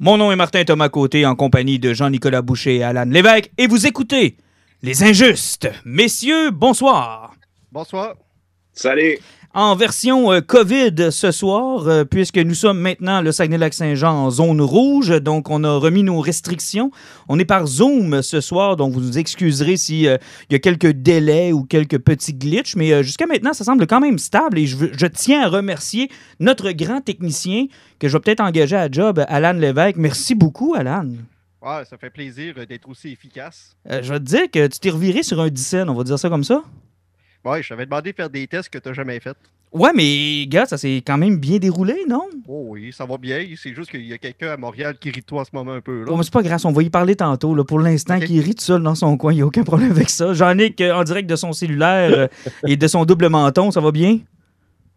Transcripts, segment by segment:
Mon nom est Martin Thomas Côté en compagnie de Jean-Nicolas Boucher et Alan Lévesque et vous écoutez Les Injustes. Messieurs, bonsoir. Bonsoir. Salut. En version euh, COVID ce soir, euh, puisque nous sommes maintenant le Saguenay-Lac-Saint-Jean en zone rouge, donc on a remis nos restrictions. On est par Zoom ce soir, donc vous nous excuserez s'il y a quelques délais ou quelques petits glitches, mais euh, jusqu'à maintenant, ça semble quand même stable et je, veux- je tiens à remercier notre grand technicien que je vais peut-être engager à job, Alan Lévesque. Merci beaucoup, Alan. Ouais, ça fait plaisir euh, d'être aussi efficace. Euh, je vais te dire que tu t'es reviré sur un 10 on va dire ça comme ça. Ouais, je t'avais demandé de faire des tests que tu n'as jamais fait. Ouais, mais gars, ça s'est quand même bien déroulé, non? Oh oui, ça va bien. C'est juste qu'il y a quelqu'un à Montréal qui rit de toi en ce moment un peu. Là. Oh, mais c'est pas grave, on va y parler tantôt. Là. Pour l'instant, Ok. qui rit tout seul dans son coin, il n'y a aucun problème avec ça. Jean-Nic, euh, en direct de son cellulaire euh, et de son double menton, ça va bien?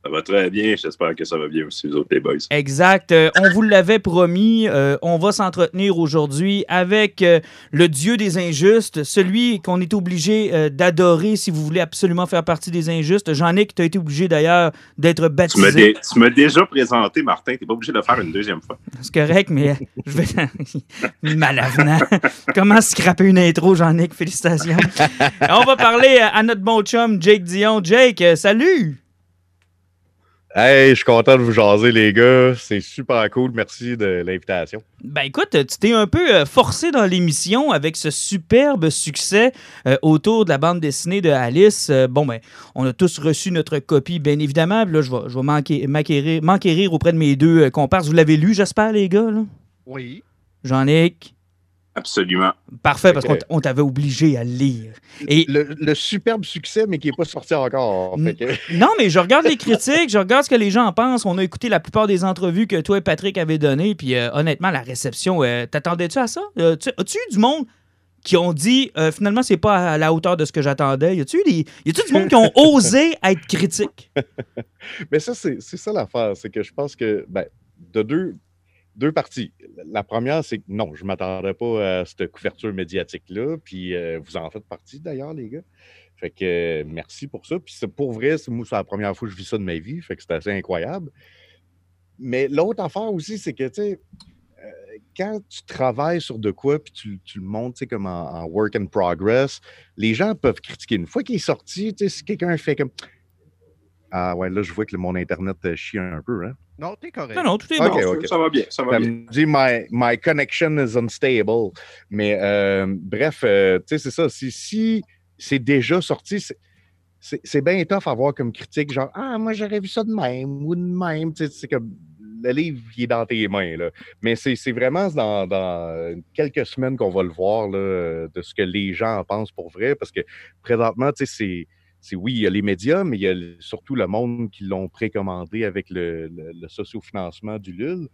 Ça va très bien. J'espère que ça va bien aussi, vous autres, les boys. Exact. Euh, on vous l'avait promis. euh, on va s'entretenir aujourd'hui avec euh, le Dieu des injustes, celui qu'on est obligé d'adorer si vous voulez absolument faire partie des injustes. Jean-Nic, tu as été obligé d'ailleurs d'être baptisé. tu m'as déjà présenté, Martin. Tu n'es pas obligé de le faire une deuxième fois. C'est correct, mais je vais. Malavenant. Comment scraper une intro, Jean-Nic? Félicitations. On va parler à notre bon chum, Jake Dion. Jake, salut! Hey, je suis content de vous jaser, les gars. C'est super cool. Merci de l'invitation. Ben écoute, tu t'es un peu euh, forcé dans l'émission avec ce superbe succès euh, autour de la bande dessinée de Alice. Euh, bon, ben, on a tous reçu notre copie, bien évidemment. Puis Là, je vais, je vais m'enquérir- auprès de mes deux euh, comparses. Vous l'avez lu, j'espère, les gars? Là? Oui. Jean-Nic? Absolument. Parfait, parce qu'on t'avait obligé à le lire. Et Le, le superbe succès, mais qui n'est pas sorti encore. Fait que- Non, mais je regarde les critiques, je regarde ce que les gens en pensent. On a écouté la plupart des entrevues que toi et Patrick avez données, puis euh, honnêtement, la réception, euh, t'attendais-tu à ça? Euh, tu- As-tu eu du monde qui ont dit euh, finalement, c'est pas à la hauteur de ce que j'attendais? Y a-tu eu des... y a-tu du monde qui ont osé être critique? Mais ça, c'est c'est ça l'affaire. C'est que je pense que, ben, de deux, deux parties. La première, c'est que non, je ne m'attendais pas à cette couverture médiatique-là. Puis euh, vous en faites partie d'ailleurs, les gars. Fait que euh, merci pour ça. Puis pour vrai, c'est la première fois que je vis ça de ma vie. Fait que c'est assez incroyable. Mais l'autre affaire aussi, c'est que, tu sais, euh, quand tu travailles sur de quoi, puis tu, le montres, comme en, work in progress, les gens peuvent critiquer. Une fois qu'il est sorti, tu sais, si quelqu'un fait comme. Ah ouais, là, je vois que mon Internet chie un peu, hein. Non, t'es correct. Non, non, tout est Ok, bon. ok. Ça va bien. Ça va Ça bien. me dit my, my connection is unstable. Mais euh, bref, euh, tu sais, c'est ça. Si, si c'est déjà sorti, c'est- c'est c'est bien tough à voir comme critique, genre Ah, moi j'aurais vu ça de même ou de même. Tu sais, c'est comme le livre il est dans tes mains. Là. Mais c'est c'est vraiment dans, dans quelques semaines qu'on va le voir là, de ce que les gens en pensent pour vrai. Parce que présentement, tu sais, c'est. C'est oui, il y a les médias, mais il y a surtout le monde qui l'ont précommandé avec le, le, le sociofinancement du LUL.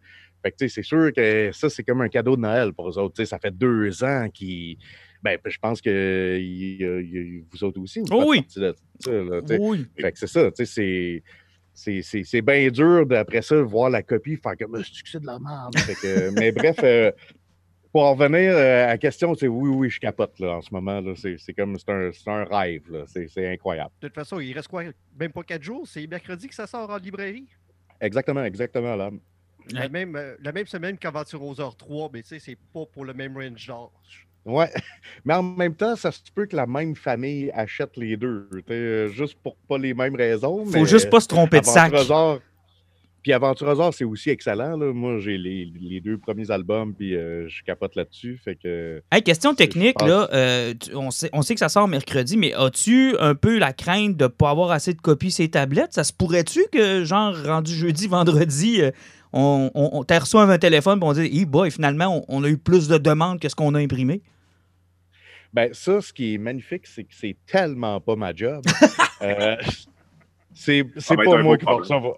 Fait que, c'est sûr que ça, c'est comme un cadeau de Noël pour eux autres. Ça fait deux ans qu'ils. Ben, je pense que y y vous autres aussi, vous Oh oui. de ça. là. Oui. Fait que c'est ça, tu sais, c'est. C'est, c'est, c'est bien dur d'après ça voir la copie, faire comme que c'est de la merde? Fait que, mais bref, euh, pour en revenir euh, à la question, c'est oui, oui, je capote là, en ce moment. C'est, comme c'est un, un rêve. C'est, incroyable. De toute façon, il reste quoi? Même pas quatre jours? C'est mercredi que ça sort en librairie? Exactement, exactement là. La, Ouais. même, euh, la même semaine qu'Aventure aux heures 3, mais tu sais, c'est pas pour le même range d'âge. Ouais, mais en même temps, ça se peut que la même famille achète les deux, euh, juste pour pas les mêmes raisons. Faut mais juste pas se tromper de sac. Puis Aventurosaure, c'est aussi excellent. Là. Moi, j'ai les, les deux premiers albums, puis euh, je capote là-dessus. Fait que Hey, question technique, pense- là, euh, tu- on, sait, on sait que ça sort mercredi, mais as-tu un peu la crainte de ne pas avoir assez de copies ces tablettes? Ça se pourrait-tu que, genre, rendu jeudi, vendredi, euh, on, on, on t'as reçu un téléphone et on dit, hey boy, finalement, on, on a eu plus de demandes que ce qu'on a imprimé? Ben, ça, ce qui est magnifique, c'est que c'est tellement pas ma job. Euh, c'est c'est va être pas moi qui va problème.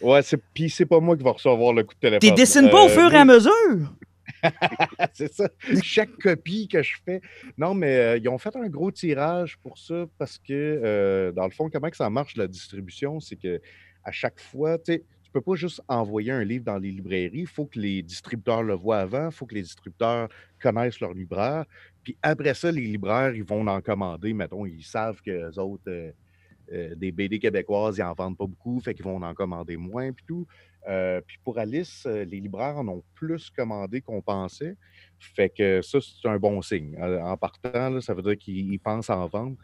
Ouais, c'est- puis c'est pas moi qui va recevoir le coup de téléphone. Tu dessines pas au Euh, fur et à mesure? c'est ça. Chaque copie que je fais. Non, mais euh, ils ont fait un gros tirage pour ça parce que, euh, dans le fond, comment que ça marche la distribution, c'est que à chaque fois, tu sais, tu peux pas juste envoyer un livre dans les librairies. Il faut que les distributeurs le voient avant. Il faut que les distributeurs connaissent leurs libraires. Puis après ça, les libraires, ils vont en commander. Mettons, ils savent que les autres, euh, euh, des BD québécoises, ils en vendent pas beaucoup, fait qu'ils vont en commander moins, puis tout. Euh, puis pour Alice, euh, les libraires en ont plus commandé qu'on pensait. Fait que ça, c'est un bon signe. En partant, là, ça veut dire qu'ils ils pensent en vendre.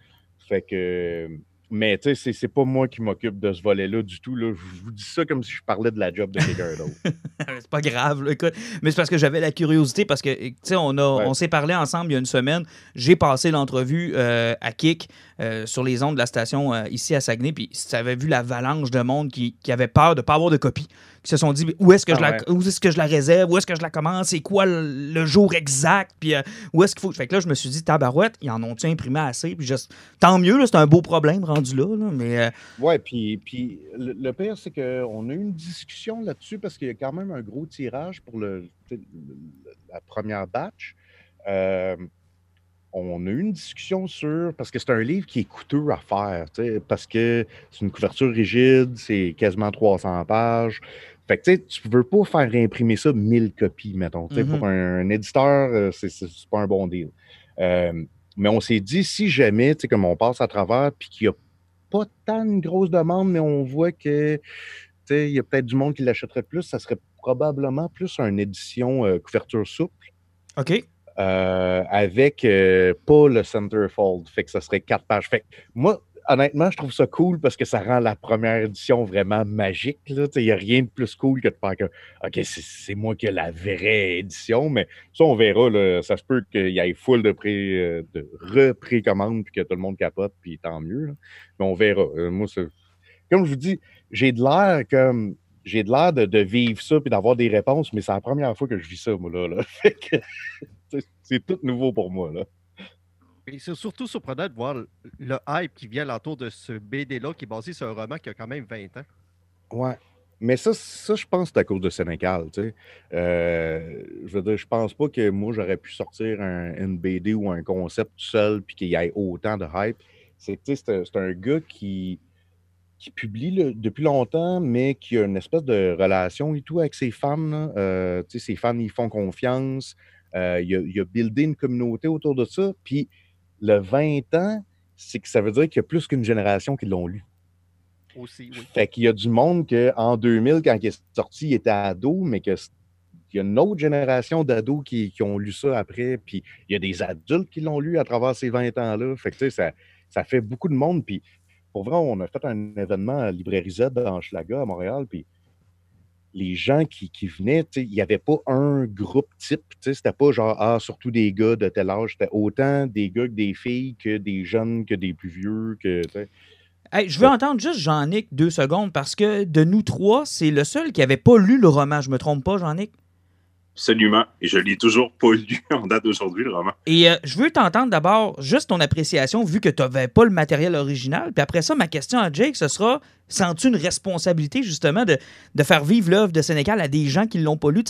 Fait que. Mais tu sais, c'est- c'est pas moi qui m'occupe de ce volet-là du tout. Là. Je vous dis ça comme si je parlais de la job de quelqu'un d'autre. c'est pas grave, là, écoute. Mais c'est parce que j'avais la curiosité, parce que, tu sais, on, a- Ouais. on s'est parlé ensemble il y a une semaine. J'ai passé l'entrevue euh, à Kik euh, sur les ondes de la station euh, ici à Saguenay, puis tu avais vu l'avalanche de monde qui, qui avait peur de ne pas avoir de copie, qui se sont dit où est-ce que, Ah je la, ouais. où est-ce que je la réserve, où est-ce que je la commence, c'est quoi le, le jour exact, puis euh, où est-ce qu'il faut? Fait que là, je me suis dit, tabarouette, ils en ont-tu imprimé assez, puis juste, tant mieux, c'est un beau problème rendu là, là, mais. Ouais, puis, puis le, le pire, c'est qu'on a eu une discussion là-dessus parce qu'il y a quand même un gros tirage pour le- la première batch. On a eu une discussion sur. Parce que c'est un livre qui est coûteux à faire, parce que c'est une couverture rigide, c'est quasiment 300 pages. Fait que tu tu veux pas faire réimprimer ça 1000 copies, mettons. Pour un, un éditeur, euh, c'est pas un bon deal. Euh, mais on s'est dit, si jamais, tu sais, comme on passe à travers, puis qu'il y a pas tant une grosse demande, mais on voit que tu sais, il y a peut-être du monde qui l'achèterait plus, ça serait probablement plus une édition euh, couverture souple OK. Euh, avec euh, pas le centerfold. Fait que ça serait quatre pages. Fait que moi, honnêtement, je trouve ça cool parce que ça rend la première édition vraiment magique. Il n'y a rien de plus cool que de faire que OK, c'est moi qui ai la vraie édition, mais ça, on verra. Là. Ça se peut qu'il y ait full de, pré, euh, de puis que tout le monde capote, puis tant mieux. Mais on verra. Euh, moi, comme je vous dis, j'ai de l'air comme. J'ai de l'air de, vivre ça puis d'avoir des réponses, mais c'est la première fois que je vis ça, moi, là. C'est- tout nouveau pour moi, là. Et c'est surtout surprenant de voir le- hype qui vient autour de ce BD-là qui est basé sur un roman qui a quand même 20 ans. Ouais. Mais ça, ça je pense que c'est à cause de Sénégal, tu sais. Euh, je veux dire, je pense pas que moi, j'aurais pu sortir un, une BD ou un concept tout seul puis qu'il y ait autant de hype. C'est, tu sais, c'est un- c'est un gars qui, qui publie le- depuis longtemps, mais qui a une espèce de relation et tout avec ses fans. Euh, tu sais, ses fans, ils font confiance. Euh, il, a, il a buildé une communauté autour de ça. Puis le 20 ans, c'est que ça veut dire qu'il y a plus qu'une génération qui l'ont lu. Aussi, oui. Fait qu'il y a du monde qu'en 2000, quand il est sorti, il était ado, mais que il y a une autre génération d'ados qui, qui ont lu ça après, puis il y a des adultes qui l'ont lu à travers ces 20 ans-là. Fait que, tu sais, ça, ça fait beaucoup de monde. Puis, pour vrai, on a fait un événement à Librairie Z dans Schlaga, à Montréal, puis les gens qui, qui venaient, il n'y avait pas un groupe type. tu sais, C'était pas genre, ah, surtout des gars de tel âge. C'était autant des gars que des filles, que des jeunes, que des plus vieux, que, tu sais. Hey, je veux entendre juste Jean-Nic deux secondes parce que de nous trois, c'est le seul qui avait pas lu le roman. Je me trompe pas, Jean-Nic? Absolument. Et je l'ai toujours pas lu en date d'aujourd'hui, le roman. Et euh, je veux t'entendre d'abord juste ton appréciation vu que tu n'avais pas le matériel original. Puis après ça, ma question à Jake, ce sera sens-tu une responsabilité justement de, faire vivre l'œuvre de Sénégal à des gens qui ne l'ont pas lu?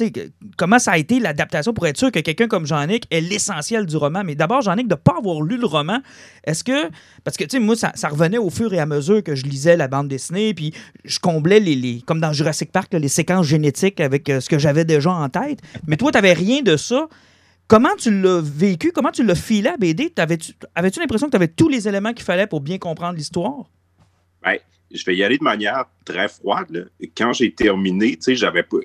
Comment ça a été l'adaptation pour être sûr que quelqu'un comme Jean-Nic est l'essentiel du roman? Mais d'abord, Jean-Nic, de ne pas avoir lu le roman, est-ce que. Parce que, tu sais, moi, ça, revenait au fur et à mesure que je lisais la bande dessinée, puis je comblais les. les- comme dans Jurassic Park, les séquences génétiques avec euh, ce que j'avais déjà en tête. Mais toi, tu n'avais rien de ça. Comment tu l'as vécu? Comment tu l'as filé à BD? Avais-tu l'impression que tu avais tous les éléments qu'il fallait pour bien comprendre l'histoire? Ben, je vais y aller de manière très froide. Quand j'ai terminé, tu sais, j'avais pas.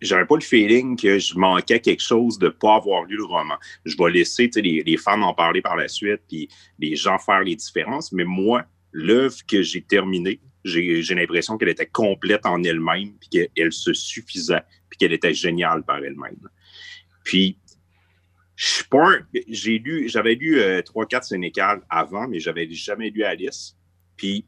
J'avais pas le feeling que je manquais quelque chose de ne pas avoir lu le roman. Je vais laisser les, les fans en parler par la suite, puis les gens faire les différences. Mais moi, l'œuvre que j'ai terminée, j'ai j'ai l'impression qu'elle était complète en elle-même, puis qu'elle se suffisait, puis qu'elle était géniale par elle-même. Puis, je suis pas un- J'ai lu, j'avais lu euh, 3-4 Sénécal avant, mais j'avais jamais lu Alice. Puis,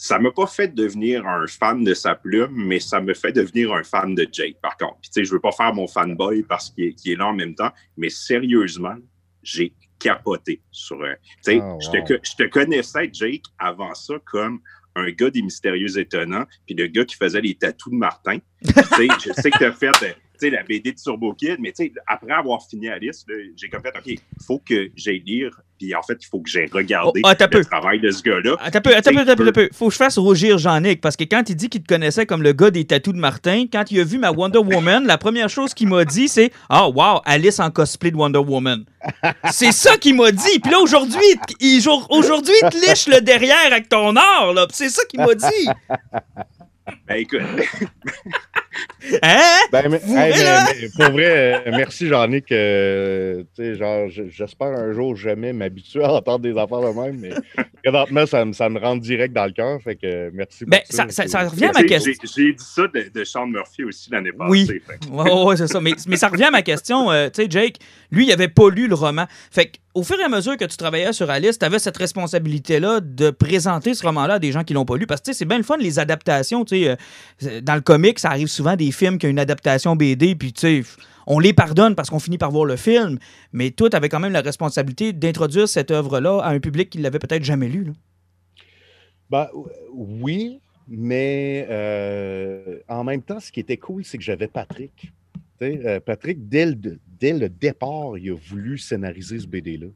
ça m'a pas fait devenir un fan de sa plume, mais ça me fait devenir un fan de Jake, par contre. Puis, tu sais, je veux pas faire mon fanboy parce qu'il est, là en même temps, mais sérieusement, j'ai capoté sur. euh, tu sais, Ah, wow. je, te, connaissais, Jake, avant ça, comme un gars des mystérieux étonnants, puis le gars qui faisait les tatous de Martin. tu sais, je sais que tu as fait euh, sais, la BD de Turbo Kid, mais tu sais, après avoir fini Alice, j'ai comme fait, OK, il faut que j'aille lire, puis en fait, il faut que j'aie regardé Oh, un le peu. travail de ce gars-là. Attends peu, attends peu, attends peu. Faut que je fasse rougir Jean-Nic parce que quand il dit qu'il te connaissait comme le gars des tatous de Martin, quand il a vu ma Wonder Woman, la première chose qu'il m'a dit, c'est Ah, wow, Alice en cosplay de Wonder Woman. C'est ça qu'il m'a dit. Puis là, aujourd'hui, il- aujourd'hui, il te liche le derrière avec ton or, là. C'est ça qu'il m'a dit. Ben écoute, Hein? Ben, mais, Vous- hey, mais- là? mais pour vrai, euh, merci Jean-Nic. euh, tu sais, genre, j- j'espère un jour jamais m'habituer à entendre des affaires de même, mais présentement, ça, me- ça me rentre direct dans le cœur. Fait que merci pour Ben, ça. ça, ça- C'est- ça revient à ma j'ai question. j'ai- dit ça de, de Sean Murphy aussi l'année passée. Oui. que- Ouais, c'est ça. Mais, mais ça revient à ma question. euh, tu sais, Jake, lui, il avait pas lu le roman. Fait au fur et à mesure que tu travaillais sur Alice, tu avais cette responsabilité-là de présenter ce roman-là à des gens qui l'ont pas lu. Parce que c'est bien le fun, les adaptations. Euh, dans le comic, ça arrive souvent des films qui ont une adaptation BD, puis on les pardonne parce qu'on finit par voir le film. Mais toi, tu avais quand même la responsabilité d'introduire cette œuvre-là à un public qui l'avait peut-être jamais lu. Ben, oui, mais euh, en même temps, ce qui était cool, c'est que j'avais Patrick. Euh, Patrick, dès le, dès le départ, il a voulu scénariser ce BD-là.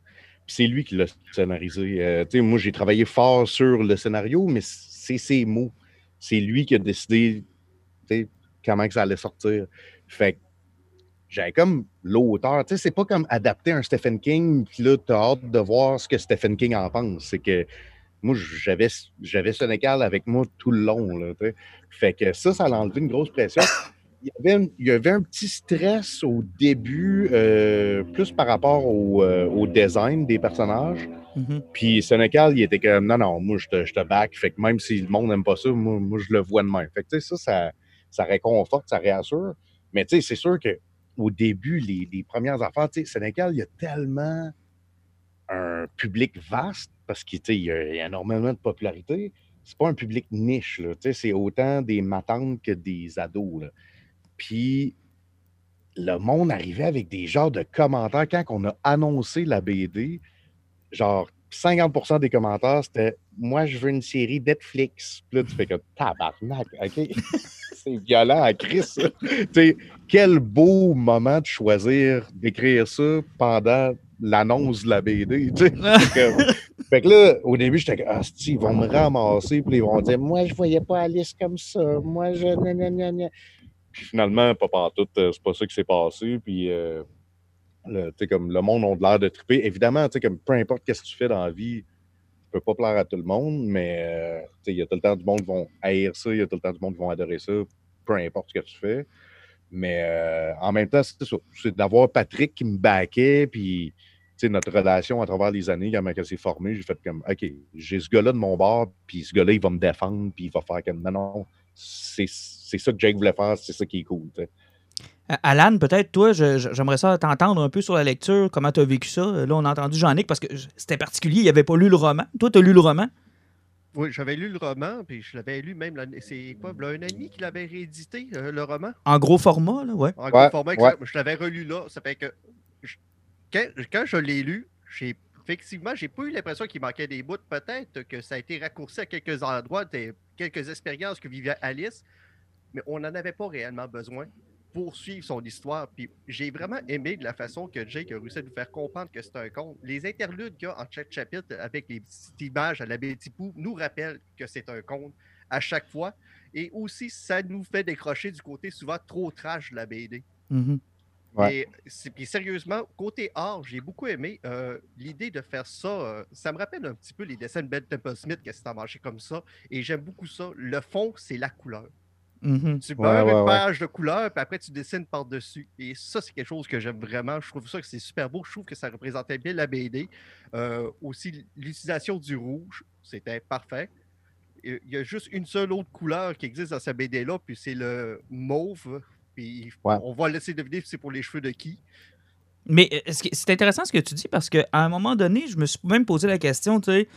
C'est lui qui l'a scénarisé. Euh, moi, j'ai travaillé fort sur le scénario, mais c'est ses mots. C'est lui qui a décidé comment que ça allait sortir. Fait que j'avais comme l'auteur. C'est pas comme adapter un Stephen King, puis là, tu as hâte de voir ce que Stephen King en pense. C'est que moi, j'avais, j'avais avec moi tout le long. Fait que ça, ça a enlevé une grosse pression. Il y avait, il y avait un petit stress au début, euh, plus par rapport au, euh, au design des personnages. Mhm. Puis Sénécal, il était comme non, non, moi je te, je te back. Fait que même si le monde n'aime pas ça, moi, moi, je le vois de même. Fait que ça, ça, ça réconforte, ça réassure. Mais tu sais, c'est sûr qu'au début, les, les premières affaires, tu sais, Sénécal, il y a tellement un public vaste parce qu'il y, y a énormément de popularité. C'est pas un public niche, là. Tu sais, c'est autant des matantes que des ados. Là. Puis le monde arrivait avec des genres de commentaires quand on a annoncé la BD. Genre, 50% des commentaires, c'était Moi, je veux une série Netflix. Puis là, tu fais comme tabarnak, OK? C'est violent à Chris, quel beau moment de choisir d'écrire ça pendant l'annonce de la BD. Fait que là, au début, j'étais comme, ah, ils vont me ramasser, puis ils vont dire, moi, je voyais pas Alice comme ça. Moi, je. gna, gna, gna, gna. Puis finalement, pas partout, euh, c'est pas ça qui s'est passé. Puis, euh, le, comme le monde a de l'air de triper. Évidemment, comme peu importe qu'est-ce que tu fais dans la vie, tu peux pas plaire à tout le monde, mais euh, il y a tout le temps du monde qui vont haïr ça, il y a tout le temps du monde qui vont adorer ça, peu importe ce que tu fais. Mais euh, en même temps, c'est ça. C'est d'avoir Patrick qui me baquait, puis notre relation à travers les années, quand elle s'est formée, j'ai fait comme, OK, j'ai ce gars-là de mon bord, puis ce gars-là, il va me défendre, puis il va faire comme, non, non, c'est c'est ça que Jake voulait faire, c'est ça qui est cool. Euh, Alan, peut-être, toi, je- je- j'aimerais ça t'entendre un peu sur la lecture, comment tu as vécu ça. Là, on a entendu Jean-Nic parce que c'était particulier, il n'avait pas lu le roman. Toi, tu as lu le roman? Oui, j'avais lu le roman, puis je l'avais lu même. l'année- C'est quoi, v'là un ami qui l'avait réédité, euh, le roman? En gros format, là, ouais. En gros Ouais, format, ouais. Je l'avais relu là. Ça fait que je- quand, quand je l'ai lu, j'ai effectivement, j'ai pas eu l'impression qu'il manquait des bouts. Peut-être que ça a été raccourci à quelques endroits, des, quelques expériences que vivait Alice, mais on n'en avait pas réellement besoin pour suivre son histoire. Puis j'ai vraiment aimé de la façon que Jake a réussi à nous faire comprendre que c'est un conte. Les interludes qu'il y a en chaque chapitre avec les petites images à la Boo nous rappellent que c'est un conte à chaque fois. Et aussi, ça nous fait décrocher du côté souvent trop trash de la BD. Mhm. Ouais. Et puis sérieusement, côté art, j'ai beaucoup aimé euh, l'idée de faire ça. euh, ça me rappelle un petit peu les dessins de Ben Temple Smith, que c'est à marcher comme ça. Et j'aime beaucoup ça. Le fond, c'est la couleur. Mhm. Tu Ouais, meurs ouais, une ouais. page de couleur, puis après tu dessines par-dessus. Et ça, c'est quelque chose que j'aime vraiment. Je trouve ça que c'est super beau. Je trouve que ça représentait bien la BD. Euh, aussi, l'utilisation du rouge, c'était parfait. Il y a juste une seule autre couleur qui existe dans cette BD-là, puis c'est le mauve. Puis Ouais. on va laisser deviner si c'est pour les cheveux de qui. Mais euh, c'est intéressant ce que tu dis parce qu'à un moment donné, je me suis même posé la question, tu sais,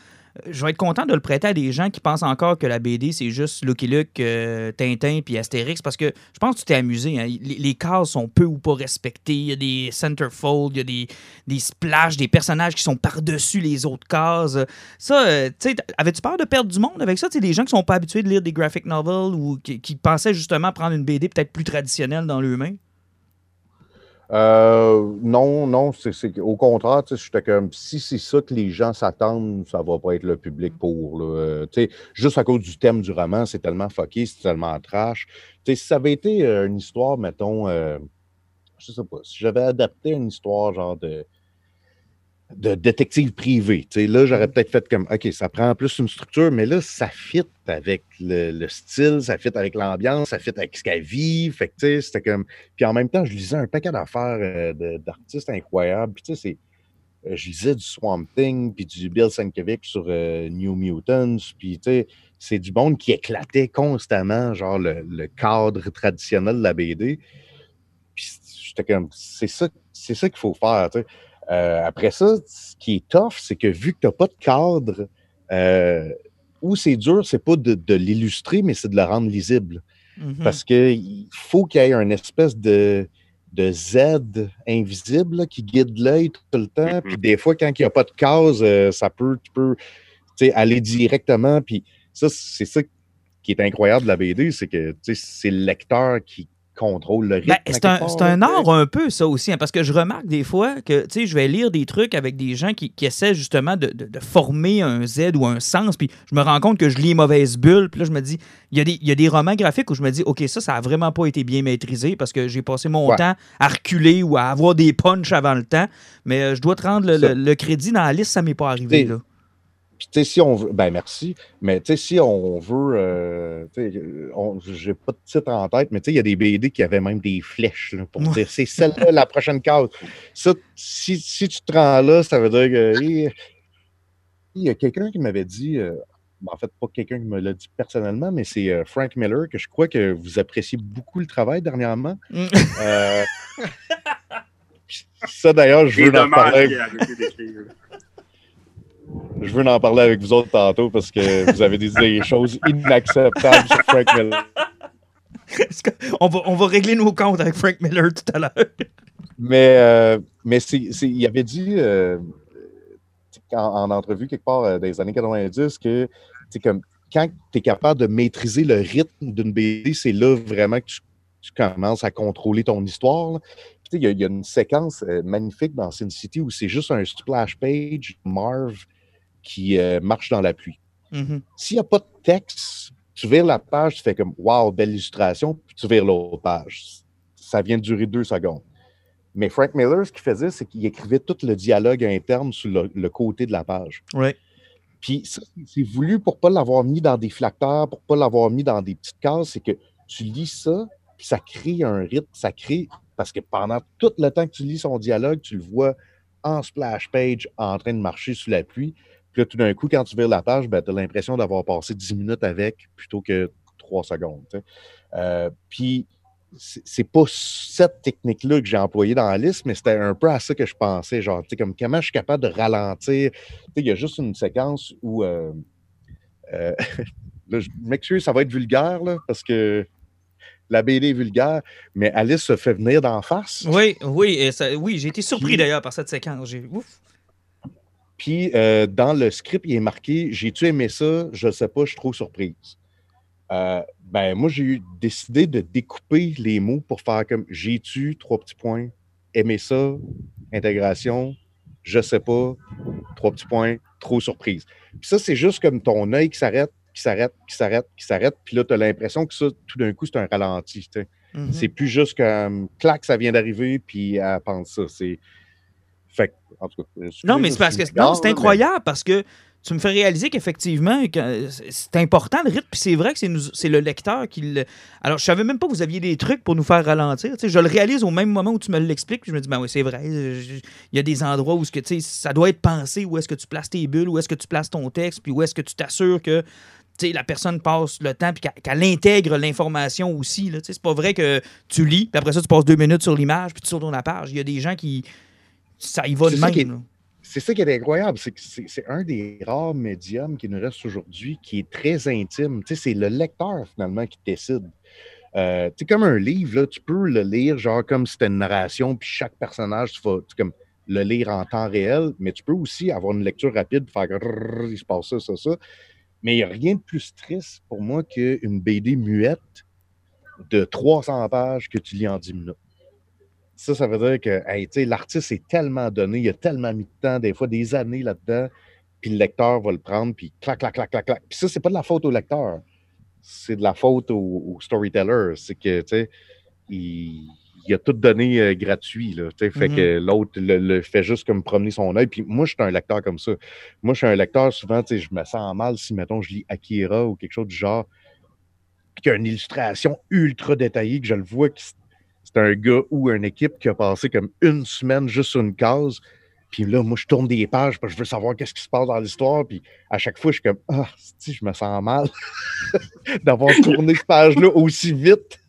je vais être content de le prêter à des gens qui pensent encore que la BD, c'est juste Lucky Luke, euh, Tintin puis Astérix parce que je pense que tu t'es amusé. hein. Les, cases sont peu ou pas respectées. Il y a des centerfolds, il y a des, des splashes, des personnages qui sont par-dessus les autres cases. Ça, euh, tu sais, avais-tu peur de perdre du monde avec ça? Tu des gens qui sont pas habitués de lire des graphic novels ou qui, pensaient justement prendre une BD peut-être plus traditionnelle dans leurs mains? Euh, non, non, c'est au contraire, j'étais comme si c'est ça que les gens s'attendent, ça va pas être le public pour. là. Euh, juste à cause du thème du roman, c'est tellement fucké, c'est tellement trash. Si ça avait été euh, une histoire, mettons, euh, je sais pas, si j'avais adapté une histoire genre de de détective privé. Là, j'aurais peut-être fait comme, OK, ça prend plus une structure, mais là, ça fit avec le, le style, ça fit avec l'ambiance, ça fit avec ce qu'elle vit. Fait que, tu sais, c'était comme... Puis en même temps, je lisais un paquet d'affaires euh, d'artistes incroyables. Puis, tu sais, c'est... euh, Je lisais du Swamp Thing, puis du Bill Sienkiewicz sur euh, New Mutants, puis, tu sais, c'est du monde qui éclatait constamment, genre, le, le cadre traditionnel de la BD. Puis j'étais comme, c'est ça, c'est ça qu'il faut faire, tu sais. Euh, après ça, ce qui est tough, c'est que vu que tu n'as pas de cadre, euh, où c'est dur, c'est pas de, de l'illustrer, mais c'est de le rendre lisible. Mhm. Parce qu'il faut qu'il y ait une espèce de, de Z invisible là, qui guide l'œil tout le temps. Mhm. Puis des fois, quand il n'y a pas de case, euh, ça peut, tu peux tu sais, aller directement. Puis ça, c'est ça qui est incroyable de la BD, c'est que c'est le lecteur qui contrôle le rythme. Ben, à c'est un, art un peu, ça aussi, hein, parce que je remarque des fois que, je vais lire des trucs avec des gens qui, qui essaient justement de, de- de former un Z ou un sens, puis je me rends compte que je lis les mauvaises bulles, puis là, je me dis, il y, a des, il y a des romans graphiques où je me dis, OK, ça, ça a vraiment pas été bien maîtrisé parce que j'ai passé mon Ouais. temps à reculer ou à avoir des punchs avant le temps, mais euh, je dois te rendre le, le- le crédit dans la liste, ça m'est pas arrivé, là. Puis, tu sais, si on veut. Ben, merci. Mais, tu sais, si on veut. euh, tu sais, on- j'ai pas de titre en tête, mais, tu sais, il y a des BD qui avaient même des flèches là, pour Ouais. dire c'est celle-là la prochaine case. Ça, si, si tu te rends là, ça veut dire que. Il y a quelqu'un qui m'avait dit. euh, ben, en fait, pas quelqu'un qui me l'a dit personnellement, mais c'est euh, Frank Miller, que je crois que vous appréciez beaucoup le travail dernièrement. Mm. Euh, ça, d'ailleurs, je veux en parler. qu'il a arrêté d'écrire. Je veux en parler avec vous autres tantôt parce que vous avez dit des choses inacceptables sur Frank Miller. On, va, on va régler nos comptes avec Frank Miller tout à l'heure? Mais, euh, mais il avait dit euh, en, en entrevue quelque part euh, dans les années 90 que comme quand tu es capable de maîtriser le rythme d'une BD, c'est là vraiment que tu, tu commences à contrôler ton histoire. là. Y, il y a une séquence euh, magnifique dans Sin City où c'est juste un splash page Marv qui euh, marche dans la pluie. Mhm. S'il n'y a pas de texte, tu vires la page, tu fais comme Wow, belle illustration, puis tu vires l'autre page. Ça vient de durer deux secondes. Mais Frank Miller, ce qu'il faisait, c'est qu'il écrivait tout le dialogue interne sur le, le côté de la page. Ouais. Puis ça, c'est voulu pour ne pas l'avoir mis dans des flacteurs, pour ne pas l'avoir mis dans des petites cases, c'est que tu lis ça, puis ça crée un rythme, ça crée. Parce que pendant tout le temps que tu lis son dialogue, tu le vois en splash page en train de marcher sous la pluie. Puis là, tout d'un coup, quand tu vires la page, ben, tu as l'impression d'avoir passé 10 minutes avec plutôt que 3 secondes. Euh, puis, c'est pas cette technique-là que j'ai employée dans la liste, mais c'était un peu à ça que je pensais. Genre, tu sais, comme comment je suis capable de ralentir. Tu sais, il y a juste une séquence où. euh, euh, là, je m'excuse, ça va être vulgaire, là, parce que la BD est vulgaire, mais Alice se fait venir d'en face. Oui, oui, et ça- oui, j'ai été surpris d'ailleurs par cette séquence. J'ai- ouf. Puis euh, dans le script, il est marqué J'ai-tu aimé ça? Je sais pas, je suis trop surprise. Euh, ben, moi, j'ai décidé de découper les mots pour faire comme J'ai-tu, trois petits points, aimé ça, intégration, je sais pas, trois petits points, trop surprise. Puis ça, c'est juste comme ton œil qui s'arrête, qui s'arrête, qui s'arrête, qui s'arrête. Puis là, tu as l'impression que ça, tout d'un coup, c'est un ralenti. Mhm. C'est plus juste comme clac, ça vient d'arriver, puis elle pense ça. C'est. Fait que, en tout cas. excusez, Non, mais c'est parce que c'est incroyable parce que tu me fais réaliser qu'effectivement, que c'est- important le rythme, puis c'est vrai que c'est le lecteur qui le. Alors, je savais même pas que vous aviez des trucs pour nous faire ralentir. Tu sais, je le réalise au même moment où tu me l'expliques, puis je me dis, ben oui, c'est vrai. Il y a des endroits où ce que, tu sais, ça doit être pensé, où est-ce que tu places tes bulles, où est-ce que tu places ton texte, puis où est-ce que tu t'assures que la personne passe le temps puis qu'elle intègre l'information aussi. C'est pas vrai que tu lis, puis après ça, tu passes deux minutes sur l'image, puis tu tournes la page. Il y a des gens qui. Ça y va de C'est ça même. qui est- là. C'est ça qui est incroyable, c'est que c'est un des rares médiums qui nous reste aujourd'hui qui est très intime. Tu sais, c'est le lecteur finalement qui décide. Euh, tu sais, comme un livre, là, tu peux le lire genre comme si c'était une narration, puis chaque personnage, tu vas tu, comme, le lire en temps réel, mais tu peux aussi avoir une lecture rapide, faire rrrr, il se passe ça, ça, ça. Mais il n'y a rien de plus triste pour moi qu'une BD muette de 300 pages que tu lis en 10 minutes. Ça, ça veut dire que hey, l'artiste est tellement donné, il a tellement mis de temps, des fois des années là-dedans, puis le lecteur va le prendre, puis clac, clac, clac, clac, clac. Puis ça, c'est pas de la faute au lecteur, c'est de la faute au, au storyteller. C'est que, tu sais, il, il a tout donné euh, gratuit. Là, tu sais, fait que l'autre le, le fait juste comme promener son œil. Puis moi, je suis un lecteur comme ça. Moi, je suis un lecteur, souvent, tu sais, je me sens mal si, mettons, je lis Akira ou quelque chose du genre, puis qu'il y a une illustration ultra détaillée, que je le vois que c'est- c'est un gars ou une équipe qui a passé comme une semaine juste sur une case. Puis là, moi, je tourne des pages parce que je veux savoir qu'est-ce qui se passe dans l'histoire. Puis à chaque fois, je suis comme, ah, si, je me sens mal d'avoir tourné cette page-là aussi vite.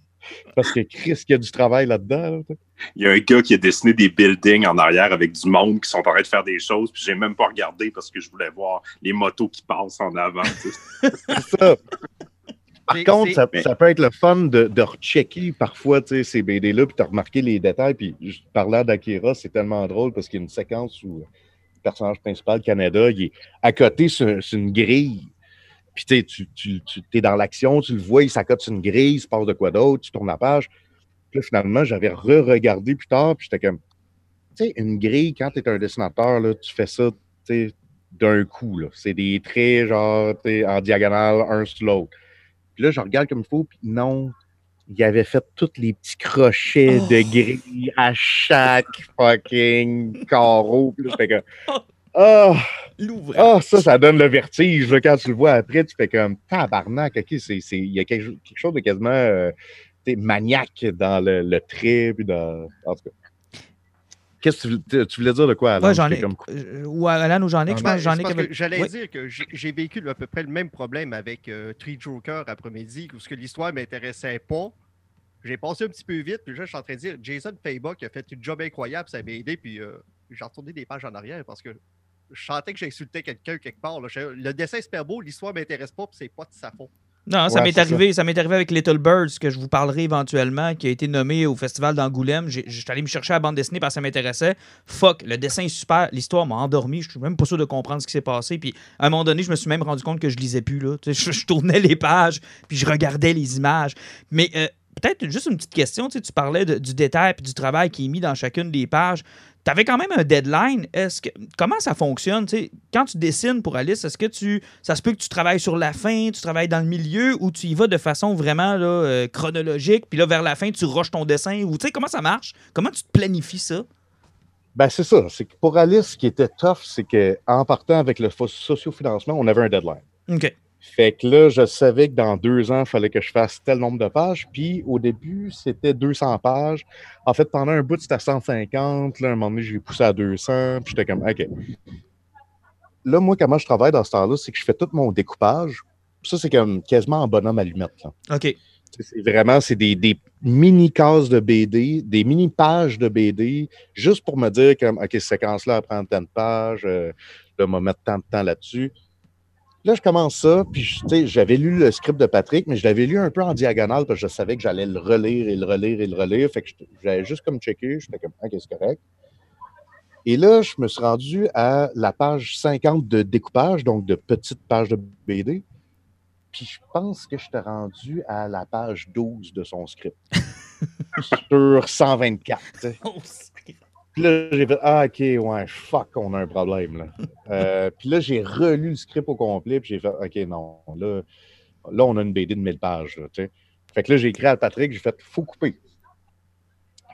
Parce que Chris, il y a du travail là-dedans. là. Il y a un gars qui a dessiné des buildings en arrière avec du monde qui sont en train de faire des choses, puis j'ai même pas regardé parce que je voulais voir les motos qui passent en avant. C'est ça. Par contre, ça, ça peut être le fun de, de rechecker parfois ces BD-là, puis de remarquer les détails. Puis, je parlais d'Akira, c'est tellement drôle parce qu'il y a une séquence où le personnage principal, Canada, il est à côté sur, sur une grille. Puis, tu es dans l'action, tu le vois, il s'accote sur une grille, il se passe de quoi d'autre, tu tournes la page. Puis là, finalement, j'avais re-regardé plus tard, puis j'étais comme, tu sais, une grille, quand tu es un dessinateur, là, tu fais ça, d'un coup. C'est des traits, genre, en diagonale, un sur l'autre. Puis là, je regarde comme il faut, puis non, il avait fait tous les petits crochets Oh. de grille à chaque fucking carreau. Puis là, je fais comme, ah, ah, ça, ça donne le vertige. là. quand tu le vois après, tu fais comme, tabarnak, ok, c'est, c'est, il y a quelque, chose- quelque chose de quasiment euh, maniaque dans le, le puis dans, en tout cas. Qu'est-ce que tu, voulais- tu voulais dire de quoi, Alain? Ouais, j'en ai. comme- euh, Ou Alan ou Jean-Nic, je Ben, pense. Parce que J'allais Oui. dire que j'ai vécu à peu près le même problème avec euh, Tree Joker après-midi, où ce que l'histoire ne m'intéressait pas. J'ai passé un petit peu vite, puis là, je suis en train de dire Jason Fayba qui a fait une job incroyable, ça m'a aidé, puis euh, j'ai retourné des pages en arrière parce que je sentais que j'insultais quelqu'un quelque part. là. Le dessin est super beau, l'histoire ne m'intéresse pas, puis c'est pas de sa faute. Non, ça Ouais, m'est arrivé. Ça, m'est arrivé avec Little Birds, que je vous parlerai éventuellement, qui a été nommé au Festival d'Angoulême. J'ai- J'étais allé me chercher la bande dessinée parce que ça m'intéressait. Fuck, le dessin est super. L'histoire m'a endormi. Je suis même pas sûr de comprendre ce qui s'est passé. Puis à un moment donné, je me suis même rendu compte que je lisais plus. Là. Je, je tournais les pages, puis je regardais les images. Mais euh, peut-être juste une petite question. Tu, sais, tu parlais de- du détail et du travail qui est mis dans chacune des pages. Tu avais quand même un deadline. Est-ce que comment ça fonctionne tu sais, Quand tu dessines pour Alice, est-ce que tu ça se peut que tu travailles sur la fin, tu travailles dans le milieu ou tu y vas de façon vraiment là, euh, chronologique, puis là vers la fin tu rushes ton dessin ou tu sais comment ça marche? Comment tu te planifies ça? Ben, c'est ça. C'est que pour Alice, ce qui était tough, c'est qu'en partant avec le sociofinancement, on avait un deadline. OK. Fait que là, je savais que dans deux ans, il fallait que je fasse tel nombre de pages. Puis au début, c'était 200 pages. En fait, pendant un bout, c'était à 150. Là, à un moment donné, j'ai poussé à 200. Puis j'étais comme, OK. Là, moi, comment je travaille dans ce temps-là, c'est que je fais tout mon découpage. Ça, c'est comme quasiment en bonhomme allumette. Là. OK. C'est vraiment, c'est des, des mini-cases de BD, des mini-pages de BD, juste pour me dire comme, OK, cette séquence-là, elle prend tant de pages, euh, là, on va mettre tant de temps là-dessus. Là, je commence ça, puis je- j'avais lu le script de Patrick, mais je l'avais lu un peu en diagonale parce que je savais que j'allais le relire et le relire et le relire. Fait que j'avais juste comme checké, j'étais comme, OK, c'est correct. Et là, je me suis rendu à la page 50 de découpage, donc de petites pages de BD. Puis je pense que j'étais rendu à la page 12 de son script. sur 124. Puis là, j'ai fait Ah, ok, ouais, fuck, on a un problème. Là. Euh, puis là, j'ai relu le script au complet, puis j'ai fait Ok, non, là, là, on a une BD de 1000 pages. Là, fait que là, j'ai écrit à Patrick, j'ai fait Faut couper.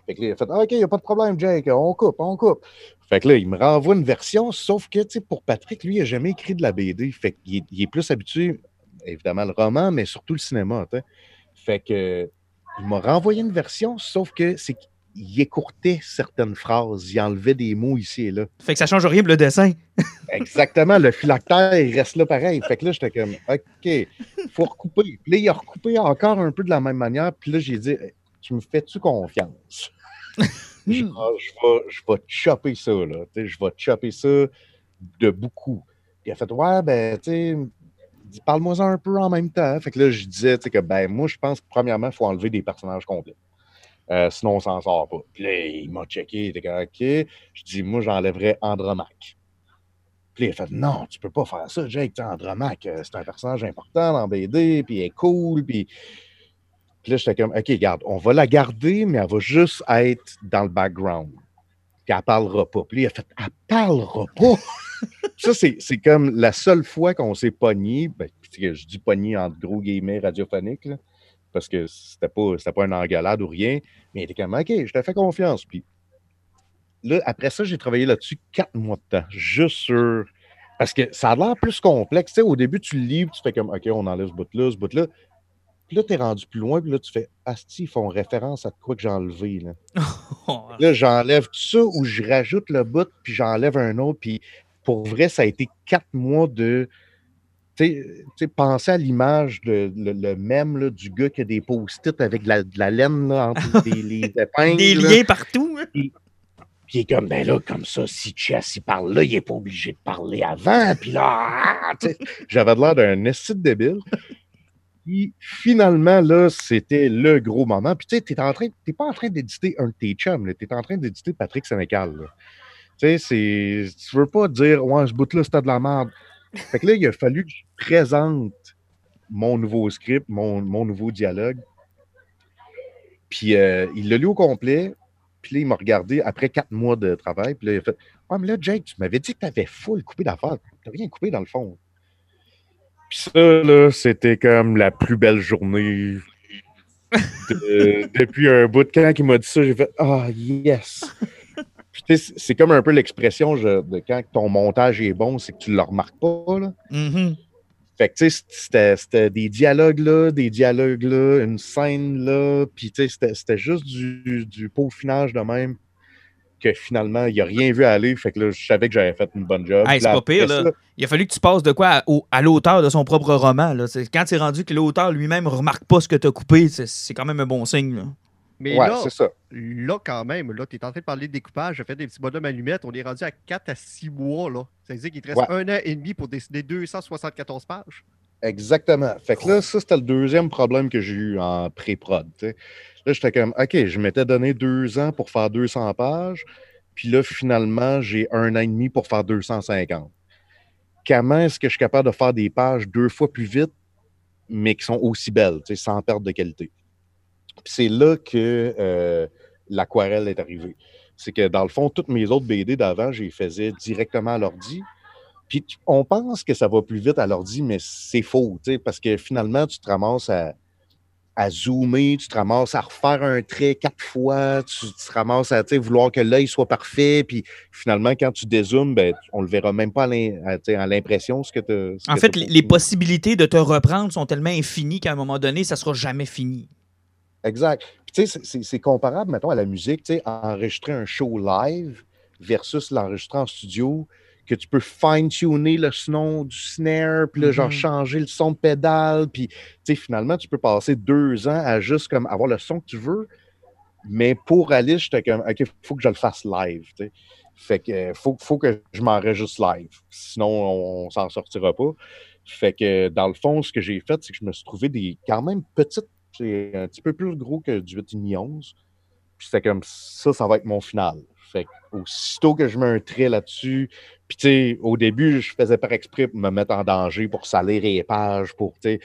Fait que là, il a fait Ah, Ok, il n'y a pas de problème, Jake, on coupe, on coupe. Fait que là, il me renvoie une version, sauf que, tu sais, pour Patrick, lui, il n'a jamais écrit de la BD. Fait qu'il est, il est plus habitué, évidemment, le roman, mais surtout le cinéma. tu sais. Fait que, il m'a renvoyé une version, sauf que c'est qu'il écourtait certaines phrases, il enlevait des mots ici et là. Fait que ça change rien pour le dessin. Exactement, le phylactère, il reste là pareil. Fait que là, j'étais comme, OK, faut recouper. Puis là, il a recoupé encore un peu de la même manière. Puis là, j'ai dit, tu me fais-tu confiance? je, je vais, je vais chopper ça, là. Tu sais, je vais chopper ça de beaucoup. Puis il a fait, ouais, ben, tu sais, parle-moi-en un peu en même temps. Fait que là, je disais, tu sais, que, ben, moi, je pense que, premièrement, il faut enlever des personnages complets. Euh, sinon, on s'en sort pas. Puis là, il m'a checké, il était comme, OK. Je dis, moi, j'enlèverais Andromaque. Puis il a fait Non, tu peux pas faire ça, Jake. Andromaque, euh, c'est un personnage important dans BD, puis elle est cool. Puis, puis là, j'étais comme OK, regarde, on va la garder, mais elle va juste être dans le background. Puis elle parlera pas. Puis il a fait Elle parlera pas. ça, c'est comme la seule fois qu'on s'est pogné. Ben, je dis pogné entre gros guillemets radiophoniques. là. Parce que c'était pas, c'était pas une engueulade ou rien. Mais il était comme, OK, je te fais confiance. Puis là, après ça, j'ai travaillé là-dessus quatre mois de temps, juste sur. Parce que ça a l'air plus complexe. Tu sais, au début, tu le lis, tu fais comme, OK, on enlève ce bout-là, ce bout-là. Puis là, tu es rendu plus loin, puis là, tu fais, Asti, ils font référence à quoi que j'ai enlevé. Là, là j'enlève tout ça ou je rajoute le bout, puis j'enlève un autre. Puis pour vrai, ça a été quatre mois de. Tu sais, penser à l'image, de, le, même là, du gars qui a des post-it avec de la, de la laine là, entre les, les épingles. Des là. liens partout. hein? Puis il est comme, ben là, comme ça, si Chess, il parle là, il n'est pas obligé de parler avant. Puis là, ah, tu j'avais l'air d'un esti de débile. Puis finalement, là, c'était le gros moment. Puis tu sais, train, t'es pas en train d'éditer un de tes chums, là. T'es en train d'éditer Patrick Sénécal. Tu sais. Tu veux pas dire, ouais, ce bout-là, c'était de la merde. Fait que là, il a fallu que je présente mon nouveau script, mon, mon nouveau dialogue. Puis euh, il l'a lu au complet. Puis là, il m'a regardé après quatre mois de travail. Puis là, il a fait Ah, mais là, Jake, tu m'avais dit que tu avais full coupé d'affaires. Tu rien coupé dans le fond. Puis ça, là, c'était comme la plus belle journée de- depuis un bout de quand il m'a dit ça. J'ai fait Ah, yes. Puis tu sais, c'est comme un peu l'expression de quand ton montage est bon, c'est que tu ne le remarques pas. Là. Mhm. Fait que, tu sais, c'était- des dialogues là, des dialogues là, une scène là, puis tu sais, c'était- juste du, du peaufinage de même que finalement, il n'a rien vu aller. Fait que là, je savais que j'avais fait une bonne job. Hey, c'est pas pire, là. ça, Il a fallu que tu passes de quoi à, à l'auteur de son propre roman. Là. C'est- Quand c'est rendu que l'auteur lui-même remarque pas ce que tu as coupé, c'est- c'est quand même un bon signe. là. Mais ouais, là, ça. là, quand même, là, tu es en train de parler de découpage, j'ai fait des petits bonhommes allumettes, on est rendu à 4 à 6 mois, là. Ça veut dire qu'il te reste Ouais. un an et demi pour dessiner 274 pages. Exactement. Fait que là, ça, c'était le deuxième problème que j'ai eu en pré-prod. Là, j'étais comme, OK, je m'étais donné deux ans pour faire 200 pages. Puis là, finalement, j'ai un an et demi pour faire 250. Comment est-ce que je suis capable de faire des pages deux fois plus vite, mais qui sont aussi belles, sans perte de qualité? Puis c'est là que euh, l'aquarelle est arrivée. C'est que dans le fond, toutes mes autres BD d'avant, je les faisais directement à l'ordi. Puis on pense que ça va plus vite à l'ordi, mais c'est faux, tu sais, parce que finalement, tu te ramasses à, à zoomer, tu te ramasses à refaire un trait quatre fois, tu, tu te ramasses à vouloir que l'œil soit parfait, puis finalement, quand tu dézoomes, ben, on le verra même pas à l'impression ce que tu En fait, les, les possibilités de te reprendre sont tellement infinies qu'à un moment donné, ça sera jamais fini. Exact. Puis, tu sais, c'est- comparable, mettons, à la musique, tu sais, enregistrer un show live versus l'enregistrer en studio, que tu peux fine-tuner le son du snare, puis là, genre, Mhm. changer le son de pédale, puis, tu sais, finalement, tu peux passer deux ans à juste, comme, avoir le son que tu veux, mais pour Alice, j'étais comme, OK, faut que je le fasse live, tu sais. Fait que, euh, faut, faut que je m'enregistre live, sinon, on, on s'en sortira pas. Fait que, dans le fond, ce que j'ai fait, c'est que je me suis trouvé des, quand même, petites c'est un petit peu plus gros que du 8,5 11. Puis c'était comme ça, ça va être mon final. Fait aussitôt que je mets un trait là-dessus, puis tu sais, au début, je faisais par exprès pour me mettre en danger, pour salir les pages, pour, tu sais,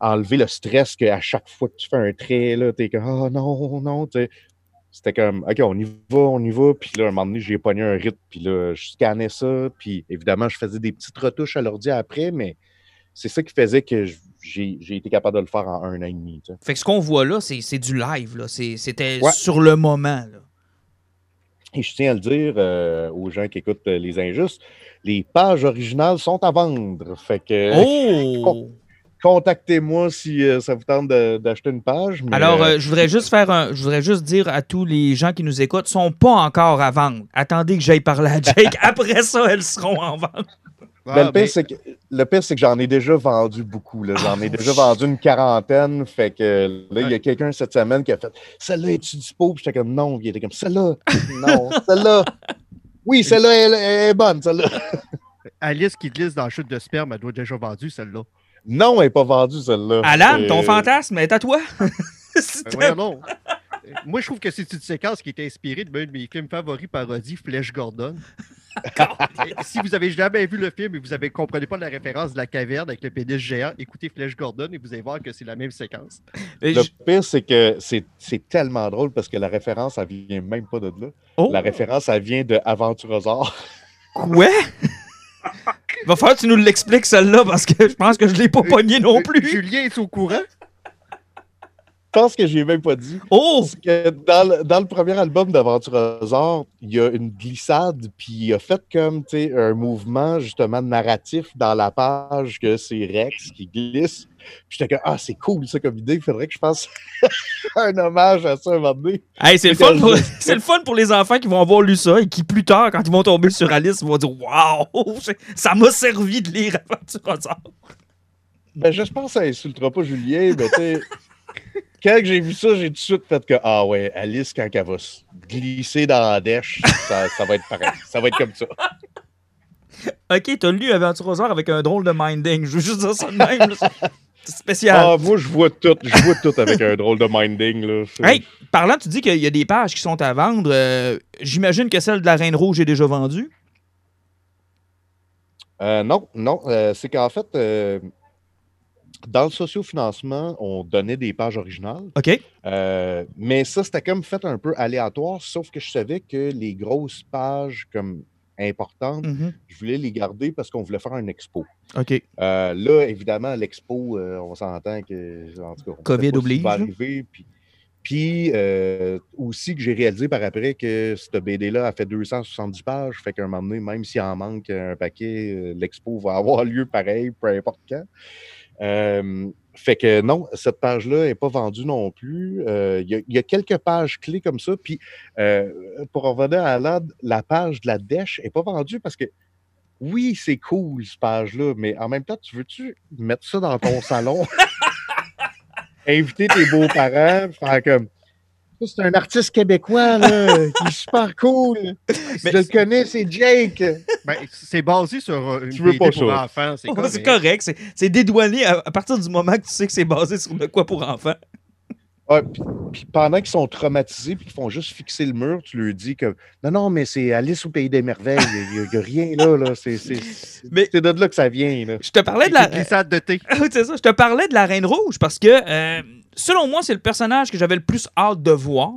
enlever le stress qu'à chaque fois que tu fais un trait, là, t'es comme, oh non, non, tu. C'était comme, OK, on y va, on y va. Puis là, un moment donné, j'ai pogné un rythme, puis là, je scannais ça. Puis évidemment, je faisais des petites retouches à l'ordi après, mais c'est ça qui faisait que j'ai été capable de le faire en un an et demi. Fait que ce qu'on voit là, c'est du live. C'était Ouais. sur le moment. là. Et je tiens à le dire euh, aux gens qui écoutent euh, Les Injustes, les pages originales sont à vendre. Fait que Oh! contactez-moi si euh, ça vous tente d'acheter une page. mais, Alors, euh, je voudrais juste faire un. Je voudrais juste dire à tous les gens qui nous écoutent, sont pas encore à vendre. Attendez que j'aille parler à Jake. Après ça, elles seront en vente. Ben, Ah, le ben, pire, c'est que, le pire, c'est que j'en ai déjà vendu beaucoup. là. J'en ai déjà vendu une quarantaine. Fait que là, il y a quelqu'un cette semaine qui a fait Celle-là, es-tu dispo? Puis j'étais comme non. Il était comme Celle-là. Non, celle-là. Oui, celle-là, elle, elle est bonne, celle-là. Alice qui glisse dans la chute de sperme, elle doit être déjà vendue, celle-là. Non, elle n'est pas vendue, celle-là. Alan, ton fantasme est à toi. Ben, donc. Euh, Moi, je trouve que c'est une séquence qui est inspirée de l'un de mes films favoris parodie, Flèche Gordon. Si vous avez jamais vu le film et vous ne comprenez pas la référence de la caverne avec le pénis géant, écoutez Flèche Gordon et vous allez voir que c'est la même séquence. Le je- pire, c'est que c'est c'est tellement drôle parce que la référence, elle vient même pas de là. Oh, La référence, elle vient de Aventurosaure. quoi? Va falloir que tu nous l'expliques, celle-là, parce que je pense que je l'ai pas pogné non plus. Julien est au courant? Pense que j'ai même pas dit. Oh! Que dans, le, dans le premier album d'Aventurosaur, il y a une glissade, puis il a fait comme un mouvement justement narratif dans la page que c'est Rex qui glisse. J'étais comme Ah, c'est cool ça comme idée, il faudrait que je fasse un hommage à ça un moment donné. Hey, c'est le, fun pour, je- c'est le fun pour les enfants qui vont avoir lu ça et qui, plus tard, quand ils vont tomber sur Alice, vont dire Waouh, ça m'a servi de lire Aventurosaure. Ben, j'espère que ça insultera pas Julien, mais tu sais, quand j'ai vu ça, j'ai tout de suite fait que Ah ouais, Alice, quand elle va se glisser dans la dèche, ça, ça va être pareil. Ça va être comme ça. Ok, t'as lu Aventurosaure avec un drôle de minding. Je veux juste dire ça de même. C'est spécial. Ah, moi, je vois tout, je vois tout avec un drôle de minding. Là. Hey, parlant, tu dis qu'il y a des pages qui sont à vendre. euh, J'imagine que celle de la Reine Rouge est déjà vendue? Euh, non, non. euh, c'est qu'en fait, dans le sociofinancement, on donnait des pages originales. OK. Euh, mais ça, c'était comme fait un peu aléatoire, sauf que je savais que les grosses pages comme importantes, Mhm. je voulais les garder parce qu'on voulait faire un expo. OK. Euh, là, évidemment, l'expo, euh, on s'entend que. En tout cas, on sait COVID oblige, va là. arriver. Puis, puis, aussi que j'ai réalisé par après que cette BD-là a fait 270 pages. Fait qu'à un moment donné, même s'il en manque un paquet, l'expo va avoir lieu pareil, peu importe quand. Euh, fait que non, cette page-là n'est pas vendue non plus. Euh, Il y, a- il y a quelques pages clés comme ça. Puis, euh, pour revenir à la, la page de la dèche n'est pas vendue parce que oui, c'est cool, cette page-là, mais en même temps, tu veux-tu mettre ça dans ton salon? Inviter tes beaux-parents, faire comme. C'est un artiste québécois, là, qui est super cool. Mais- je le connais, c'est Jake. Ben, c'est basé sur euh, une Tu veux BD pas pour enfants. C'est Ouais, correct. C'est correct. c'est- C'est dédouané à, à partir du moment que tu sais que c'est basé sur de quoi pour enfants. Ouais, puis, puis pendant qu'ils sont traumatisés puis qu'ils font juste fixer le mur, tu leur dis que non, non, mais c'est Alice au Pays des Merveilles. Il n'y a, rien là. là. C'est, c'est, c'est, Mais- c'est de là que ça vient. Là. Je te parlais C'est de la. de thé. C'est ça. Je te parlais de la Reine Rouge parce que, euh, selon moi, c'est le personnage que j'avais le plus hâte de voir.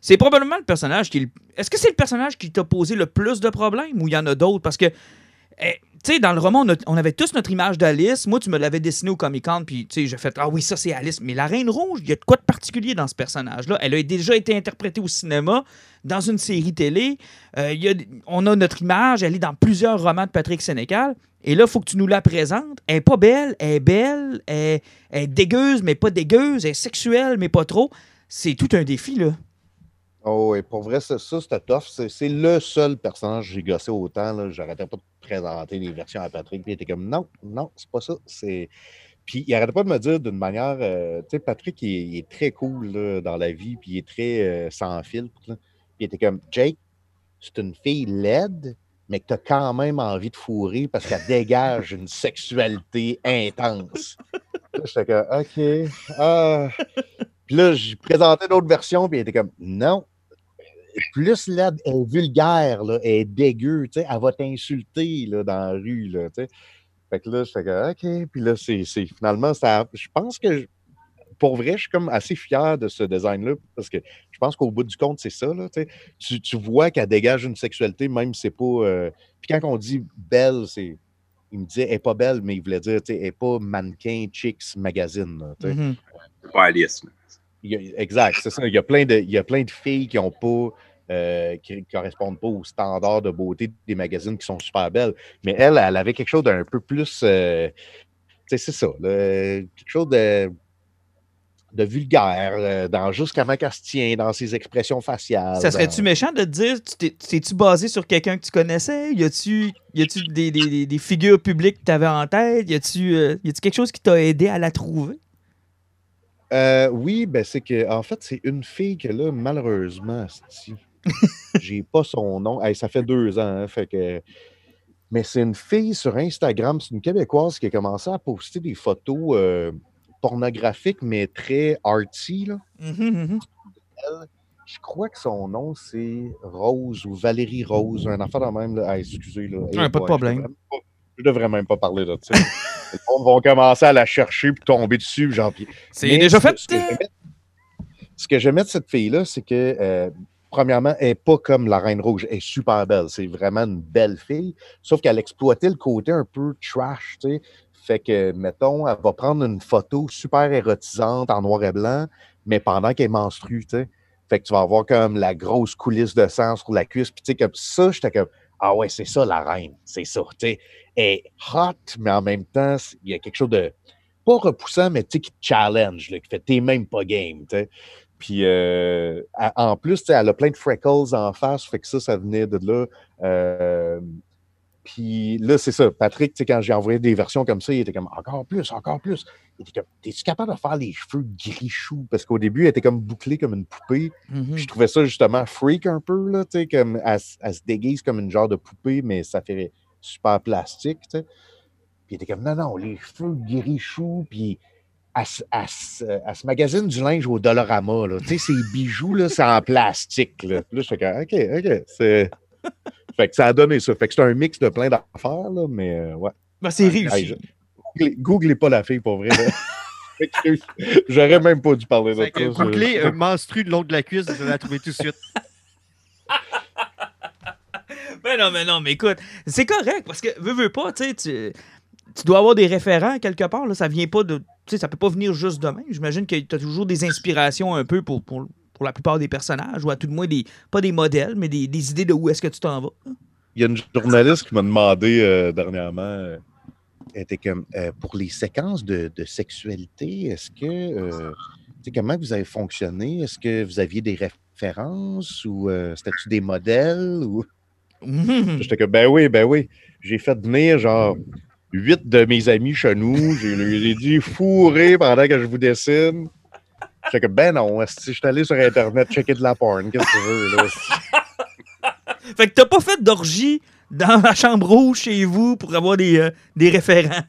C'est probablement le personnage qui. Est-ce que c'est le personnage qui t'a posé le plus de problèmes ou il y en a d'autres? Parce que, eh, tu sais, dans le roman, on, avait tous notre image d'Alice. Moi, tu me l'avais dessiné au Comic Con, puis, tu sais, j'ai fait Ah oui, ça, c'est Alice. Mais la Reine Rouge, il y a de quoi de particulier dans ce personnage-là? Elle a déjà été interprétée au cinéma, dans une série télé. Euh, on a notre image, elle est dans plusieurs romans de Patrick Sénécal. Et là, il faut que tu nous la présentes. Elle est pas belle, elle est belle, elle est, elle est dégueuse, mais pas dégueuse, elle est sexuelle, mais pas trop. C'est tout un défi, là. Oh, et pour vrai, ça, c'était tough. C'est, le seul personnage que j'ai gossé autant. J'arrêtais pas de présenter les versions à Patrick. Puis il était comme non, non, c'est pas ça. Puis il arrêtait pas de me dire d'une manière. euh, tu sais, Patrick, il, est- très cool dans la vie. Puis il est très euh, sans filtre. là. Puis il était comme Jake, c'est une fille laide, mais que tu as quand même envie de fourrer parce qu'elle dégage une sexualité intense. J'étais comme OK. Ah. Puis là, j'ai présenté d'autres versions, puis il était comme non, plus laide, elle est vulgaire, là, elle est dégueu, elle va t'insulter dans la rue, là. Fait que là, je fais que, OK. Puis là, c'est finalement, ça, je pense que, pour vrai, je suis comme assez fier de ce design-là, parce que je pense qu'au bout du compte, c'est ça, là, tu vois qu'elle dégage une sexualité, même si c'est pas... euh, Puis quand on dit belle, c'est... Il me disait, elle est pas belle, mais il voulait dire, elle est pas mannequin Chicks Magazine, là. Mhm. C'est pas Alice. là. Il y a- exact, c'est ça. Il y a plein de, il y a plein de filles qui ont pas, euh, qui, qui correspondent pas aux standards de beauté des magazines qui sont super belles. Mais elle, elle avait quelque chose d'un peu plus, euh, tu sais, c'est ça, là, quelque chose de, de vulgaire, euh, dans juste comment qu'elle se tient, dans ses expressions faciales. Ça serait-tu méchant de te dire, tu t'es- t'es-tu basé sur quelqu'un que tu connaissais? Y a-tu des, des- des- figures publiques que tu avais en tête? Y a-tu euh, quelque chose qui t'a aidé à la trouver? Euh, oui, ben c'est que en fait, c'est une fille que là, malheureusement, j'ai pas son nom. Hey, ça fait deux ans, hein, fait que. Mais c'est une fille sur Instagram, c'est une Québécoise qui a commencé à poster des photos euh, pornographiques, mais très artsy. Là. Mhm, mhm. Je crois que son nom, c'est Rose ou Valérie Rose, un enfant de même. Là. Hey, excusez, là. Ouais, pas de je problème. devrais Je devrais même pas parler de ça. Les gens vont commencer à la chercher puis tomber dessus. Genre, C'est déjà fait? Ce que j'aimais- ce que j'aimais de cette fille-là, c'est que, euh, premièrement, elle n'est pas comme la Reine Rouge. Elle est super belle. C'est vraiment une belle fille. Sauf qu'elle exploitait le côté un peu trash, tu sais. Fait que, mettons, elle va prendre une photo super érotisante en noir et blanc, mais pendant qu'elle menstrue, tu. Fait que tu vas avoir comme la grosse coulisse de sang sur la cuisse. Puis, tu sais, comme ça, j'étais comme, ah ouais, c'est ça la reine, c'est ça, tu sais. Elle hot, mais en même temps, il y a quelque chose de, pas repoussant, mais tu sais, qui te challenge, là, qui fait, t'es même pas game, tu sais. Puis, euh, en plus, tu sais, elle a plein de freckles en face, fait que ça, ça venait de là. Euh, puis là, c'est ça. Patrick, quand j'ai envoyé des versions comme ça, il était comme encore plus, encore plus. Il était comme, t'es-tu capable de faire les cheveux gris choux? Parce qu'au début, elle était comme bouclée comme une poupée. Mhm. Je trouvais ça justement freak un peu, là, tu sais, comme elle, se déguise comme une genre de poupée, mais ça fait super plastique, tu sais. Puis il était comme, non, non, les cheveux gris choux, puis elle se magasine du linge au Dollarama, là. Tu sais, ses bijoux, là, c'est en plastique, là. Puis là, je fais comme, OK, OK, c'est... Fait que ça a donné ça. Fait que c'est un mix de plein d'affaires, là, mais euh, ouais. Ben, c'est réussi. Googlez, googlez pas la fille, pour vrai. J'aurais même pas dû parler de ça. boucler un menstru le long de la cuisse, vous allez la trouver tout de suite. Ben non, mais non, mais écoute, c'est correct parce que veux, veux pas, tu sais, tu tu dois avoir des référents quelque part. Là, ça vient pas de. Tu sais, ça peut pas venir juste demain. J'imagine que tu as toujours des inspirations un peu pour, pour, pour la plupart des personnages, ou à tout de moins des. pas des modèles, mais des, des idées de où est-ce que tu t'en vas. Il y a une journaliste qui m'a demandé euh, dernièrement, euh, elle était comme, euh, pour les séquences de, de sexualité, est-ce que, euh, comment vous avez fonctionné? Est-ce que vous aviez des références ou c'était-tu des modèles? Ou... Mhm. J'étais comme, ben oui, ben oui. J'ai fait venir genre huit de mes amis chez nous. J'ai lui ai dit fourré pendant que je vous dessine. J'étais comme, ben non, si je suis allé sur Internet checker de la porn, qu'est-ce que tu veux? Là? Fait que t'as pas fait d'orgie dans la chambre rouge chez vous pour avoir des, euh, des référents.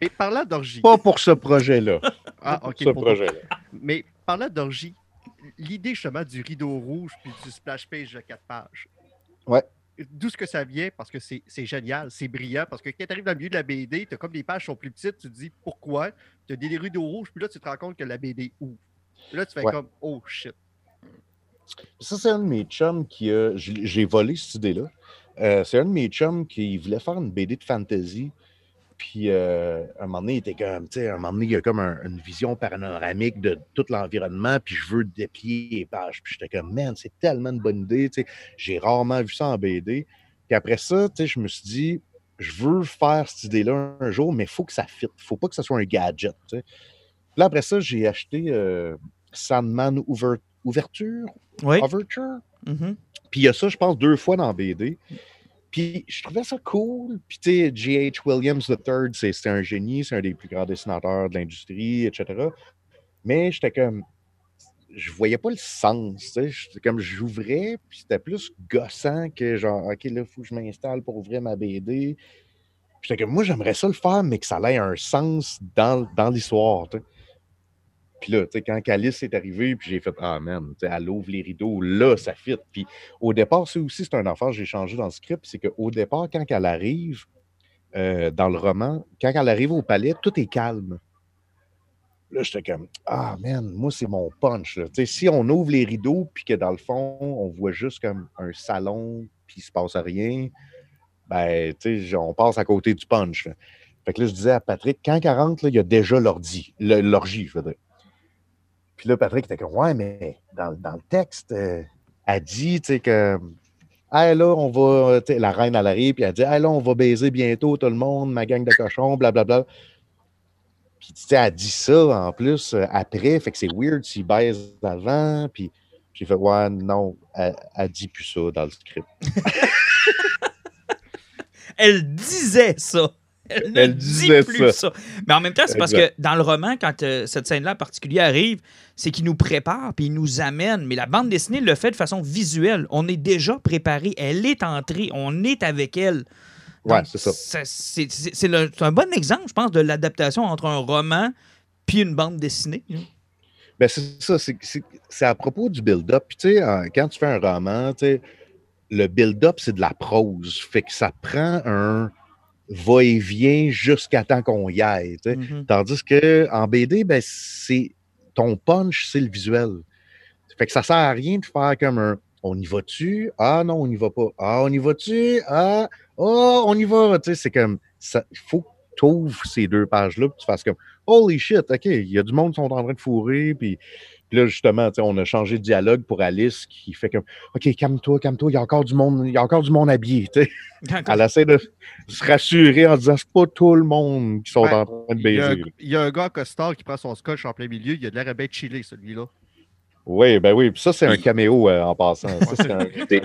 Et parlant d'orgie. Pas pour ce projet-là. Ah, Pour ok. ce projet-là. Mais parlant d'orgie, l'idée justement du rideau rouge puis du splash page de quatre pages. Ouais. D'où ce que ça vient, parce que c'est c'est génial, c'est brillant, parce que quand tu arrives dans le milieu de la BD, tu as comme les pages sont plus petites, tu te dis pourquoi, tu as des rideaux rouges, puis là tu te rends compte que la BD ouvre. Là, tu fais Ouais. comme oh shit. Ça, c'est un de mes chums qui a. J'ai volé cette idée-là. Euh, c'est un de mes chums qui voulait faire une BD de fantasy. Puis, euh, un moment donné, il était comme, tu sais, un moment donné, il y a comme un- une vision panoramique de tout l'environnement, puis je veux déplier les pages. Puis, j'étais comme, man, c'est tellement une bonne idée, tu sais. J'ai rarement vu ça en BD. Puis après ça, tu sais, je me suis dit, je veux faire cette idée-là un jour, mais il faut que ça fitte. Il faut pas que ce soit un gadget, tu sais. Là, après ça, j'ai acheté euh, Sandman Ouver- Ouverture, Oui. Overture. Mhm. Puis il y a ça, je pense, deux fois dans BD. Puis je trouvais ça cool. Puis tu sais, G.H. Williams III, c'est c'est un génie, c'est un des plus grands dessinateurs de l'industrie, etc. Mais j'étais comme. Je voyais pas le sens. comme j'ouvrais, puis c'était plus gossant que genre, OK, là, il faut que je m'installe pour ouvrir ma BD. J'étais comme, moi, j'aimerais ça le faire, mais que ça ait un sens dans, dans l'histoire. Puis là, quand Alice est arrivée, puis j'ai fait Ah man, elle ouvre les rideaux, là, ça fit. Puis au départ, c'est aussi, c'est un que j'ai changé dans le script, c'est qu'au départ, quand elle arrive euh, dans le roman, quand elle arrive au palais, tout est calme. Là, j'étais comme Ah man, moi, c'est mon punch. Là. Si on ouvre les rideaux, puis que dans le fond, on voit juste comme un salon, puis il se passe rien, ben, on passe à côté du punch. Fait que là, je disais à Patrick, quand elle rentre, il y a déjà l'ordi, l'orgie, je veux dire. Puis là, Patrick était comme, ouais, mais dans, le texte, euh, elle dit, tu sais, que, hey, là, on va, la reine, elle arrive, puis elle dit, hey, là, on va baiser bientôt tout le monde, ma gang de cochons, blablabla. Puis, tu sais, elle dit ça, en plus, euh, après, fait que c'est weird s'il baise avant, puis j'ai fait, ouais, non, elle, elle dit plus ça dans le script. Elle disait ça. Elle ne Elle dit disait plus ça. Mais en même temps, c'est parce que dans le roman, quand euh, cette scène-là en particulier arrive, c'est qu'il nous prépare puis il nous amène. Mais la bande dessinée le fait de façon visuelle. On est déjà préparé. Elle est entrée. On est avec elle. Ouais, c'est ça. C'est un bon exemple, je pense, de l'adaptation entre un roman puis une bande dessinée. Ben, c'est ça, c'est- à propos du build-up. Puis, tu sais, quand tu fais un roman, tu sais, le build-up, c'est de la prose. Fait que ça prend un va-et-vient jusqu'à temps qu'on y aille. tu. Mhm. Tandis que en BD, ben, c'est ton punch, c'est le visuel. Fait que ça sert à rien de faire comme un on y va-tu? Ah non, on n'y va pas. Ah, on y va-tu? Ah, oh, on y va. Tu sais, c'est comme ça. Il faut, t'ouvres ces deux pages-là, tu fasses comme Holy shit, OK, il y a du monde qui sont en train de fourrer, puis, puis là, justement, tu sais, on a changé de dialogue pour Alice qui fait comme OK, calme-toi, calme-toi, il y a encore du monde, il y a encore du monde habillé. tu sais. Elle essaie de se rassurer en disant c'est pas tout le monde qui sont Ouais. en train de y, baiser. il y a un gars à costard qui prend son scotch en plein milieu. Il a de l'air bien chillé, celui-là. Oui, ben oui, puis ça, c'est un caméo euh, en passant.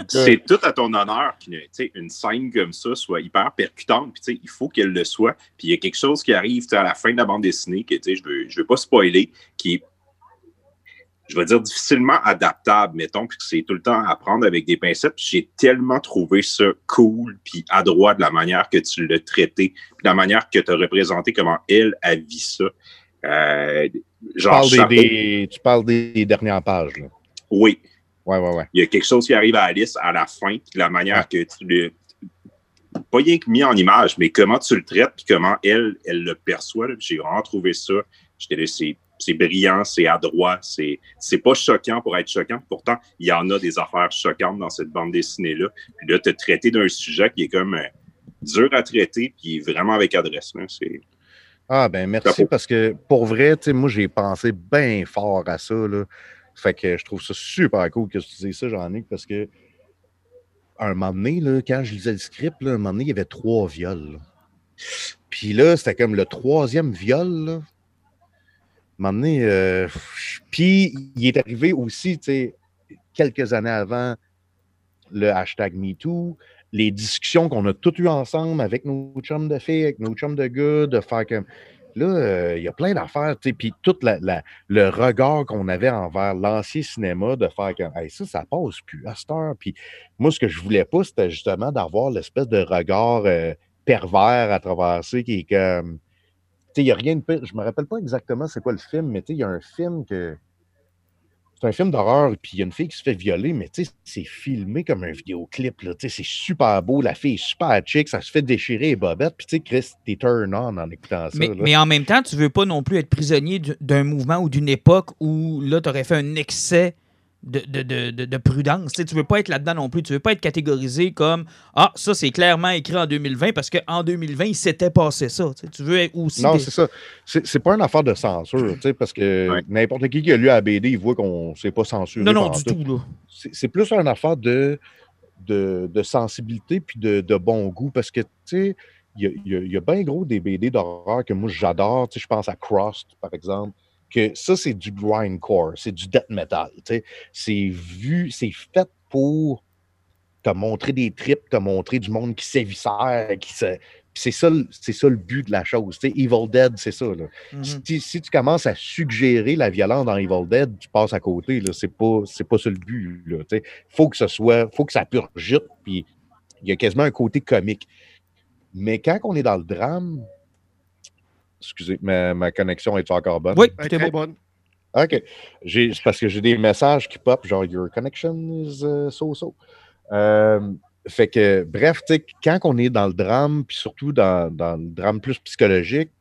C'est tout à ton honneur qu'une tu sais, une scène comme ça soit hyper percutante. Puis, tu sais, il faut qu'elle le soit. Puis il y a quelque chose qui arrive tu sais, à la fin de la bande dessinée que tu sais, je ne veux, je veux pas spoiler, qui est, je vais dire, difficilement adaptable, mettons, puis que c'est tout le temps à prendre avec des pincettes. J'ai tellement trouvé ça cool puis adroit de la manière que tu l'as traité, puis de la manière que tu as représenté comment elle a vu ça. Euh, tu, parles des, chapeau. des- tu parles des dernières pages. Là. Oui, Ouais, ouais, ouais. il y a quelque chose qui arrive à Alice à la fin, puis la manière que tu le. Pas rien que mis en image, mais comment tu le traites, puis comment elle, elle le perçoit. J'ai vraiment trouvé ça. J'étais là, c'est, c'est brillant, c'est adroit, c'est, c'est pas choquant pour être choquant. Pourtant, il y en a des affaires choquantes dans cette bande dessinée-là. Puis là, te traiter d'un sujet qui est comme euh, dur à traiter, puis vraiment avec adresse. C'est... Ah, ben merci parce que pour vrai, moi, j'ai pensé bien fort à ça. Là. Fait que je trouve ça super cool que tu dises ça, Jean-Nic, parce que à un moment donné, là, quand je lisais le script, là, à un moment donné, il y avait trois viols. là. Puis là, c'était comme le troisième viol. Euh, puis il est arrivé aussi, tu sais, quelques années avant le hashtag MeToo, les discussions qu'on a toutes eues ensemble avec nos chums de filles, avec nos chums de gars, de faire comme. Là, euh, il y a plein d'affaires, tu sais, puis tout la- le regard qu'on avait envers l'ancien cinéma, de faire comme, hey, ça, ça passe plus à cette heure. Puis moi, ce que je voulais pas, c'était justement d'avoir l'espèce de regard euh, pervers à travers ça, qui est comme. Il n'y a rien de pire. Je me rappelle pas exactement c'est quoi le film, mais il y a un film que. C'est un film d'horreur, puis il y a une fille qui se fait violer, mais c'est filmé comme un vidéoclip, c'est super beau, la fille est super chic, ça se fait déchirer les bobettes, puis tu sais, Chris, t'es turn on en écoutant ça. Mais, là. mais en même temps, tu veux pas non plus être prisonnier du- d'un mouvement ou d'une époque où là, tu aurais fait un excès de, de, de, de- de prudence. Tu tu veux pas être là-dedans non plus. Tu veux pas être catégorisé comme Ah, ça, c'est clairement écrit en 2020 parce qu'en 2020, il s'était passé ça. Tu veux être aussi. Non, des- c'est ça. C'est c'est pas une affaire de censure, tu sais, parce que Ouais. n'importe qui qui a lu la BD, il voit qu'on s'est pas censuré. Non, non, du tout. Là. c'est c'est plus une affaire de, de, de sensibilité puis de, de bon goût parce que, tu sais, il y a, il y a- il y a bien gros des BD d'horreur que moi j'adore. Tu sais, je pense à Crossed, par exemple, que ça, c'est du grindcore, c'est du death metal. C'est vu, c'est fait pour te montrer des tripes, te montrer du monde qui s'éviscère, qui se. C'est ça, le- c'est ça le but de la chose. Evil Dead, c'est ça. Là. Mhm. Si, si tu commences à suggérer la violence dans Evil Dead, tu passes à côté. là. C'est pas, pas ça le but. Il faut que ce soit, faut que ça purgite, puis il y a quasiment un côté comique. Mais quand on est dans le drame, excusez, ma, ma connexion est encore bonne? Oui, tout est bonne. OK. J'ai- C'est parce que j'ai des messages qui pop, genre Your connection is uh, so-so. Euh, fait que, bref, quand on est dans le drame, puis surtout dans, dans le drame plus psychologique,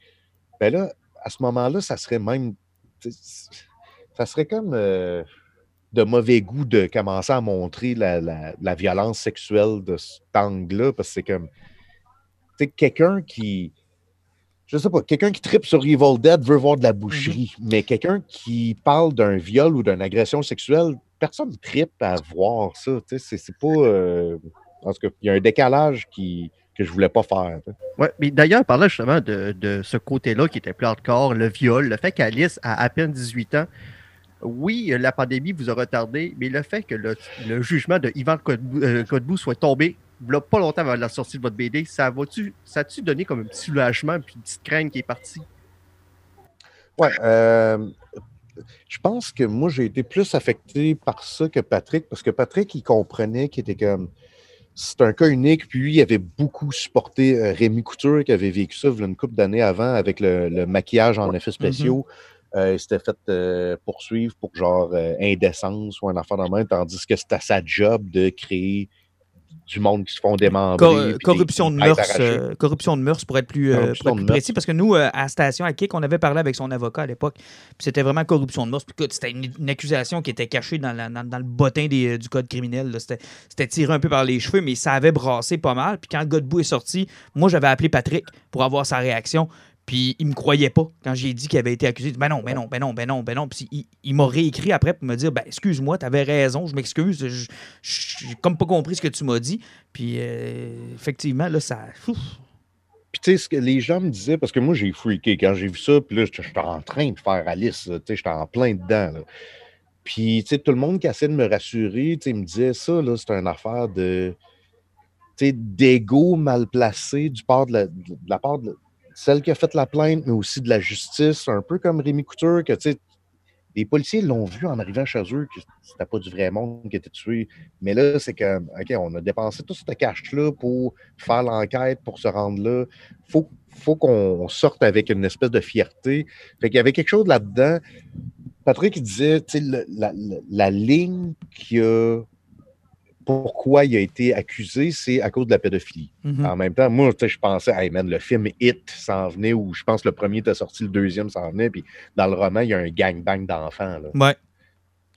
ben là, à ce moment-là, ça serait même. Ça serait comme euh, de mauvais goût de commencer à montrer la, la- la violence sexuelle de cet angle-là, parce que c'est comme. Tu sais, quelqu'un qui je sais pas, quelqu'un qui tripe sur Evil Dead veut voir de la boucherie, mais quelqu'un qui parle d'un viol ou d'une agression sexuelle, personne ne tripe à voir ça. C'est pas. euh, en tout cas, il y a un décalage qui, que je voulais pas faire. Ouais, mais d'ailleurs, parlant justement de, de ce côté-là qui était plus hardcore, le viol, le fait qu'Alice a à peine 18 ans, oui, la pandémie vous a retardé, mais le fait que le, le jugement de Codebou euh, Codebou soit tombé là, pas longtemps avant la sortie de votre BD, ça va-tu, ça a-tu donné comme un petit soulagement puis une petite crainte qui est partie? Ouais. euh, je pense que moi, j'ai été plus affecté par ça que Patrick, parce que Patrick, il comprenait qu'il était comme. C'est un cas unique, puis lui, il avait beaucoup supporté euh, Rémi Couture, qui avait vécu ça une couple d'années avant avec le, le maquillage en effets spéciaux. Euh, il s'était fait euh, poursuivre pour genre indécence ou un affaire de même, tandis que c'était sa job de créer du monde qui se font démembrer. Cor- corruption, de mœurs, euh, corruption de mœurs, pour être plus, euh, pour être plus précis, parce que nous, euh, à station à Kick, on avait parlé avec son avocat à l'époque, puis c'était vraiment corruption de mœurs. C'était une, une accusation qui était cachée dans, la- dans- dans le bottin des, du code criminel. c'était tiré un peu par les cheveux, mais ça avait brassé pas mal. Puis quand Godbout est sorti, moi, j'avais appelé Patrick pour avoir sa réaction. Puis il me croyait pas quand j'ai dit qu'il avait été accusé. Ben non, ben non, ben non, ben non, ben non. Puis il, m'a réécrit après pour me dire ben excuse-moi, t'avais raison, je m'excuse, je- je- j'ai comme pas compris ce que tu m'as dit. Puis euh, effectivement, là, ça. Puis tu sais, ce que les gens me disaient, parce que moi j'ai freaké quand j'ai vu ça, puis là, j'étais en train de faire Alice, tu sais, j'étais en plein dedans. là. Puis tu sais, tout le monde qui essaie de me rassurer, tu sais, me disait ça, là, c'est une affaire de, tu sais, d'ego mal placé du part de la, de la part de celle qui a fait la plainte, mais aussi de la justice, un peu comme Rémi Couture, que tu sais, les policiers l'ont vu en arrivant chez eux que c'était pas du vrai monde qui était tué. Mais là, c'est que, OK, on a dépensé tout ce cash-là pour faire l'enquête, pour se rendre là. Faut, faut qu'on sorte avec une espèce de fierté. Fait qu'il y avait quelque chose là-dedans. Patrick il disait, tu sais, la, la- la ligne qui a. Pourquoi il a été accusé, c'est à cause de la pédophilie. Mhm. En même temps, moi, je pensais, hey man, le film Hit s'en venait, ou je pense que le premier était sorti, le deuxième s'en venait, puis dans le roman, il y a un gangbang d'enfants. Ouais.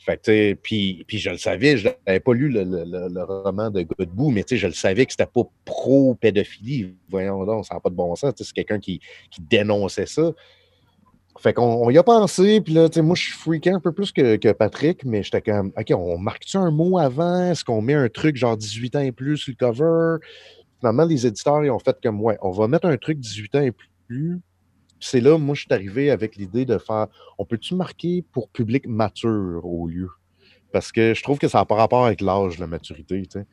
Fait que, puis, puis je le savais, je n'avais pas lu le, le- le- le roman de Godbout, mais je le savais que c'était pas pro-pédophilie. Voyons donc, ça n'a pas de bon sens. C'est quelqu'un qui, qui dénonçait ça. Fait qu'on on y a pensé, puis là, tu sais, moi, je suis freaké un peu plus que, que Patrick, mais j'étais comme, OK, on marque-tu un mot avant? Est-ce qu'on met un truc genre 18 ans et plus sur le cover? Finalement, les éditeurs, ils ont fait comme, ouais, on va mettre un truc 18 ans et plus. C'est là, moi, je suis arrivé avec l'idée de faire, on peut-tu marquer pour public mature au lieu? Parce que je trouve que ça n'a pas rapport avec l'âge, la maturité, tu sais.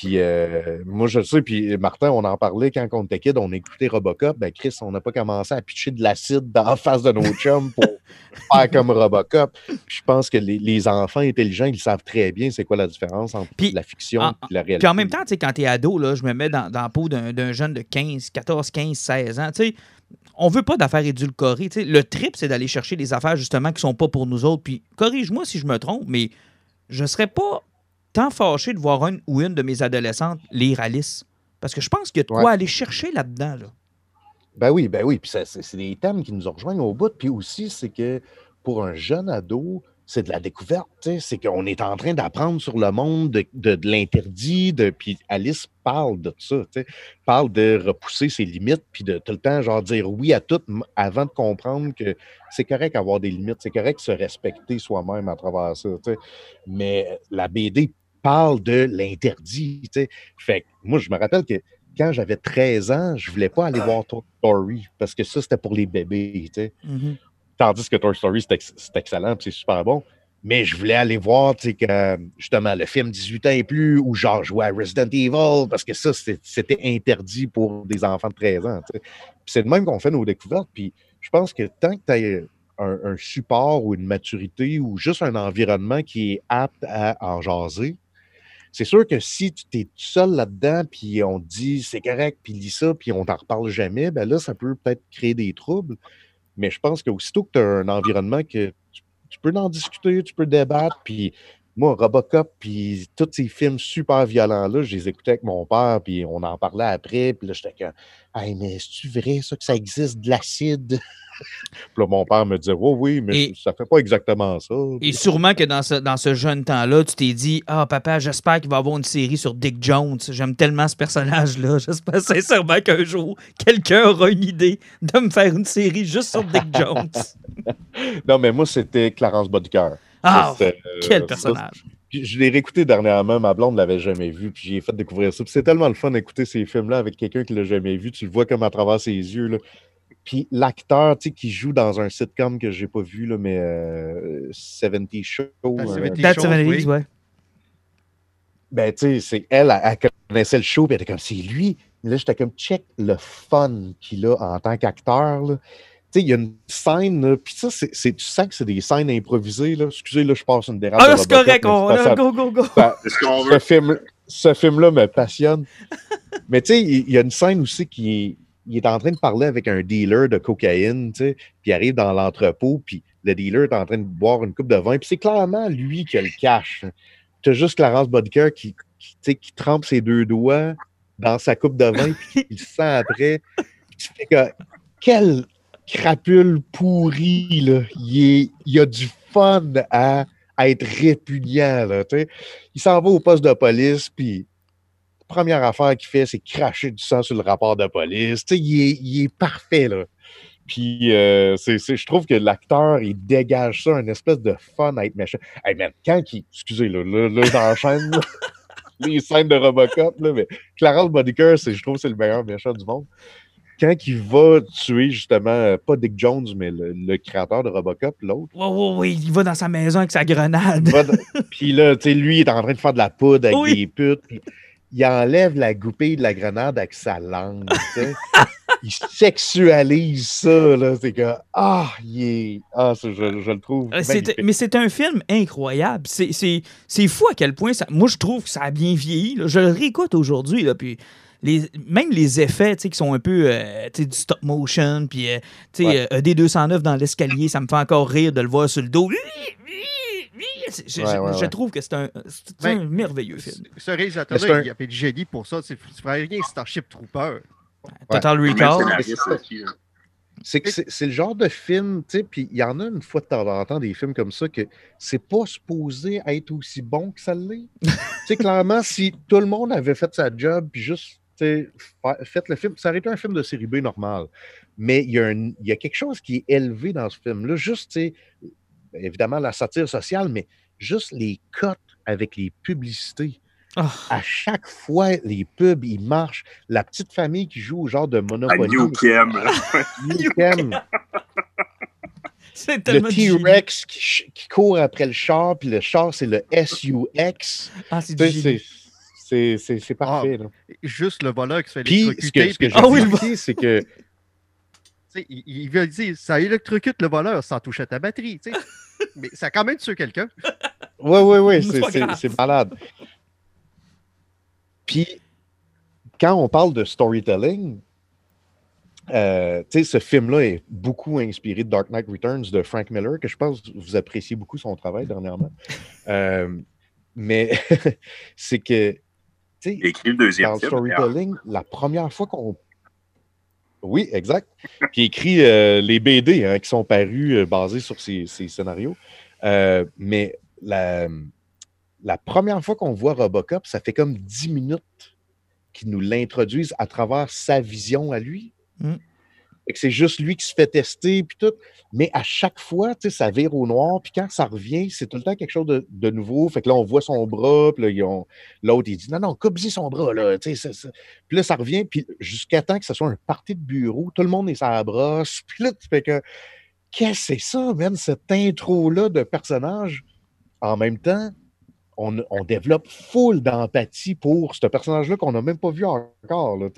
Puis euh, moi, je le sais, puis Martin, on en parlait quand on était kid, on écoutait Robocop. Ben Chris, on n'a pas commencé à pitcher de l'acide la face de nos chums pour faire comme Robocop. Puis je pense que les, les enfants intelligents, ils savent très bien c'est quoi la différence entre Puis, la fiction en- et la réalité. Puis en même temps, tu sais, quand t'es ado, là, je me mets dans, dans la peau d'un jeune de 15, 14, 15, 16 ans. Tu sais, on veut pas d'affaires édulcorées. tu. Le trip, c'est d'aller chercher des affaires justement qui sont pas pour nous autres. Puis corrige-moi si je me trompe, mais je serais pas tant fâché de voir une ou une de mes adolescentes lire Alice. Parce que je pense qu'il y a de quoi Ouais. aller chercher là-dedans. Là. Ben oui, ben oui. Puis c'est des thèmes qui nous rejoignent au bout. Puis aussi, c'est que pour un jeune ado, c'est de la découverte. C'est qu'on est en train d'apprendre sur le monde de, de- de l'interdit. De, puis Alice parle de ça. tu sais. Parle de repousser ses limites. Puis de tout le temps, genre, dire oui à tout avant de comprendre que c'est correct avoir des limites. C'est correct se respecter soi-même à travers ça. Mais la BD parle de l'interdit. tu sais. Fait que moi, je me rappelle que quand j'avais 13 ans, je voulais pas aller voir Toy Story parce que ça, c'était pour les bébés. tu sais. Mhm. Tandis que Toy Story, c'est ex- excellent c'est super bon. Mais je voulais aller voir, tu sais, que, justement, le film 18 ans et plus, ou genre jouer à Resident Evil, parce que ça, c'était interdit pour des enfants de 13 ans. c'est de même qu'on fait nos découvertes. Puis je pense que tant que tu as un, un support ou une maturité ou juste un environnement qui est apte à en jaser, c'est sûr que si tu es tout seul là-dedans, puis on te dit c'est correct, puis lis ça, puis on t'en reparle jamais, ben là, ça peut peut-être créer des troubles. Mais je pense qu'aussitôt que tu as un environnement que tu, tu peux en discuter, tu peux débattre, puis moi, Robocop, puis tous ces films super violents-là, je les écoutais avec mon père, puis on en parlait après, puis là, j'étais comme Hey, mais est-tu vrai, ça, que ça existe de l'acide? puis là, mon père me disait Oui, oui, mais Et- ça fait pas exactement ça. Et sûrement que dans ce, dans ce jeune temps-là, tu t'es dit Ah, papa, j'espère qu'il va y avoir une série sur Dick Jones. J'aime tellement ce personnage-là. J'espère sincèrement qu'un jour, quelqu'un aura une idée de me faire une série juste sur Dick Jones. Non, mais moi, c'était Clarence Bodicker. Ah, euh, quel ça, personnage. Puis je l'ai réécouté dernièrement, ma blonde ne l'avait jamais vu, puis j'ai fait découvrir ça. Puis c'est tellement le fun d'écouter ces films-là avec quelqu'un qui l'a jamais vu. Tu le vois comme à travers ses yeux. Là. Puis l'acteur tu sais, qui joue dans un sitcom que j'ai pas vu, là, mais euh, 70 Show. euh, 70 That's choses, 70s, oui. ouais. ben, tu sais, c'est elle, elle, elle connaissait le show, puis elle était comme, c'est lui. Là, j'étais comme, check le fun qu'il a en tant qu'acteur. là. Il y a une scène, puis ça, c'est, tu sens que c'est des scènes improvisées. Là. Excusez, là, je passe une dérape. Ah, c'est correct. On, là, go, go, go. C'est ce qu'on ce veut. film, ce film-là me passionne. Mais tu sais, il y a une scène aussi qui est, il est en train de parler avec un dealer de cocaïne, tu sais, puis il arrive dans l'entrepôt, puis le dealer est en train de boire une coupe de vin, puis c'est clairement lui qui a le cash. Tu as juste Clarence Bodker qui, qui, tu sais, qui trempe ses deux doigts dans sa coupe de vin, puis il sent après. Tu fais que, quel crapule pourri, là. Il, est- a du fun à, être répugnant. Il s'en va au poste de police, puis première affaire qu'il fait, c'est cracher du sang sur le rapport de police. Il est, il est parfait, là. Puis, euh, je trouve que l'acteur, il dégage ça, une espèce de fun à être méchant. Hey, man, quand il. Excusez, là, là, là j'enchaîne les scènes de Robocop, là, mais Clarence Bodicker, c'est, je trouve que c'est le meilleur méchant du monde. Quand il va tuer, justement, euh, pas Dick Jones, mais le, le créateur de Robocop, l'autre. Ouais, ouais, ouais, il va dans sa maison avec sa grenade. Puis là, tu sais, lui, il est en train de faire de la poudre avec Oui. des putes. il enlève la goupille de la grenade avec sa langue, il sexualise ça, là. C'est que, ah, il est... Ah, je, je le trouve Euh, magnifique. mais c'est un film incroyable. C'est- fou à quel point ça. Moi, je trouve que ça a bien vieilli. là. Je le réécoute aujourd'hui. là, Puis les, même les effets tu sais, qui sont un peu euh, tu sais, du stop motion, puis euh, tu sais, Ouais. euh, D209 dans l'escalier, ça me fait encore rire de le voir sur le dos. Je, Ouais, je- ouais, je ouais. trouve que c'est un, c'est Ben, un merveilleux film. Ce- réalisateur-là, c'est un- il a fait du génie pour ça. C'est rien Starship Trooper. Total Même Recall. que c'est c'est le genre de film, tu sais, puis il y en a une fois de temps en temps des films comme ça que c'est pas supposé être aussi bon que ça l'est. tu sais, clairement, si tout le monde avait fait sa job, puis juste, tu sais, fa- fait le film, ça aurait été un film de série B normal. Mais il y, a un- il y a quelque chose qui est élevé dans ce film-là, juste, tu sais, évidemment, la satire sociale, mais juste les cotes avec les publicités. Ah. À chaque fois, les pubs, ils marchent. La petite famille qui joue au genre de Monopoly. New là. Newcam. C'est le. T-Rex qui, qui court après le char, puis le char, c'est le SUX. Ah, c'est C'est c'est parfait. là. Juste le voleur qui se fait Puis, ce que, ce que Ah oui, le c'est que il, il veut dire, ça électrocute le voleur sans toucher à ta batterie. Mais ça a quand même tué quelqu'un. Oui, oui, oui, C'est malade. Puis, quand on parle de storytelling, euh, ce film-là est beaucoup inspiré de Dark Knight Returns de Frank Miller, que je pense que vous appréciez beaucoup son travail dernièrement. Euh, mais c'est que, écrit le deuxième dans le film. d'ailleurs. storytelling, la première fois qu'on. Oui, exact. Qui écrit euh, les BD hein, qui sont parus euh, basés sur ces, ces scénarios. Euh, mais la, la première fois qu'on voit Robocop, ça fait comme 10 minutes qu'ils nous l'introduisent à travers sa vision à lui. Mm. C'est juste lui qui se fait tester, puis tout. Mais à chaque fois, tu sais, ça vire au noir, puis quand ça revient, c'est tout le temps quelque chose de, nouveau. Fait que là, on voit son bras, puis l'autre, il dit non, non, coupe-y son bras, là. tu sais. Puis là, ça revient, puis jusqu'à temps que ce soit un party de bureau, tout le monde est la brosse. Puis là, tu fais que. Qu'est-ce que c'est ça, man, cette intro-là de personnage? En même temps, on, on développe full d'empathie pour ce personnage-là qu'on n'a même pas vu encore. Là,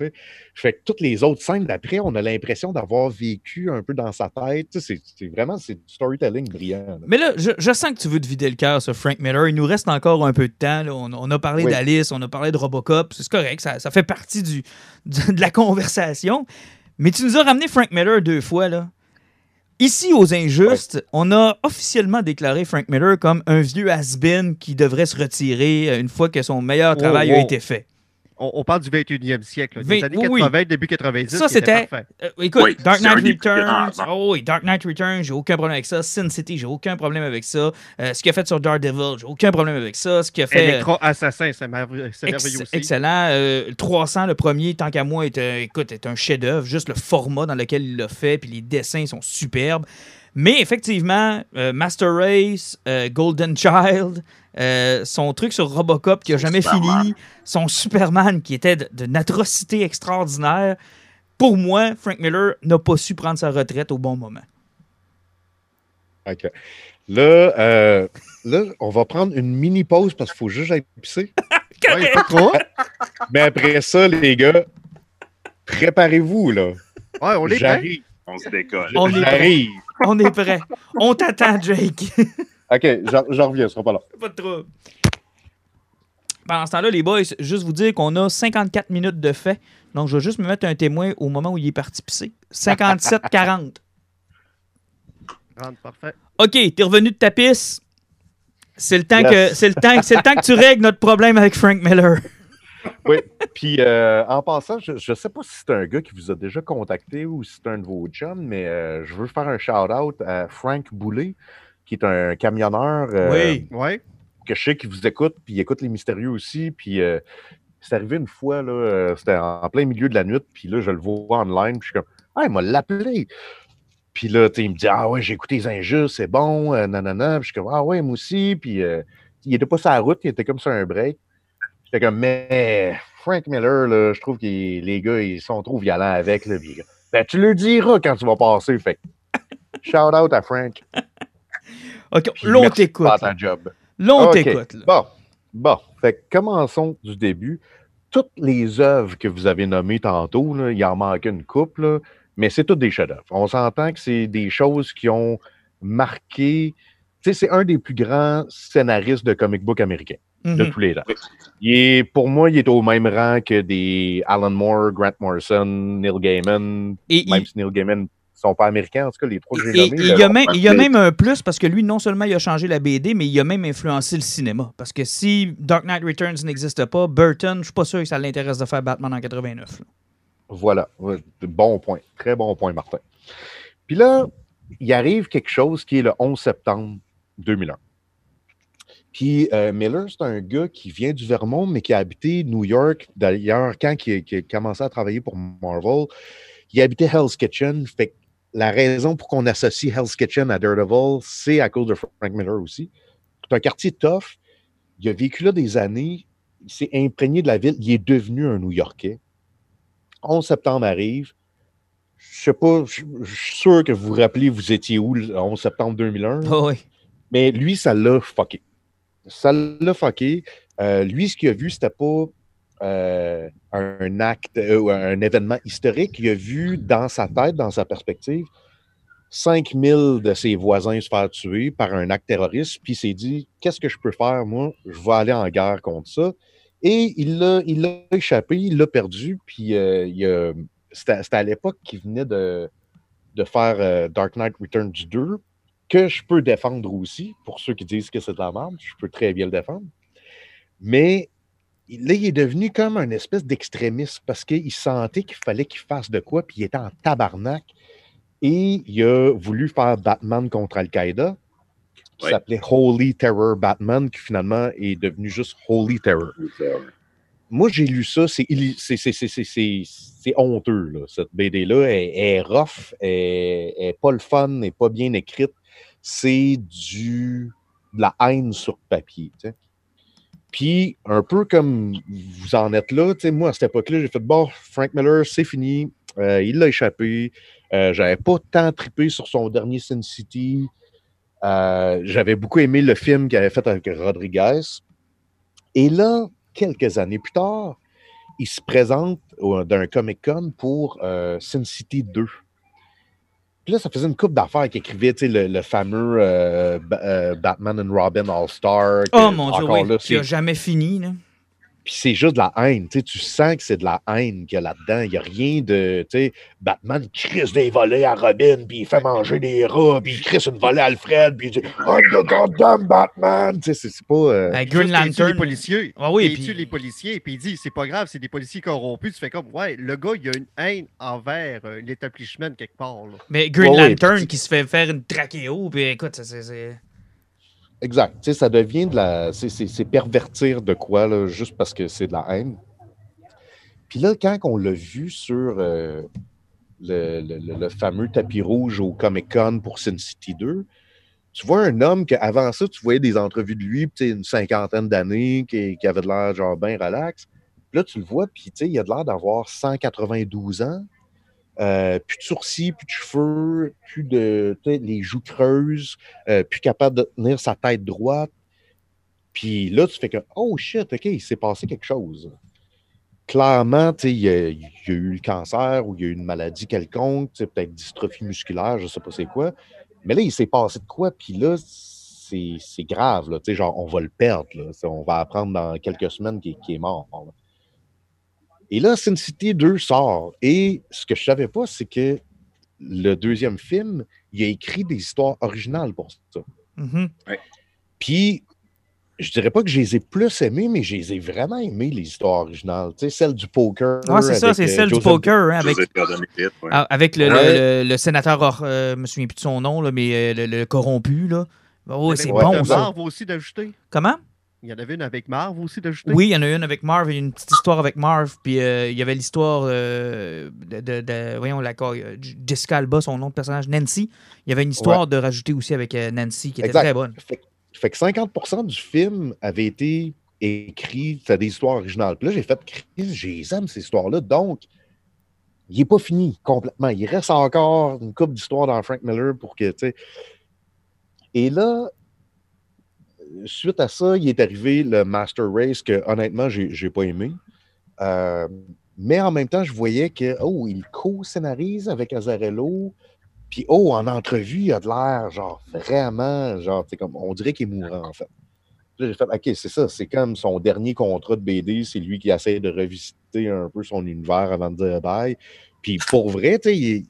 fait que toutes les autres scènes d'après, on a l'impression d'avoir vécu un peu dans sa tête. C'est vraiment c'est du storytelling brillant. là. Mais là, je, je sens que tu veux te vider le cœur, ce Frank Miller. Il nous reste encore un peu de temps. là. On, on a parlé Oui. d'Alice, on a parlé de Robocop. C'est correct, ça, ça fait partie du, du- de la conversation. Mais tu nous as ramené Frank Miller deux fois. là. Ici, aux Injustes, on a officiellement déclaré Frank Miller comme un vieux has-been qui devrait se retirer euh, une fois que son meilleur Wow, travail a wow. été fait. On, on parle du 21e siècle, là, des années oui, oui. 80, début 90. Ça, c'était- parfait. Euh, écoute, Oui, Dark Knight Returns. Oh oui, Dark Knight Returns, j'ai aucun problème avec ça. Sin City, j'ai aucun problème avec ça. Euh, ce qu'il a fait sur Daredevil, j'ai aucun problème avec ça. Ce qu'il a fait. Electro Assassin, c'est merveilleux aussi. excellent. Euh, le 300, le premier, tant qu'à moi, est, un- écoute, est un chef-d'œuvre. Juste le format dans lequel il l'a fait, puis les dessins sont superbes. Mais effectivement, euh, Master Race, euh, Golden Child, euh, son truc sur Robocop qui a Son jamais Superman. fini, son Superman qui était de- d'une atrocité extraordinaire. Pour moi, Frank Miller n'a pas su prendre sa retraite au bon moment. OK. Là, euh, là, on va prendre une mini pause parce qu'il faut juste que j'aille pisser. Ouais, trop. Mais après ça, les gars, préparez-vous, là. Ouais, on est prêt. J'arrive. On se décolle. On est prêt. J'arrive. On est prêt. On t'attend, Jake. OK, j'en reviens, ce sera pas là. Pas de trouble. Pendant ce temps-là, les boys, juste vous dire qu'on a 54 minutes de fait. Donc, je vais juste me mettre un témoin au moment où il est parti pisser. 57-40. Rentre, parfait. OK, t'es revenu de ta pisse. C'est le, temps Yes. que, c'est, le temps, c'est le temps que tu règles notre problème avec Frank Miller. Oui. Puis euh, en passant, je ne sais pas si c'est un gars qui vous a déjà contacté ou si c'est un de vos chums, mais euh, je veux faire un shout-out à Frank Boulet, qui est un camionneur euh, Oui. Ouais. que je sais qu'il vous écoute, puis il écoute les mystérieux aussi. Puis euh, c'est arrivé une fois, là, euh, c'était en, plein milieu de la nuit, puis là, je le vois online, puis je suis comme Ah, il m'a l'appelé. Puis là, tu sais, il me dit Ah ouais, j'ai écouté les injustes, c'est bon, euh, nanana. Puis je suis comme Ah ouais, moi aussi. Puis euh, il était pas sur la route, il était comme sur un break. J'étais comme Mais Frank Miller, là, je trouve que les gars, ils sont trop violents avec. Là, puis, ben, tu le diras quand tu vas passer. Fait shout out à Frank. OK, Puis là, on merci t'écoute. ta job. Là, on Ok. t'écoute. Bon, bon. Fait que commençons du début. Toutes les œuvres que vous avez nommées tantôt, là, il en manque une couple, là, mais c'est toutes des chefs-d'œuvre. On s'entend que c'est des choses qui ont marqué. Tu sais, c'est un des plus grands scénaristes de comic book américains de Mhm. tous les temps. Il est, pour moi, il est au même rang que des Alan Moore, Grant Morrison, Neil Gaiman, Et il- même si Neil Gaiman sont pas américains, en tout cas, les trois que j'ai nommés. il y, a même, il y a même un plus parce que lui, non seulement il a changé la BD, mais il a même influencé le cinéma. Parce que si Dark Knight Returns n'existe pas, Burton, je suis pas sûr que ça l'intéresse de faire Batman en 89. là. Voilà. Bon point. Très bon point, Martin. Puis là, il arrive quelque chose qui est le 11 septembre 2001. Puis euh, Miller, c'est un gars qui vient du Vermont, mais qui a habité New York. D'ailleurs, quand il a, commencé à travailler pour Marvel, il habitait Hell's Kitchen. Fait la raison pour qu'on associe Hell's Kitchen à Daredevil, c'est à cause de Frank Miller aussi. C'est un quartier tough. Il a vécu là des années. Il s'est imprégné de la ville. Il est devenu un New-Yorkais. 11 septembre arrive. Je sais pas, je je suis sûr que vous vous rappelez, vous étiez où le 11 septembre 2001? Ah oui. Mais lui, ça l'a fucké. Ça l'a fucké. Euh, lui, ce qu'il a vu, c'était pas euh, un acte euh, ou un événement historique. Il a vu dans sa tête, dans sa perspective, 5000 de ses voisins se faire tuer par un acte terroriste. Puis il s'est dit Qu'est-ce que je peux faire, moi? Je vais aller en guerre contre ça. Et il l'a échappé, il l'a perdu. Puis euh, c'était à l'époque qu'il venait de, faire Dark Knight Returns 2 que je peux défendre aussi, pour ceux qui disent que c'est de la merde, je peux très bien le défendre. Mais là, il est devenu comme un espèce d'extrémiste parce qu'il sentait qu'il fallait qu'il fasse de quoi, puis il était en tabarnak. Et il a voulu faire Batman contre Al-Qaïda, qui Ouais. s'appelait Holy Terror Batman, qui finalement est devenu juste Holy Terror. Moi, j'ai lu ça, c'est honteux, là, cette BD-là. Elle, elle est rough, elle elle est pas le fun, elle n'est pas bien écrite. C'est du de la haine sur papier. tu sais. Puis, un peu comme vous en êtes là, moi, à cette époque-là, j'ai fait bon, Frank Miller, c'est fini. Euh, il l'a échappé. Euh, J'avais pas tant trippé sur son dernier Sin City. Euh, J'avais beaucoup aimé le film qu'il avait fait avec Rodriguez. Et là, quelques années plus tard, il se présente d'un Comic-Con pour euh, Sin City 2. Puis là, ça faisait une coupe d'affaires qui écrivait tu sais, le, le fameux euh, euh, Batman and Robin All-Star. Oh mon dieu, oui. là, qui a c'est- jamais fini. Là. Puis c'est juste de la haine. Tu, sais, tu sens que c'est de la haine qu'il y a là-dedans. Il n'y a rien de. Tu sais, Batman crisse des volets à Robin, puis il fait manger des rats, puis il crisse une volée à Alfred, puis il dit I'm the goddamn Batman. Tu sais, c'est pas. euh, Green Juste, il tue Lantern. les policiers? Ah oui, il puis- tue les policiers, puis il dit c'est pas grave, c'est des policiers corrompus. Tu fais comme ouais, le gars, il a une haine envers euh, l'établissement quelque part. là. Mais Green Ouais, Lantern qui se fait faire une trachéo, puis écoute, c'est. Exact. Ça devient de la. C'est, pervertir de quoi, juste parce que c'est de la haine. Puis là, quand on l'a vu sur euh, le, fameux tapis rouge au Comic Con pour Sin City 2, tu vois un homme qu'avant ça, tu voyais des entrevues de lui, une cinquantaine d'années, qui, qui avait de l'air genre bien relax. Puis là, tu le vois, puis il a de l'air d'avoir 192 ans. Euh, plus de sourcils, plus de cheveux, plus de les joues creuses, euh, plus capable de tenir sa tête droite. Puis là, tu fais que Oh shit, OK, il s'est passé quelque chose. Clairement, il y, a, a eu le cancer ou il y a eu une maladie quelconque, peut-être dystrophie musculaire, je sais pas c'est quoi. Mais là, il s'est passé de quoi? Puis là, c'est grave, là, genre, on va le perdre. Là, on va apprendre dans quelques semaines qu'il est mort. Et là, Sin City 2 sort. Et ce que je savais pas, c'est que le deuxième film, il a écrit des histoires originales pour ça. Mhm. Puis, je dirais pas que je les ai plus aimés, mais je les ai vraiment aimés, les histoires originales. Tu sais, celle du poker. Ah, c'est ça, c'est euh, celle du poker, hein, avec, ouais. ah, avec le, le- Ouais. le- le sénateur, Or- euh, je me souviens plus de son nom, là, mais euh, le, le corrompu. Là. Oh, c'est bon, ça. Aussi d'ajouter. Comment? Il y en avait une avec Marv aussi d'ajouter. Oui, il y en a une avec Marv, il y a une petite histoire avec Marv, puis euh, il y avait l'histoire euh, de, de- de- voyons, la, euh, Jessica Alba, son nom de personnage, Nancy. Il y avait une histoire de rajouter aussi avec euh, Nancy qui était Exact. très bonne. Fait, fait que 50% du film avait été écrit, c'était des histoires originales. Puis là, j'ai fait, j'ai aime ces histoires-là. Donc, il n'est pas fini complètement. Il reste encore une couple d'histoires dans Frank Miller pour que, tu sais. Et là, suite à ça, il est arrivé le Master Race que, honnêtement, j'ai j'ai pas aimé. Euh, mais en même temps, je voyais que, oh, il co-scénarise avec Azarello. Puis, oh, en entrevue, il a de l'air, genre, vraiment, genre, comme, on dirait qu'il est mourant, en fait. J'ai fait, OK, c'est ça, c'est comme son dernier contrat de BD, c'est lui qui essaie de revisiter un peu son univers avant de dire bye. Puis, pour vrai, tu sais,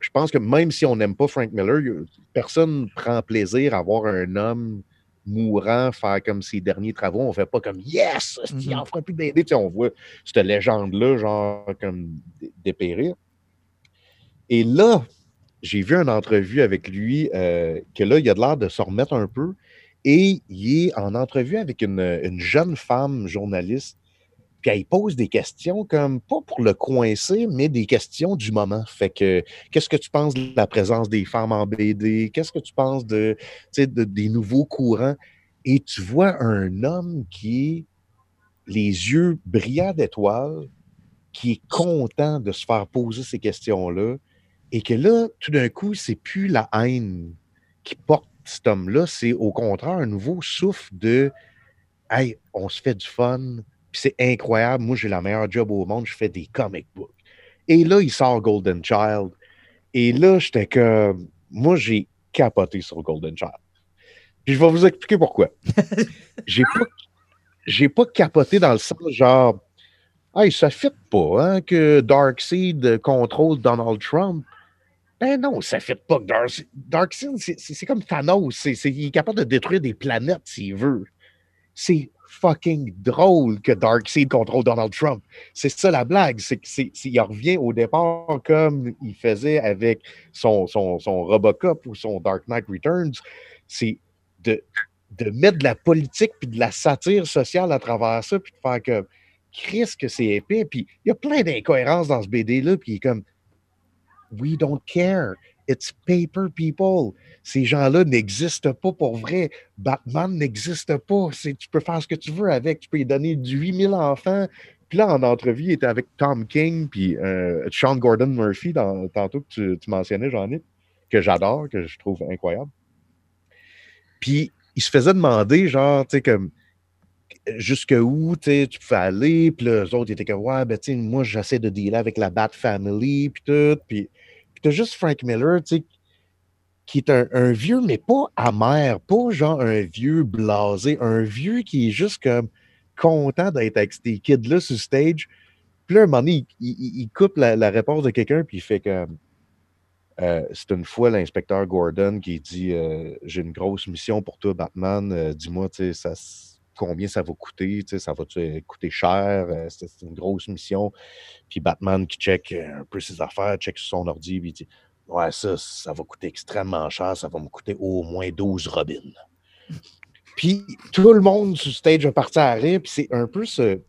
je pense que même si on n'aime pas Frank Miller, il- personne ne prend plaisir à voir un homme mourant faire comme ses derniers travaux. On fait pas comme Yes! Il Mhm. en fera plus sais, on voit cette légende-là, genre, comme dé- dépérir. Et là, j'ai vu une entrevue avec lui euh, que là, il a de l'air de se remettre un peu. Et il est en entrevue avec une, une jeune femme journaliste. Puis elle pose des questions comme, pas pour le coincer, mais des questions du moment. Fait que, qu'est-ce que tu penses de la présence des femmes en BD? Qu'est-ce que tu penses de, de- des nouveaux courants? Et tu vois un homme qui les yeux brillants d'étoiles, qui est content de se faire poser ces questions-là, et que là, tout d'un coup, c'est plus la haine qui porte cet homme-là, c'est au contraire un nouveau souffle de Hey, on se fait du fun, puis c'est incroyable, moi j'ai la meilleure job au monde, je fais des comic books. Et là, il sort Golden Child. Et là, j'étais comme moi, j'ai capoté sur Golden Child. Puis je vais vous expliquer pourquoi. j'ai pas j'ai pas capoté dans le sens genre Hey, ça fit pas hein, que Darkseid contrôle Donald Trump. Ben non, ça fit pas que Dark- Darkseid, c'est- comme Thanos. il est capable de détruire des planètes s'il veut. C'est fucking drôle que Darkseid contrôle Donald Trump. C'est ça la blague. C'est que c'est- c'est- il revient au départ comme il faisait avec son, son, son Robocop ou son Dark Knight Returns. C'est de, de mettre de la politique puis de la satire sociale à travers ça, puis de faire comme Chris que c'est épais. Puis il y a plein d'incohérences dans ce BD-là, puis il est comme We don't care. It's paper people. Ces gens-là n'existent pas pour vrai. Batman n'existe pas. Tu peux faire ce que tu veux avec. Tu peux lui donner du 8000 enfants. Puis là, en entrevue, il était avec Tom King puis euh, Sean Gordon Murphy, tantôt que tu, mentionnais, Jean-Nic, que j'adore, que je trouve incroyable. Puis il se faisait demander, genre, tu sais, comme jusque où tu pouvais aller. Puis eux autres ils étaient comme, ouais, ben, tu sais, moi, j'essaie de dealer avec la Bat Family, puis tout. Puis t'as juste Frank Miller, tu sais, qui est un, vieux, mais pas amer, pas genre un vieux blasé, un vieux qui est juste comme content d'être avec ces kids-là sur stage. Puis là, un moment donné, il, il- coupe la, réponse de quelqu'un, puis il fait comme. euh, c'est une fois l'inspecteur Gordon qui dit euh, J'ai une grosse mission pour toi, Batman. Euh, Dis-moi, tu sais, ça, combien ça va coûter Ça va-tu euh, coûter cher Euh, C'est une grosse mission. Puis Batman qui check euh, un peu ses affaires, check son ordi, puis il dit Ouais, ça, ça va coûter extrêmement cher. Ça va me coûter au moins 12 robins. Puis tout le monde sur stage a parti à rire, puis c'est un peu ce-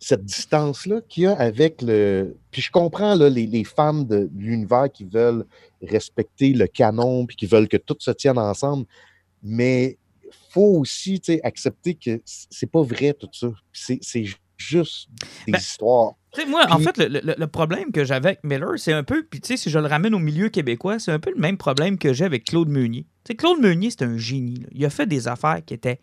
cette distance-là qu'il y a avec le. Puis je comprends là, les, les fans de l'univers qui veulent respecter le canon, puis qui veulent que tout se tienne ensemble, mais faut aussi accepter que c'est pas vrai tout ça. C'est juste des Ben, histoires. Moi, en fait, le, le- le problème que j'avais avec Miller, c'est un peu, puis tu sais, si je le ramène au milieu québécois, c'est un peu le même problème que j'ai avec Claude Meunier. Claude Meunier, c'est un génie. là. Il a fait des affaires qui étaient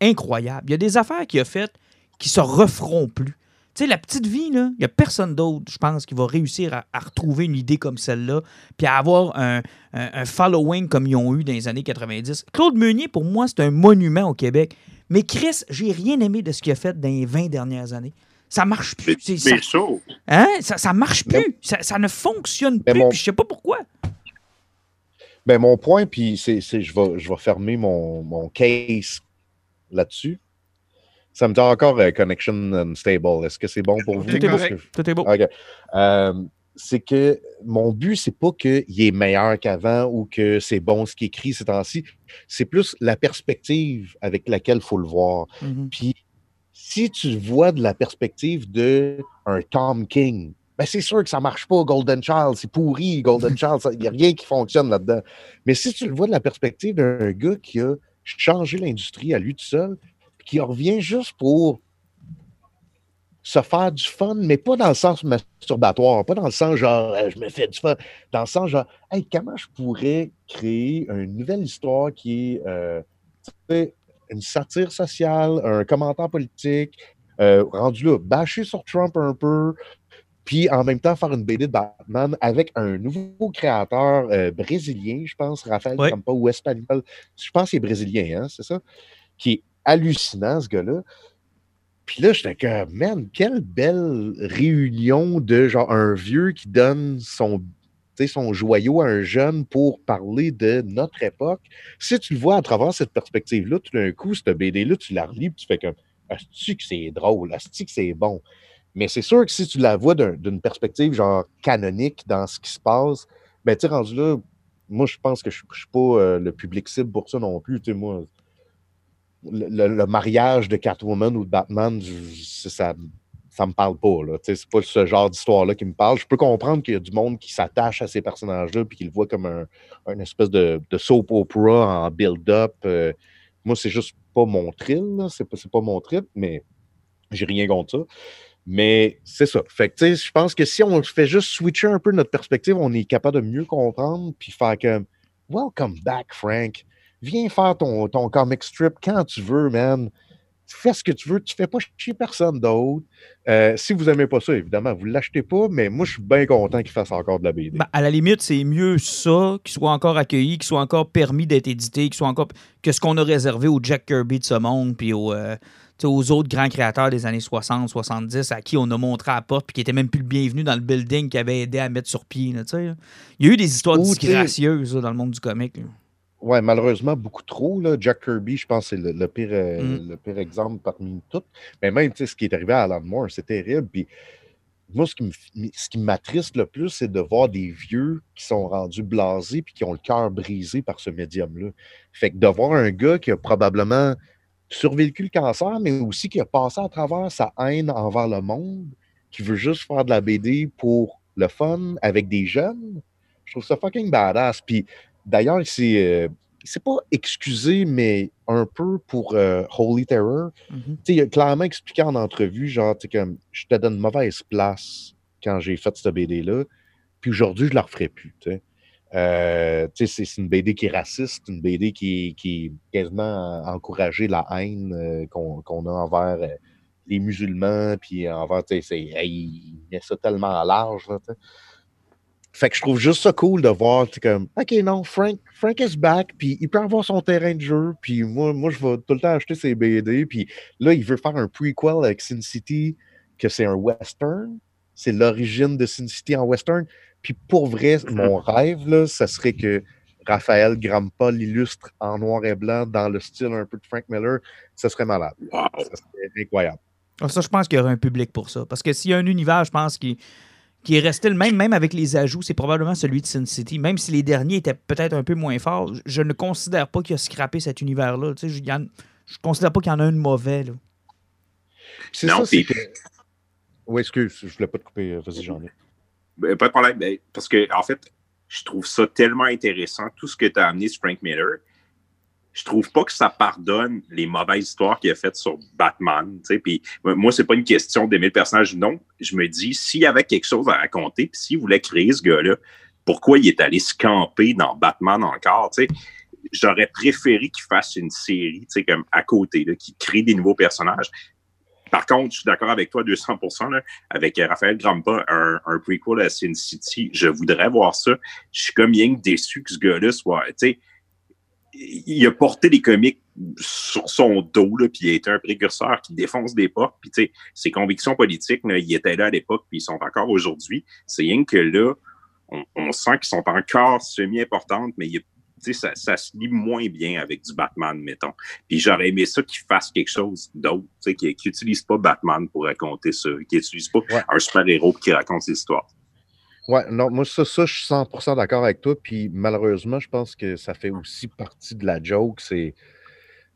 incroyables. Il y a des affaires qu'il a faites qui se referont plus. Tu sais, la petite vie, il n'y a personne d'autre, je pense, qui va réussir à, à retrouver une idée comme celle-là, puis à avoir un, un- un following comme ils ont eu dans les années 90. Claude Meunier, pour moi, c'est un monument au Québec. Mais Chris, j'ai rien aimé de ce qu'il a fait dans les 20 dernières années. Ça marche plus. Mais, C'est- ça- mais chaud. Hein? Ça, ça marche Mais- plus. Ça, ça ne fonctionne plus. mon- puis Je sais pas pourquoi. Ben, mon point, puis c'est, c'est- je, vais, je vais fermer mon, mon case là-dessus. Ça me dit encore euh, Connection Unstable. Est-ce que c'est bon pour vous? Tout est beau. correct. Tout est beau. OK. Euh, c'est que mon but, c'est pas qu'il est meilleur qu'avant ou que c'est bon ce qu'il écrit ces temps-ci. C'est plus la perspective avec laquelle il faut le voir. Mhm. Puis, si tu vois de la perspective de un Tom King, ben c'est sûr que ça marche pas, Golden Child. C'est pourri, Golden Child. Il n'y a rien qui fonctionne là-dedans. Mais si tu le vois de la perspective d'un gars qui a changé l'industrie à lui tout seul, qui revient juste pour se faire du fun, mais pas dans le sens masturbatoire, pas dans le sens genre euh, je me fais du fun, dans le sens genre hey, comment je pourrais créer une nouvelle histoire qui est euh, une satire sociale, un commentaire politique, euh, rendu là, bâcher sur Trump un peu, puis en même temps faire une BD de Batman avec un nouveau créateur euh, brésilien, je pense, Raphaël Ouais. Campa ou espagnol. Je pense qu'il est brésilien, hein, c'est ça? Qui est hallucinant, ce gars-là. Puis là, j'étais comme, man, quelle belle réunion de genre un vieux qui donne son, son joyau à un jeune pour parler de notre époque. Si tu le vois à travers cette perspective-là, tout d'un coup, cette BD-là, tu la relis, tu fais comme, Asti que c'est drôle, Asti que c'est bon. Mais c'est sûr que si tu la vois d'un- d'une perspective genre canonique dans ce qui se passe, ben tu rendu là, moi je pense que je ne suis pas euh, le public cible pour ça non plus. Tu sais, moi, le, mariage de Catwoman ou de Batman, ça ça me parle pas. C'est pas ce genre d'histoire-là qui me parle. Je peux comprendre qu'il y a du monde qui s'attache à ces personnages-là puis qui le voit comme un, un espèce de, soap opera en build-up. euh, moi, c'est juste pas mon thrill, c'est pas, pas mon trip, mais j'ai rien contre ça. Mais c'est ça. Fait je pense que si on fait juste switcher un peu notre perspective, on est capable de mieux comprendre puis faire comme Welcome back, Frank. Viens faire ton, ton comic strip quand tu veux, man. Fais ce que tu veux, tu fais pas chier personne d'autre. Euh, si vous aimez pas ça, évidemment, vous l'achetez pas, mais moi, je suis bien content qu'il fasse encore de la BD. Ben, à la limite, c'est mieux ça, qu'il soit encore accueilli, qu'il soit encore permis d'être édité, qu'il soit encore que ce qu'on a réservé au Jack Kirby de ce monde, puis aux, euh, aux autres grands créateurs des années 60, 70, à qui on a montré à la porte, puis qui étaient même plus le bienvenu dans le building, qui avait aidé à mettre sur pied. là, là. Il y a eu des histoires disgracieuses là, dans le monde du comic. Ouais, malheureusement, beaucoup trop. Là. Jack Kirby, je pense que c'est le, le pire, euh, Mm. le pire exemple parmi toutes. Mais même, tu sais, ce qui est arrivé à Alan Moore, c'est terrible. Puis moi, ce qui m'attriste le plus, c'est de voir des vieux qui sont rendus blasés puis qui ont le cœur brisé par ce médium-là. Fait que de voir un gars qui a probablement survécu le cancer, mais aussi qui a passé à travers sa haine envers le monde, qui veut juste faire de la BD pour le fun avec des jeunes, je trouve ça fucking badass. Puis d'ailleurs, c'est euh, c'est pas excusé, mais un peu pour euh, Holy Terror. Mhm. Tu sais, il a clairement expliqué en entrevue, genre, tu sais, comme, je te donne une mauvaise place quand j'ai fait cette BD-là, puis aujourd'hui, je la referai plus, tu sais. Euh, c'est c'est une BD qui est raciste, une BD qui, qui est quasiment encouragé la haine euh, qu'on qu'on a envers les musulmans, puis envers, tu sais, il met ça tellement à large, là. Fait que je trouve juste ça cool de voir, tu sais, comme, OK, non, Frank, Frank is back, puis il peut avoir son terrain de jeu, puis moi, moi, je vais tout le temps acheter ses BD, puis là, il veut faire un prequel avec Sin City, que c'est un western. C'est l'origine de Sin City en western. Puis pour vrai, mon rêve, là, ça serait que Raphaël Grampa l'illustre en noir et blanc dans le style un peu de Frank Miller. Ça serait malade. Wow. Ça serait incroyable. Ah, Ça, je pense qu'il y aurait un public pour ça. Parce que s'il y a un univers, je pense, qui, qui est resté le même, même avec les ajouts, c'est probablement celui de Sin City. Même si les derniers étaient peut-être un peu moins forts, je- ne considère pas qu'il a scrappé cet univers-là. Tu sais, je, je considère pas qu'il y en a un de mauvais. là. C'est Non, ça, que... Oui, excuse, je voulais pas te couper. Vas-y, j'en ai. Ben, pas de problème. Ben, parce que, en fait, je trouve ça tellement intéressant, tout ce que tu as amené sur Frank Miller. Je trouve pas que ça pardonne les mauvaises histoires qu'il a faites sur Batman. Puis, moi, c'est pas une question d'aimer le personnage non. Je me dis, s'il y avait quelque chose à raconter, puis s'il voulait créer ce gars-là, pourquoi il est allé se camper dans Batman encore? J'aurais préféré qu'il fasse une série, comme à côté, qui crée des nouveaux personnages. Par contre, je suis d'accord avec toi 200%, là, avec Raphaël Grampa, un, un prequel à Sin City. Je voudrais voir ça. Je suis comme bien déçu que ce gars-là soit, sais, il a porté des comics sur son dos, là, puis il a été un précurseur qui défonce des portes. Puis, tu sais, ses convictions politiques, là, il était là à l'époque, puis ils sont encore aujourd'hui. C'est rien que là, on, on sent qu'ils sont encore semi-importantes, mais il ça, ça se lit moins bien avec du Batman, mettons. Puis j'aurais aimé ça qu'il fasse quelque chose d'autre, qui n'utilise pas Batman pour raconter ça, qui n'utilise pas un super-héros qui raconte l'histoire. Ouais, non, moi, ça, ça, je suis 100% d'accord avec toi. Puis malheureusement, je pense que ça fait aussi partie de la joke. C'est,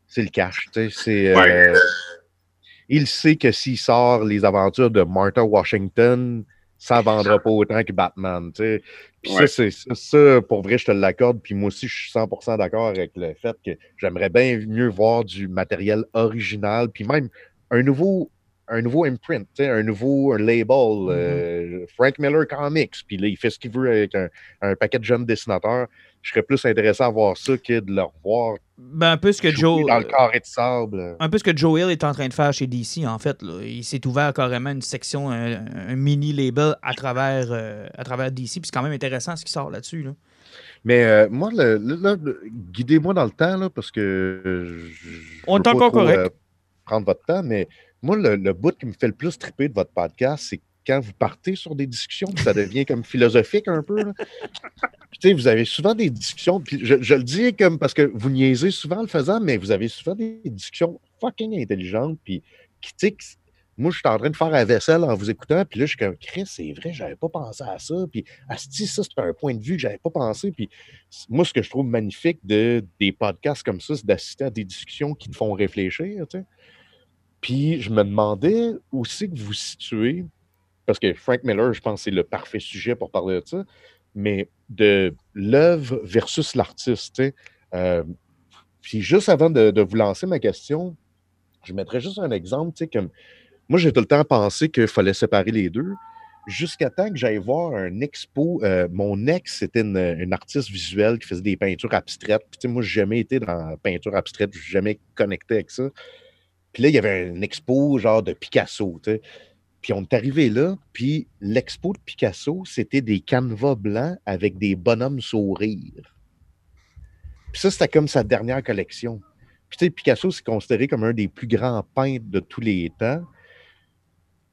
c'est le cash. C'est, euh, il sait que s'il sort les aventures de Martha Washington, ça ne vendra pas autant que Batman. Puis ça, c'est ça, pour vrai, je te l'accorde. Puis moi aussi, je suis 100% d'accord avec le fait que j'aimerais bien mieux voir du matériel original, puis même un nouveau un nouveau imprint, un nouveau label, mm-hmm. euh, Frank Miller Comics, puis là, il fait ce qu'il veut avec un, paquet de jeunes dessinateurs. Je serais plus intéressé à voir ça que de le revoir ben, un peu ce que Joe. Dans le carré de sable. Un peu ce que Joe Hill est en train de faire chez DC, en fait. Il s'est ouvert carrément une section, un, mini label à travers, euh, à travers DC. Puis c'est quand même intéressant ce qui sort là-dessus. Mais euh, moi, guidez-moi dans le temps, là, parce que. On est encore correct. prendre votre temps, mais moi, le, bout qui me fait le plus triper de votre podcast, c'est quand vous partez sur des discussions, ça devient comme philosophique un peu. vous avez souvent des discussions, puis je, le dis comme parce que vous niaisez souvent en le faisant, mais vous avez souvent des discussions fucking intelligentes, puis qui, moi, je suis en train de faire la vaisselle en vous écoutant, puis là, je suis comme, Chris, c'est vrai, j'avais pas pensé à ça, puis Asti, ça, c'est un point de vue que j'avais pas pensé, puis moi, ce que je trouve magnifique de, des podcasts comme ça, c'est d'assister à des discussions qui te font réfléchir, tu sais. Puis je me demandais aussi que vous situez, parce que Frank Miller, je pense c'est le parfait sujet pour parler de ça, mais de l'œuvre versus l'artiste. Euh, puis juste avant de, vous lancer ma question, je mettrais juste un exemple, moi j'ai tout le temps pensé qu'il fallait séparer les deux, jusqu'à temps que j'aille voir un expo. Euh, mon ex, c'était une, artiste visuelle qui faisait des peintures abstraites. Puis, moi, j'ai jamais été dans la peinture abstraite, je jamais connecté avec ça. Puis là, il y avait une expo genre de Picasso, tu sais. Puis on est arrivé là, puis l'expo de Picasso, c'était des canevas blancs avec des bonhommes sourires. Puis ça, c'était comme sa dernière collection. Puis tu sais, Picasso, c'est considéré comme un des plus grands peintres de tous les temps.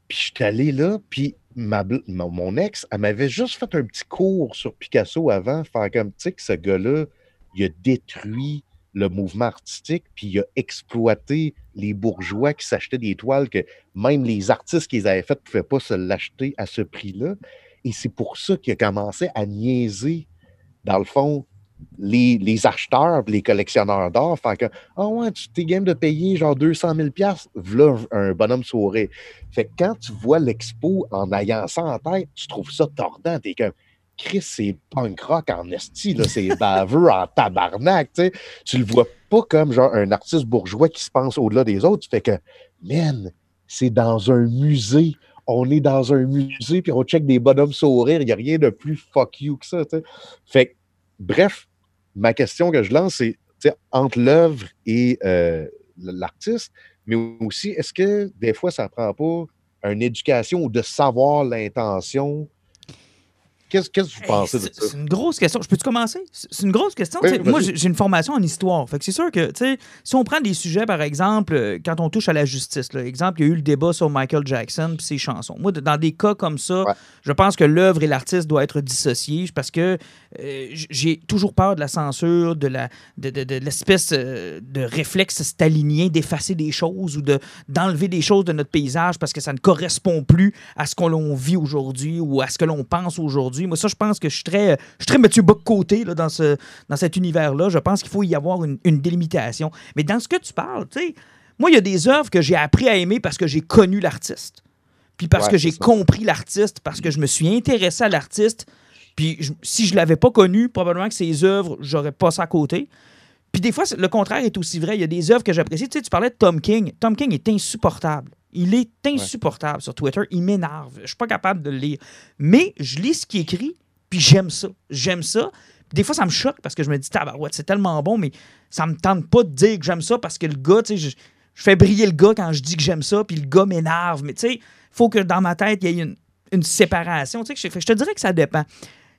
Puis je suis allé là, puis mon ex, elle m'avait juste fait un petit cours sur Picasso avant, faire comme, tu sais, que ce gars-là, il a détruit le mouvement artistique, puis il a exploité les bourgeois qui s'achetaient des toiles que même les artistes qui les avaient faites ne pouvaient pas se l'acheter à ce prix-là. Et c'est pour ça qu'il a commencé à niaiser, dans le fond, les, acheteurs, les collectionneurs d'art, fait que, ah ouais, tu t'es game de payer genre 200 000 voilà un bonhomme sourire. Fait que quand tu vois l'expo en ayant ça en tête, tu trouves ça tordant, t'es comme, Chris, c'est punk rock en esti, c'est baveux en tabarnak, tu le vois pas comme genre un artiste bourgeois qui se pense au-delà des autres. Tu fais que, man, c'est dans un musée. On est dans un musée, puis on check des bonhommes sourire. Il n'y a rien de plus fuck you que ça. Fait bref, ma question que je lance, c'est entre l'œuvre et euh, l'artiste, mais aussi, est-ce que des fois, ça ne prend pas une éducation ou de savoir l'intention Qu'est-ce que vous pensez de ça? C'est une grosse question. Je peux-tu commencer? C'est une grosse question. moi, j'ai une formation en histoire. Fait que c'est sûr que, si on prend des sujets, par exemple, euh, quand on touche à la justice, là, exemple, il y a eu le débat sur Michael Jackson et ses chansons. Moi, dans des cas comme ça, je pense que l'œuvre et l'artiste doivent être dissociés parce que euh, j'ai toujours peur de la censure, de la de, de, l'espèce euh, de réflexe stalinien d'effacer des choses ou de, d'enlever des choses de notre paysage parce que ça ne correspond plus à ce qu'on vit aujourd'hui ou à ce que l'on pense aujourd'hui. Moi, ça, je pense que je suis très, je suis très Mathieu côté là, dans, ce, dans cet univers-là. Je pense qu'il faut y avoir une, délimitation. Mais dans ce que tu parles, tu sais, moi, il y a des œuvres que j'ai appris à aimer parce que j'ai connu l'artiste. Puis parce que j'ai compris l'artiste, parce que je me suis intéressé à l'artiste. Puis si je ne l'avais pas connu, probablement que ses œuvres, j'aurais pas ça à côté. Puis des fois, le contraire est aussi vrai. Il y a des œuvres que j'apprécie. Tu sais, tu parlais de Tom King. Tom King est insupportable. Il est insupportable sur Twitter. Il m'énerve. Je suis pas capable de le lire. Mais je lis ce qu'il écrit, puis j'aime ça. J'aime ça. des fois, ça me choque parce que je me dis, tabarouette, c'est tellement bon, mais ça me tente pas de dire que j'aime ça parce que le gars, tu sais, je, fais briller le gars quand je dis que j'aime ça, puis le gars m'énerve. Mais tu sais, il faut que dans ma tête, il y ait une, séparation. Tu sais, je, te dirais que ça dépend.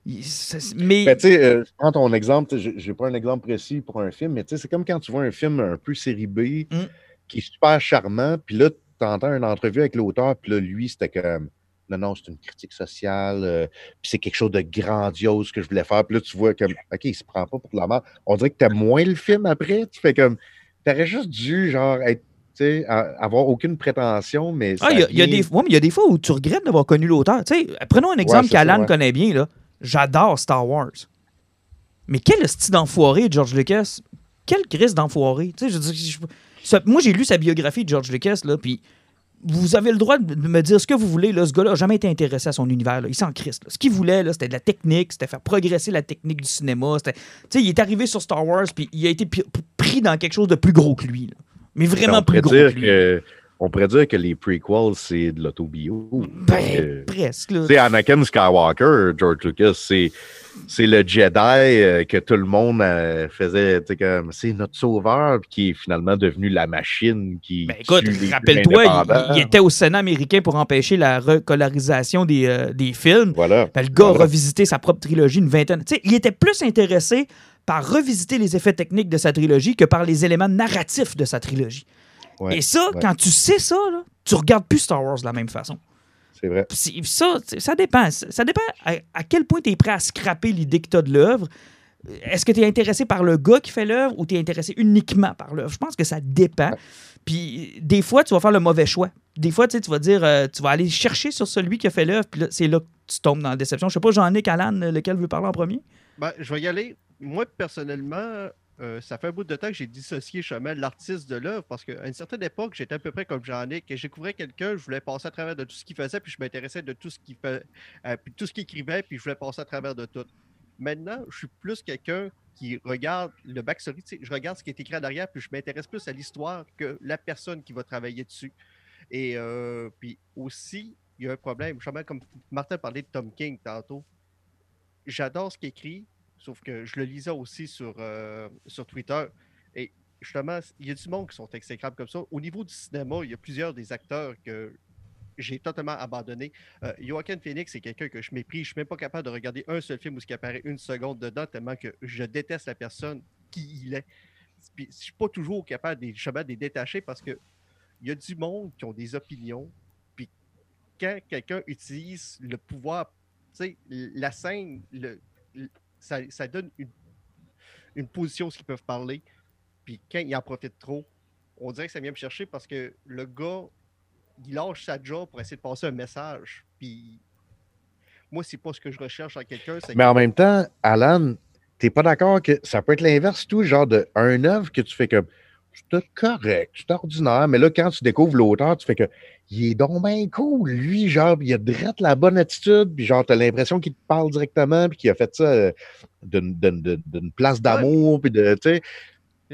Mais. Ben, tu sais, euh, je prends ton exemple, j'ai pas un exemple précis pour un film, mais tu sais, c'est comme quand tu vois un film un peu série B mm. qui est super charmant, puis là, tu entends une entrevue avec l'auteur, puis là, lui, c'était comme non, non, c'est une critique sociale, euh, puis c'est quelque chose de grandiose que je voulais faire. Puis là, tu vois comme, OK, il se prend pas pour de la merde. On dirait que tu moins le film après. Tu fais comme, t'aurais juste dû, genre, être avoir aucune prétention, mais. Ah, il y, a des, mais il y a des fois où tu regrettes d'avoir connu l'auteur. Prenons un exemple qu'Alan connaît bien. là. J'adore Star Wars. Mais quel style d'enfoiré, George Lucas? Quel crise d'enfoiré? Moi, j'ai lu sa biographie de George Lucas, là, puis vous avez le droit de me dire ce que vous voulez. Là, ce gars-là n'a jamais été intéressé à son univers. Il s'en crisse. Ce qu'il voulait, c'était de la technique, c'était faire progresser la technique du cinéma. Il est arrivé sur Star Wars, puis il a été pris dans quelque chose de plus gros que lui. Mais vraiment plus gros que lui. On pourrait dire que les prequels, c'est de l'autobio. Ben, presque. C'est Anakin Skywalker, George Lucas, c'est c'est le Jedi euh, que tout le monde euh, faisait, comme c'est notre sauveur, qui est finalement devenu la machine qui. Ben écoute, rappelle-toi, il, était au Sénat américain pour empêcher la recolorisation des, euh, des films. Voilà. Ben, le gars a revisité sa propre trilogie une vingtaine. sais, il était plus intéressé par revisiter les effets techniques de sa trilogie que par les éléments narratifs de sa trilogie. Et ça, quand tu sais ça, là, tu regardes plus Star Wars de la même façon. C'est vrai. Ça, ça dépend. Ça dépend à, quel point tu es prêt à scraper l'idée que tu as de l'œuvre. Est-ce que tu es intéressé par le gars qui fait l'œuvre ou tu es intéressé uniquement par l'œuvre? Je pense que ça dépend. Puis des fois, tu vas faire le mauvais choix. Des fois, tu vas dire, euh, tu vas aller chercher sur celui qui a fait l'œuvre, puis c'est là que tu tombes dans la déception. Je sais pas, Jean-Nic, Alan, lequel veut parler en premier? Ben, je vais y aller. Moi, personnellement, euh, ça fait un bout de temps que j'ai dissocié chemin l'artiste de l'œuvre parce qu'à une certaine époque, j'étais à peu près comme Jean-Nic et j'écouvrais quelqu'un, je voulais passer à travers de tout ce qu'il faisait, puis je m'intéressais de tout ce qu'il fait, euh, puis tout ce qu'il écrivait, puis je voulais passer à travers de tout. Maintenant, je suis plus quelqu'un qui regarde le backstory, je regarde ce qui est écrit derrière, puis je m'intéresse plus à l'histoire que la personne qui va travailler dessus. Et euh, puis aussi, il y a un problème. Justement, comme Martin parlait de Tom King tantôt, j'adore ce qu'il écrit, Sauf que je le lisais aussi sur, euh, sur Twitter. Et justement, il y a du monde qui sont exécrables comme ça. Au niveau du cinéma, il y a plusieurs des acteurs que j'ai totalement abandonné. Euh, Joaquin Phoenix, c'est quelqu'un que je méprise. Je ne suis même pas capable de regarder un seul film où il apparaît une seconde dedans, tellement que je déteste la personne qui il est. je ne suis pas toujours capable de, de les détacher parce que il y a du monde qui ont des opinions. Puis quand quelqu'un utilise le pouvoir, la scène, le, ça, donne une, position ce qu'ils peuvent parler. Puis quand ils en profitent trop, on dirait que ça vient me chercher parce que le gars, il lâche sa job pour essayer de passer un message. Puis moi, c'est pas ce que je recherche en quelqu'un. Mais en même temps, Alan, t'es pas d'accord que ça peut être l'inverse, tout, genre de un œuvre que tu fais comme c'est correct, c'est ordinaire, mais là, quand tu découvres l'auteur, tu fais que il est donc bien cool. Lui, genre, il a direct la bonne attitude, puis genre, t'as l'impression qu'il te parle directement, puis qu'il a fait ça euh, d'une place d'amour, puis de, tu sais.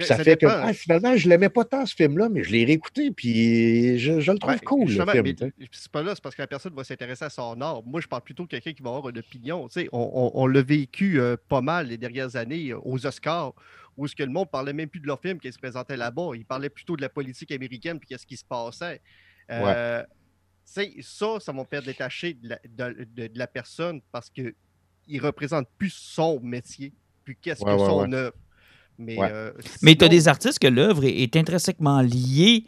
Ça, fait que ah, finalement, je l'aimais pas tant ce film-là, mais je l'ai réécouté, puis je, le trouve cool. Le film, c'est pas là, c'est parce que la personne va s'intéresser à son art. Moi, je parle plutôt de quelqu'un qui va avoir une opinion. On, l'a vécu euh, pas mal les dernières années euh, aux Oscars, où ce que le monde parlait même plus de leur film qui se présentait là-bas. Il parlait plutôt de la politique américaine puis qu'est-ce qui se passait. Euh, ça, ça m'a fait détacher de la, personne parce qu'il ne représente plus son métier, puis qu'est-ce que son œuvre. Mais, euh, Mais tu as des artistes que l'œuvre est, intrinsèquement liée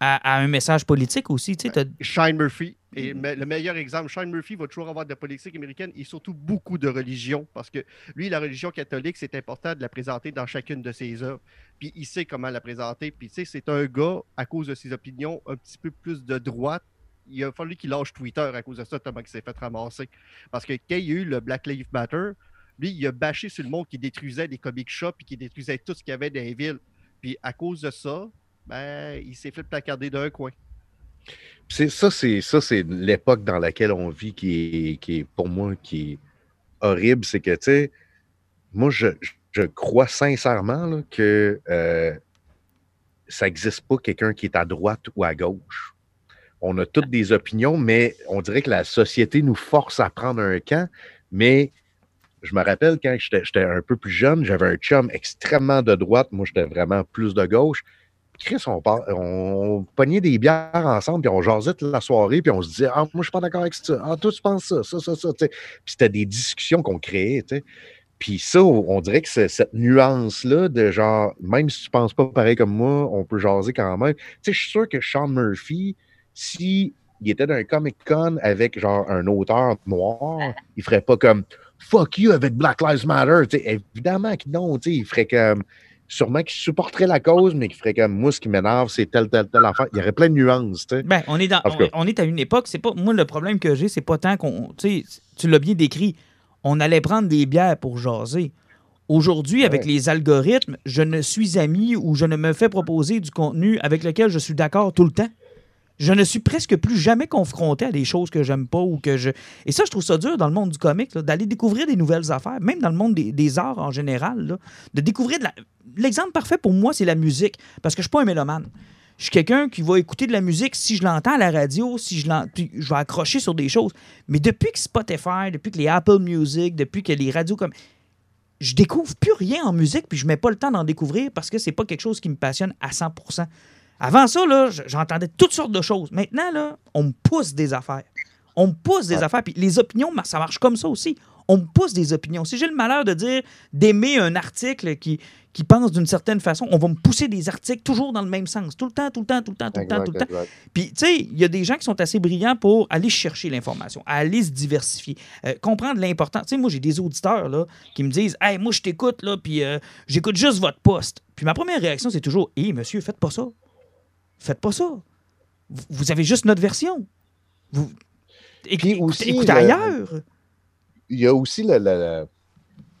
à, un message politique aussi. Tu sais, Shine Murphy et le meilleur exemple. Shine Murphy va toujours avoir de la politique américaine et surtout beaucoup de religion parce que lui, la religion catholique, c'est important de la présenter dans chacune de ses œuvres. Puis il sait comment la présenter. Puis tu sais, c'est un gars, à cause de ses opinions un petit peu plus de droite, il a fallu qu'il lâche Twitter à cause de ça, tellement qu'il s'est fait ramasser. Parce que quand il y a eu le Black Lives Matter, lui, il a bâché sur le monde qui détruisait des comic shops et qui détruisait tout ce qu'il y avait dans les villes. Puis à cause de ça, ben, il s'est fait placarder d'un coin. C'est, ça, c'est l'époque dans laquelle on vit qui est, qui est pour moi qui est horrible. C'est que, tu sais, moi, je, je, crois sincèrement que euh, ça n'existe pas quelqu'un qui est à droite ou à gauche. On a toutes des opinions, mais on dirait que la société nous force à prendre un camp. Mais je me rappelle quand j'étais un peu plus jeune, j'avais un chum extrêmement de droite. Moi, j'étais vraiment plus de gauche. Chris, on, on pognait des bières ensemble, puis on jasait toute la soirée, puis on se disait Ah, moi, je suis pas d'accord avec ça. Ah, toi, tu penses ça, ça, ça, ça. Puis c'était des discussions qu'on créait. Puis ça, on dirait que cette nuance-là de genre, même si tu penses pas pareil comme moi, on peut jaser quand même. Tu sais, je suis sûr que Sean Murphy, si il était dans un Comic Con avec genre un auteur noir, il ferait pas comme fuck you avec Black Lives Matter. Évidemment que non, il ferait comme sûrement qu'il supporterait la cause, mais qu'il ferait comme moi, ce qui m'énerve, c'est telle, telle, telle affaire. Il y aurait plein de nuances. Tu sais. Ben, on est, dans, on, on est à une époque, c'est pas. Moi, le problème que j'ai, c'est pas tant qu'on. Tu l'as bien décrit. On allait prendre des bières pour jaser. Aujourd'hui, avec Ouais. les algorithmes, je ne suis ami ou je ne me fais proposer du contenu avec lequel je suis d'accord tout le temps. Je ne suis presque plus jamais confronté à des choses que j'aime pas ou que je. Et ça, je trouve ça dur dans le monde du comic, là, d'aller découvrir des nouvelles affaires, même dans le monde des, arts en général. de découvrir de la. L'exemple parfait pour moi, c'est la musique. Parce que je suis pas un mélomane. Je suis quelqu'un qui va écouter de la musique si je l'entends à la radio, si je puis Je vais accrocher sur des choses. Mais depuis que Spotify, depuis que les Apple Music, depuis que les radios comme. Je découvre plus rien en musique, puis je mets pas le temps d'en découvrir parce que c'est pas quelque chose qui me passionne à 100 Avant ça, là, j'entendais toutes sortes de choses. Maintenant, là, on me pousse des affaires. On me pousse des Ouais. affaires. Puis les opinions, ça marche comme ça aussi. On me pousse des opinions. Si j'ai le malheur de dire, d'aimer un article qui, qui pense d'une certaine façon, on va me pousser des articles toujours dans le même sens. Tout le temps, tout le temps, tout le temps, tout le temps, tout le temps. Puis, tu sais, il y a des gens qui sont assez brillants pour aller chercher l'information, aller se diversifier, euh, comprendre l'important. Tu sais, moi, j'ai des auditeurs là, qui me disent Hey, moi, je t'écoute, là, puis euh, j'écoute juste votre poste. Puis ma première réaction, c'est toujours Hé, monsieur, faites pas ça. Faites pas ça. Vous, avez juste notre version. Vous. Écoutez- aussi, écoutez le- ailleurs. il y a aussi la- la- la- tu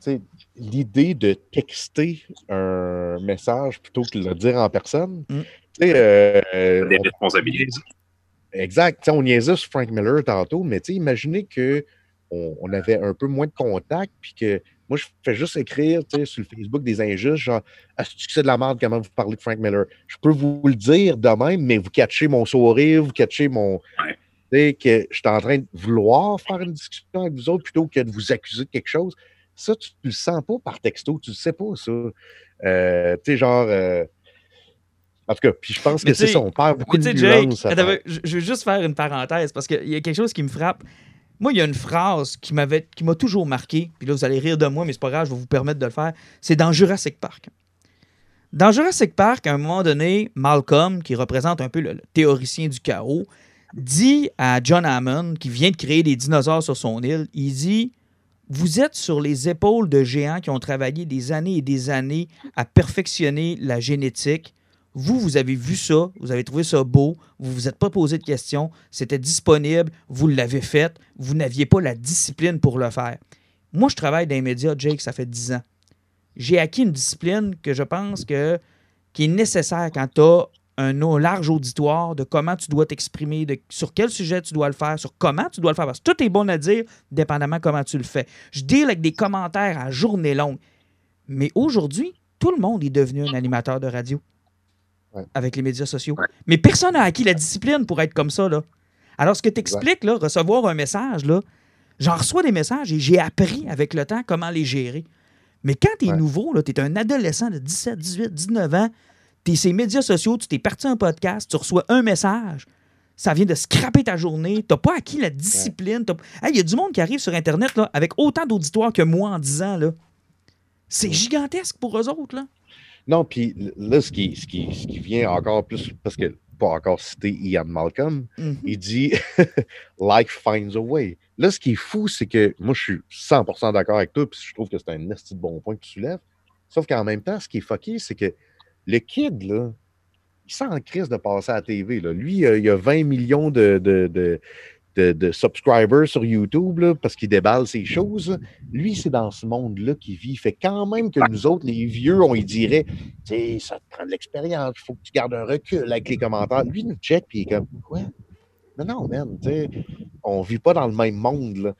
sais, l'idée de texter un message plutôt que de le dire en personne. Mm. Tu sais, euh, Des on- responsabilités. exact. On niaisait sur Frank Miller tantôt, mais imaginez que on, on avait un peu moins de contact, puis que moi, je fais juste écrire tu sais, sur le Facebook des injustes, genre, c'est que c'est de la merde comment vous parlez de Frank Miller. Je peux vous le dire de même, mais vous catchez mon sourire, vous catchez mon. Ouais. Tu sais, que je suis en train de vouloir faire une discussion avec vous autres plutôt que de vous accuser de quelque chose. Ça, tu ne le sens pas par texto, tu ne sais pas ça. Euh, tu sais, genre. euh, En tout cas, puis je pense Mais que c'est ça, on perd beaucoup de Jake, je veux juste faire une parenthèse parce qu'il y a quelque chose qui me frappe. Moi, il y a une phrase qui m'avait, qui m'a toujours marqué. Puis là, vous allez rire de moi, mais c'est pas grave, je vais vous permettre de le faire. C'est dans Jurassic Park. Dans Jurassic Park, à un moment donné, Malcolm, qui représente un peu le, le théoricien du chaos, dit à John Hammond, qui vient de créer des dinosaures sur son île, il dit Vous êtes sur les épaules de géants qui ont travaillé des années et des années à perfectionner la génétique. Vous, vous avez vu ça, vous avez trouvé ça beau, vous vous êtes pas posé de questions, c'était disponible, vous l'avez fait, vous n'aviez pas la discipline pour le faire. Moi, je travaille dans les médias, Jake, ça fait 10 ans. J'ai acquis une discipline que je pense que, qui est nécessaire quand tu as un large auditoire de comment tu dois t'exprimer, sur quel sujet tu dois le faire, sur comment tu dois le faire. Parce que tout est bon à dire, dépendamment comment tu le fais. Je deal avec des commentaires à journée longue. Mais aujourd'hui, tout le monde est devenu un animateur de radio Ouais. avec les médias sociaux. Ouais. Mais personne n'a acquis la discipline pour être comme ça. Là. Alors, ce que tu expliques, là, recevoir un message, là, j'en reçois des messages et j'ai appris avec le temps comment les gérer. Mais quand tu es Ouais. nouveau, tu es un adolescent de 17, 18, 19 ans, tu es ces médias sociaux, tu t'es parti un podcast, tu reçois un message, ça vient de scraper ta journée, tu pas acquis la discipline. t'as- Hey, Il y a du monde qui arrive sur Internet là, avec autant d'auditoires que moi en 10 ans. là. C'est gigantesque pour eux autres. Là. Non, puis là, ce qui, ce, qui, ce qui vient encore plus, parce que pas encore cité Ian Malcolm, Mhm. il dit Life finds a way. Là, ce qui est fou, c'est que moi, je suis 100% d'accord avec toi, puis je trouve que c'est un esti de bon point que tu soulèves. Sauf qu'en même temps, ce qui est fucké, c'est que le kid, là, il sent en crise de passer à la TV. Là. Lui, euh, il a 20 millions de, de, de, de- subscribers sur YouTube là, parce qu'il déballe ses choses. Lui, c'est dans ce monde-là qu'il vit. Fait quand même que nous autres, les vieux, on y dirait, ça te prend de l'expérience, il faut que tu gardes un recul avec les commentaires. Lui, il nous check, puis il est comme, quoi? Non, non, man, on vit pas dans le même monde, là.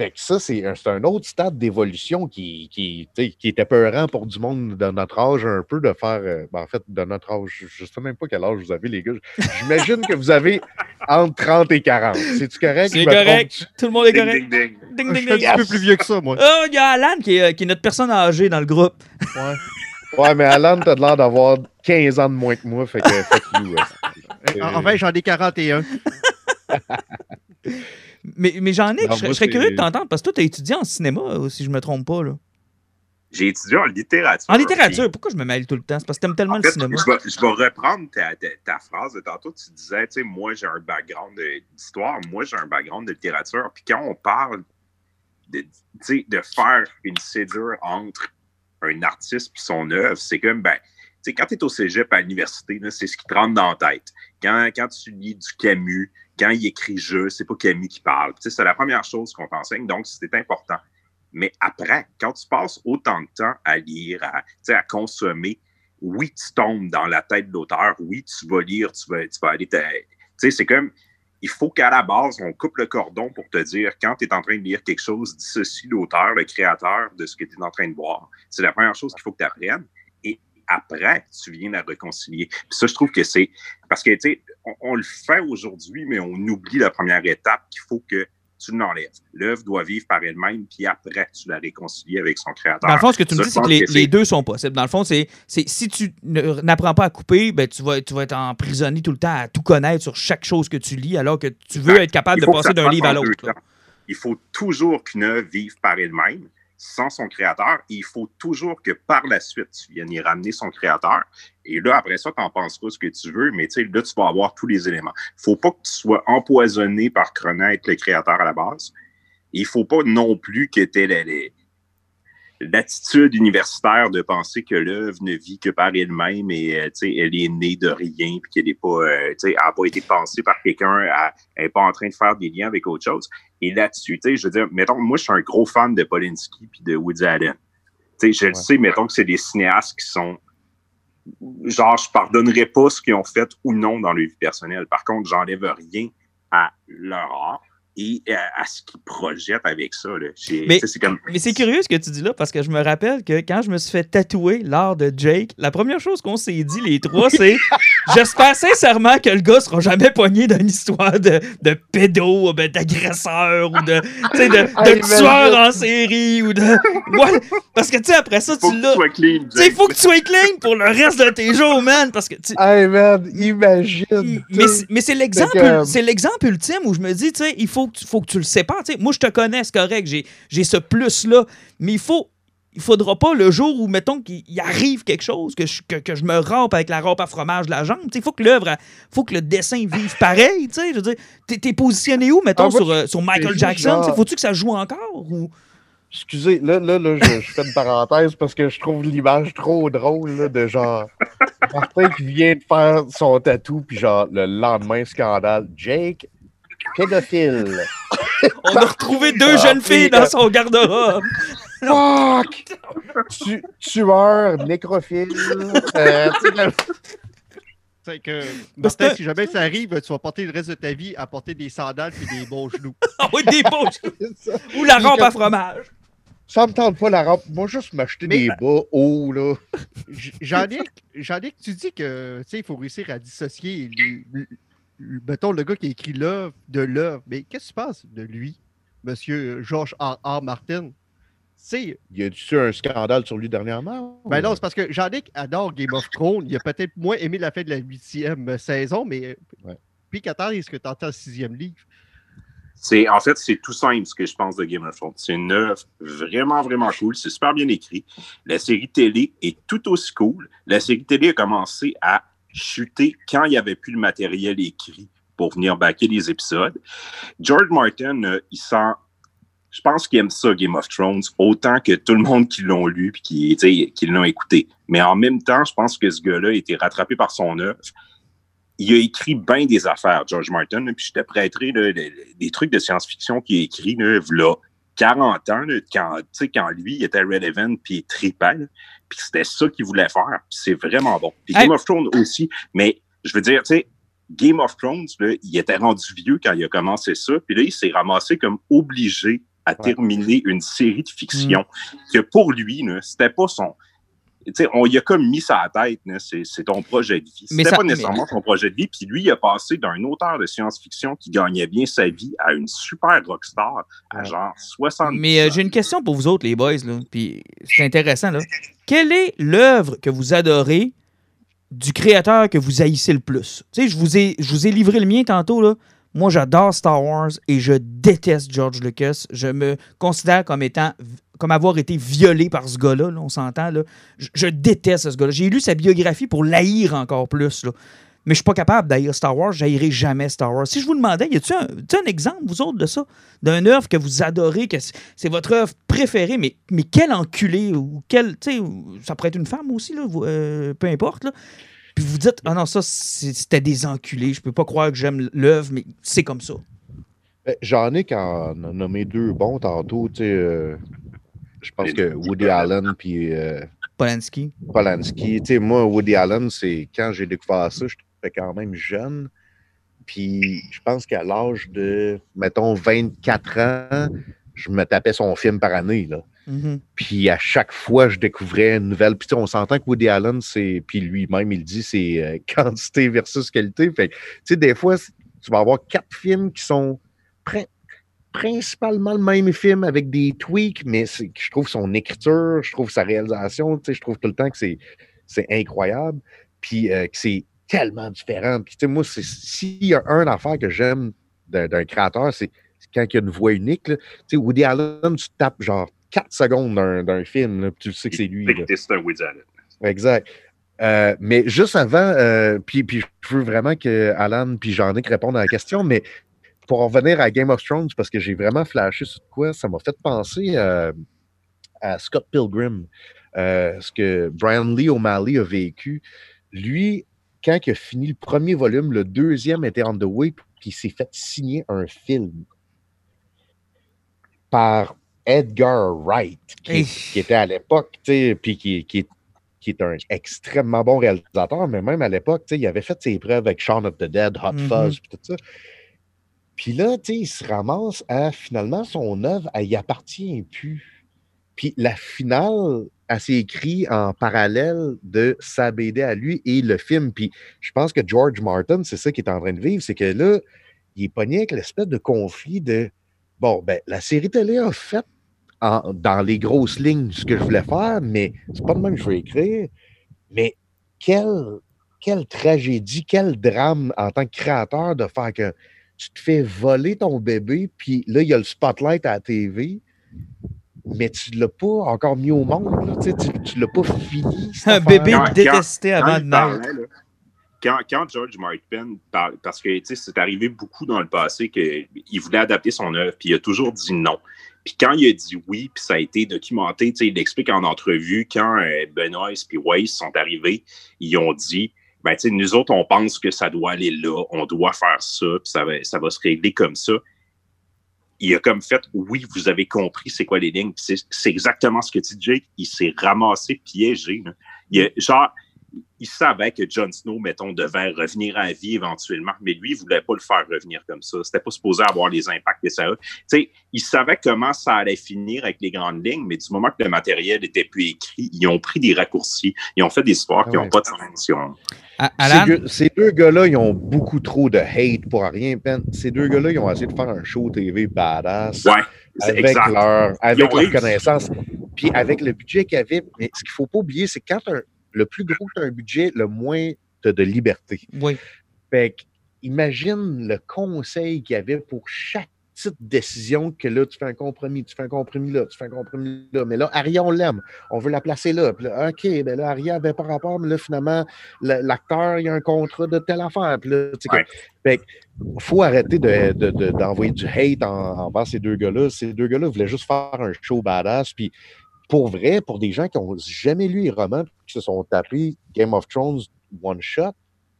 Fait que ça, c'est un, c'est un autre stade d'évolution qui, qui, tu sais, qui était peurant pour du monde de notre âge un peu de faire. euh, ben, en fait, de notre âge, je ne sais même pas quel âge vous avez, les gars. J'imagine que vous avez entre 30 et 40. C'est-tu correct? C'est correct. Tout le monde est Ding, correct. ding, ding. Ding, Je ding, suis un peu plus vieux que ça, moi. Oh, il y a Alan qui est, qui est notre personne âgée dans le groupe. Ouais. Ouais, mais Alan, t'as l'air d'avoir 15 ans de moins que moi, fait que fuck you. euh. En en fait, j'en ai 41. Mais, mais j'en ai, Non, je, serais- moi, je serais curieux de t'entendre parce que toi, tu as étudié en cinéma, euh, si je me trompe pas. Là. J'ai étudié en littérature. En littérature, pourquoi je me mêle tout le temps? C'est parce que t'aimes tellement En le cinéma. je, vais, je vais reprendre ta, ta- ta phrase de tantôt. Tu disais, tu sais, moi, j'ai un background d'histoire, moi, j'ai un background de littérature. Puis quand on parle de, de faire une cédure entre un artiste et son œuvre, c'est comme, ben, tu sais, quand tu es au cégep à l'université, c'est ce qui te rentre dans la tête. Quand, quand tu lis du Camus, quand il écrit je, c'est pas Camus qui parle. C'est la première chose qu'on t'enseigne, donc c'est important. Mais après, quand tu passes autant de temps à lire, à, consommer, oui, tu tombes dans la tête de l'auteur, oui, tu vas lire, tu vas, aller. Tu c'est comme, il faut qu'à la base, on coupe le cordon pour te dire, quand tu es en train de lire quelque chose, dissocie l'auteur, le créateur de ce que tu es en train de voir. C'est la première chose qu'il faut que tu apprennes. Après, tu viens la réconcilier. Puis ça, je trouve que c'est. Parce que, tu sais, on, on le fait aujourd'hui, mais on oublie la première étape qu'il faut que tu l'enlèves. L'œuvre doit vivre par elle-même, puis après, tu la réconcilies avec son créateur. Dans le fond, ce que tu me dis, c'est que les, que les deux sont possibles. Dans le fond, c'est si tu n'apprends pas à couper, ben, tu, vas, tu vas être emprisonné tout le temps à tout connaître sur chaque chose que tu lis, alors que tu veux être capable de passer d'un livre à l'autre. Il faut toujours qu'une œuvre vive par elle-même, sans son créateur, il faut toujours que par la suite, tu viennes y ramener son créateur. Et là, après ça, tu en penseras ce que tu veux, mais là, tu vas avoir tous les éléments. Il faut pas que tu sois empoisonné par connaître le créateur à la base. Il faut pas non plus que tu aies l'attitude universitaire de penser que l'œuvre ne vit que par elle-même et euh, elle est née de rien puis qu'elle n'est pas, euh, elle pas été pensée par quelqu'un, elle- n'est pas en train de faire des liens avec autre chose. Et là-dessus, je veux dire, mettons, moi, je suis un gros fan de Polanski puis de Woody Allen. Je le sais, mettons que c'est des cinéastes qui sont genre, je pardonnerai pas ce qu'ils ont fait ou non dans leur vie personnelle. Par contre, j'enlève rien à leur art et à, à ce qu'ils projettent avec ça. Là. Mais- c'est comme curieux ce que tu dis là, parce que je me rappelle que quand je me suis fait tatouer l'art de Jake, la première chose qu'on s'est dit les trois, c'est j'espère sincèrement que le gars sera jamais pogné dans une histoire de, de pédo, ben, d'agresseur, ou de, tu sais, de, de Hey, tueur imagine. en série, ou de. Ouais, parce que, tu sais, après ça, faut tu que l'as. tu sois clean. Tu sais, il faut que tu sois clean pour le reste de tes jours, man, parce que. tu- Hey man, imagine. mais c'est- mais c'est l'exemple ultime où je me dis tu sais il faut que tu, faut que tu le sépares. Tu sais moi je te connais c'est correct j'ai ce plus là mais il faut il faudra pas le jour où mettons qu'il il arrive quelque chose que je, que, que je me rampe avec la rampe à fromage de la jambe. Il faut que l'œuvre faut que le dessin vive pareil tu sais. Je veux dire t'es positionné où mettons Ah, sur, euh, sur Michael Jackson? Genre- faut-tu que ça joue encore ou? Excusez, là, là, là je, je fais une parenthèse parce que je trouve l'image trop drôle là, de genre Martin qui vient de faire son tatou, puis genre le lendemain, scandale. Jake, pédophile. on a retrouvé deux Ah, jeunes filles dans euh, son garde-robe Fuck! Tu- tueur, nécrophile. euh, C'est que, Martin, que- si jamais ça arrive, tu vas porter le reste de ta vie à porter des sandales et des bons genoux. Ah oui, des beaux c'est ça. ou la rampe à fromage Ça me tente pas la rampe. Moi, juste m'acheter des bas hauts, là. J- Jean-Luc, Jean-Luc, tu dis que tu sais, il faut réussir à dissocier, mettons, le gars qui a écrit l'œuvre de l'œuvre. Mais qu'est-ce que tu penses de lui, monsieur Georges R. R. Martin? Tu sais, Y a-tu un scandale sur lui dernièrement? ben non, c'est parce que Jean-Luc adore Game of Thrones. Il a peut-être moins aimé la fin de la huitième saison, mais Ouais. puis qu'attends, est-ce que tu entends le sixième livre? C'est, en fait, c'est tout simple ce que je pense de Game of Thrones. C'est une œuvre vraiment, vraiment cool. C'est super bien écrit. La série télé est tout aussi cool. La série télé a commencé à chuter quand il n'y avait plus le matériel écrit pour venir backer les épisodes. George Martin, euh, il sent. Je pense qu'il aime ça, Game of Thrones, autant que tout le monde qui l'ont lu et qui, qui l'ont écouté. Mais en même temps, je pense que ce gars-là a été rattrapé par son œuvre il a écrit bien des affaires, George Martin, puis je te prêterai là, trucs de science-fiction qu'il a écrit là, v'là 40 ans, quand, quand lui il était relevant puis là, puis c'était ça qu'il voulait faire, puis c'est vraiment bon. Puis Hey. Game of Thrones aussi, mais je veux dire, tu sais, Game of Thrones, là, il était rendu vieux quand il a commencé ça, puis là, il s'est ramassé comme obligé à Ouais. terminer une série de fiction Mm. que pour lui, là, c'était pas son... On y a comme mis ça à la tête, c'est ton projet de vie. C'était pas nécessairement son projet de vie, puis lui, il a passé d'un auteur de science-fiction qui gagnait bien sa vie à une super rockstar à Ouais. genre 60 Mais euh, j'ai une question pour vous autres, les boys, là. Puis c'est intéressant, là. Quelle est l'œuvre que vous adorez du créateur que vous haïssez le plus? Tu sais, je vous ai, je vous ai livré le mien tantôt, là. Moi, j'adore Star Wars et je déteste George Lucas. Je me considère comme étant comme avoir été violé par ce gars-là, là, on s'entend. là. Je, déteste ce gars-là. J'ai lu sa biographie pour l'haïr encore plus. Là. Mais je suis pas capable d'haïr Star Wars. Je jamais Star Wars. Si je vous demandais, y a-tu un, exemple, vous autres, de ça? D'une œuvre que vous adorez, que c'est votre œuvre préférée, mais, mais quel enculé ou quel. Ça pourrait être une femme aussi, là, euh, peu importe. Là. Puis vous dites, ah non, ça, c'était des enculés. Je peux pas croire que j'aime l'œuvre, mais c'est comme ça. Ben, J'en ai qu'en nommé deux bons tantôt. tu sais, euh, je pense que Woody Allen puis euh, Polanski. Polanski. Tu sais, moi, Woody Allen, c'est quand j'ai découvert ça, j'étais quand même jeune. Puis je pense qu'à l'âge de, mettons, 24 ans, je me tapais son film par année. Là. Mhm. Puis à chaque fois, je découvrais une nouvelle. Puis tu sais, on s'entend que Woody Allen, c'est. Puis lui-même, il dit, c'est euh, quantité versus qualité. Fait que, tu sais, des fois, tu vas avoir quatre films qui sont principalement le même film avec des tweaks, mais je trouve son écriture, je trouve sa réalisation, je trouve tout le temps que c'est, incroyable. Puis euh, que c'est tellement différent. Puis moi, s'il y a un affaire que j'aime d'un, créateur, c'est quand il y a une voix unique. là. Tu sais, Woody Allen, tu tapes genre 4 secondes d'un, film, là, puis tu sais que c'est lui. C'est un Woody Allen. Exact. Euh, mais juste avant, euh, puis, puis je veux vraiment que Alan puis Jean-Nic répondent à la question, mais pour en revenir à Game of Thrones, parce que j'ai vraiment flashé sur quoi, ça m'a fait penser euh, à Scott Pilgrim, euh, ce que Brian Lee O'Malley a vécu. Lui, quand il a fini le premier volume, le deuxième était on the way, puis il s'est fait signer un film par Edgar Wright, qui, Hey. qui était à l'époque, tu sais, puis qui, qui, qui est un extrêmement bon réalisateur, mais même à l'époque, il avait fait ses preuves avec Shaun of the Dead, Hot Mhm. Fuzz, puis tout ça. Puis là, tu sais, il se ramasse à finalement son œuvre, elle y appartient plus. Puis la finale, elle s'est écrite en parallèle de sa BD à lui et le film. Puis je pense que George Martin, c'est ça qu'il est en train de vivre, c'est que là, il est pogné avec l'espèce de conflit de bon, ben, la série télé a fait dans les grosses lignes ce que je voulais faire, mais c'est pas de même que je veux écrire. Mais quelle, quelle tragédie, quel drame en tant que créateur de faire que tu te fais voler ton bébé, puis là, il y a le spotlight à la TV, mais tu l'as pas encore mis au monde, là, tu sais, tu, tu l'as pas fini. Un bébé Quand- détesté Quand avant il de naître. quand, quand George Martin parle, parce que tu sais, c'est arrivé beaucoup dans le passé qu'il voulait adapter son œuvre, puis il a toujours dit non. Puis quand il a dit oui, puis ça a été documenté, tu sais, il explique en entrevue, quand euh, Benoît et Weiss sont arrivés, ils ont dit ben, nous autres, on pense que ça doit aller là, on doit faire ça, puis ça va, ça va se régler comme ça. Il a comme fait, oui, vous avez compris c'est quoi les lignes. C'est exactement ce que dit Jake. Il s'est ramassé piégé. là. Il a- genre, il savait que Jon Snow, mettons, devait revenir à la vie éventuellement, mais lui, il voulait pas le faire revenir comme ça. C'était pas supposé avoir les impacts que ça a. Tu sais, il savait comment ça allait finir avec les grandes lignes, mais du moment que le matériel était plus écrit, ils ont pris des raccourcis. Ils ont fait des histoires qui n'ont pas de Ces, deux- ces deux gars-là, ils ont beaucoup trop de hate pour rien. Ben, Ces deux gars-là, ils ont essayé de faire un show TV badass Ouais, avec exact. leur, avec leur connaissance. Puis avec le budget qu'il y avait. Mais ce qu'il ne faut pas oublier, c'est que quand un- le plus gros que tu as un budget, le moins tu as de liberté. oui. Fait que, imagine le conseil qu'il y avait pour chaque petite décision que là, tu fais un compromis, tu fais un compromis là, tu fais un compromis là. Mais là, Aria, on l'aime. On veut la placer là. Puis là, OK, ben là, Aria avait pas rapport, mais là, finalement, le- l'acteur, il y a un contrat de telle affaire. Puis là, tu sais, Ouais. que- fait que, faut arrêter de- de- de- d'envoyer du hate en- envers ces deux gars-là. Ces deux gars-là voulaient juste faire un show badass. Puis pour vrai, pour des gens qui n'ont jamais lu les romans, puis qui se sont tapés Game of Thrones one shot,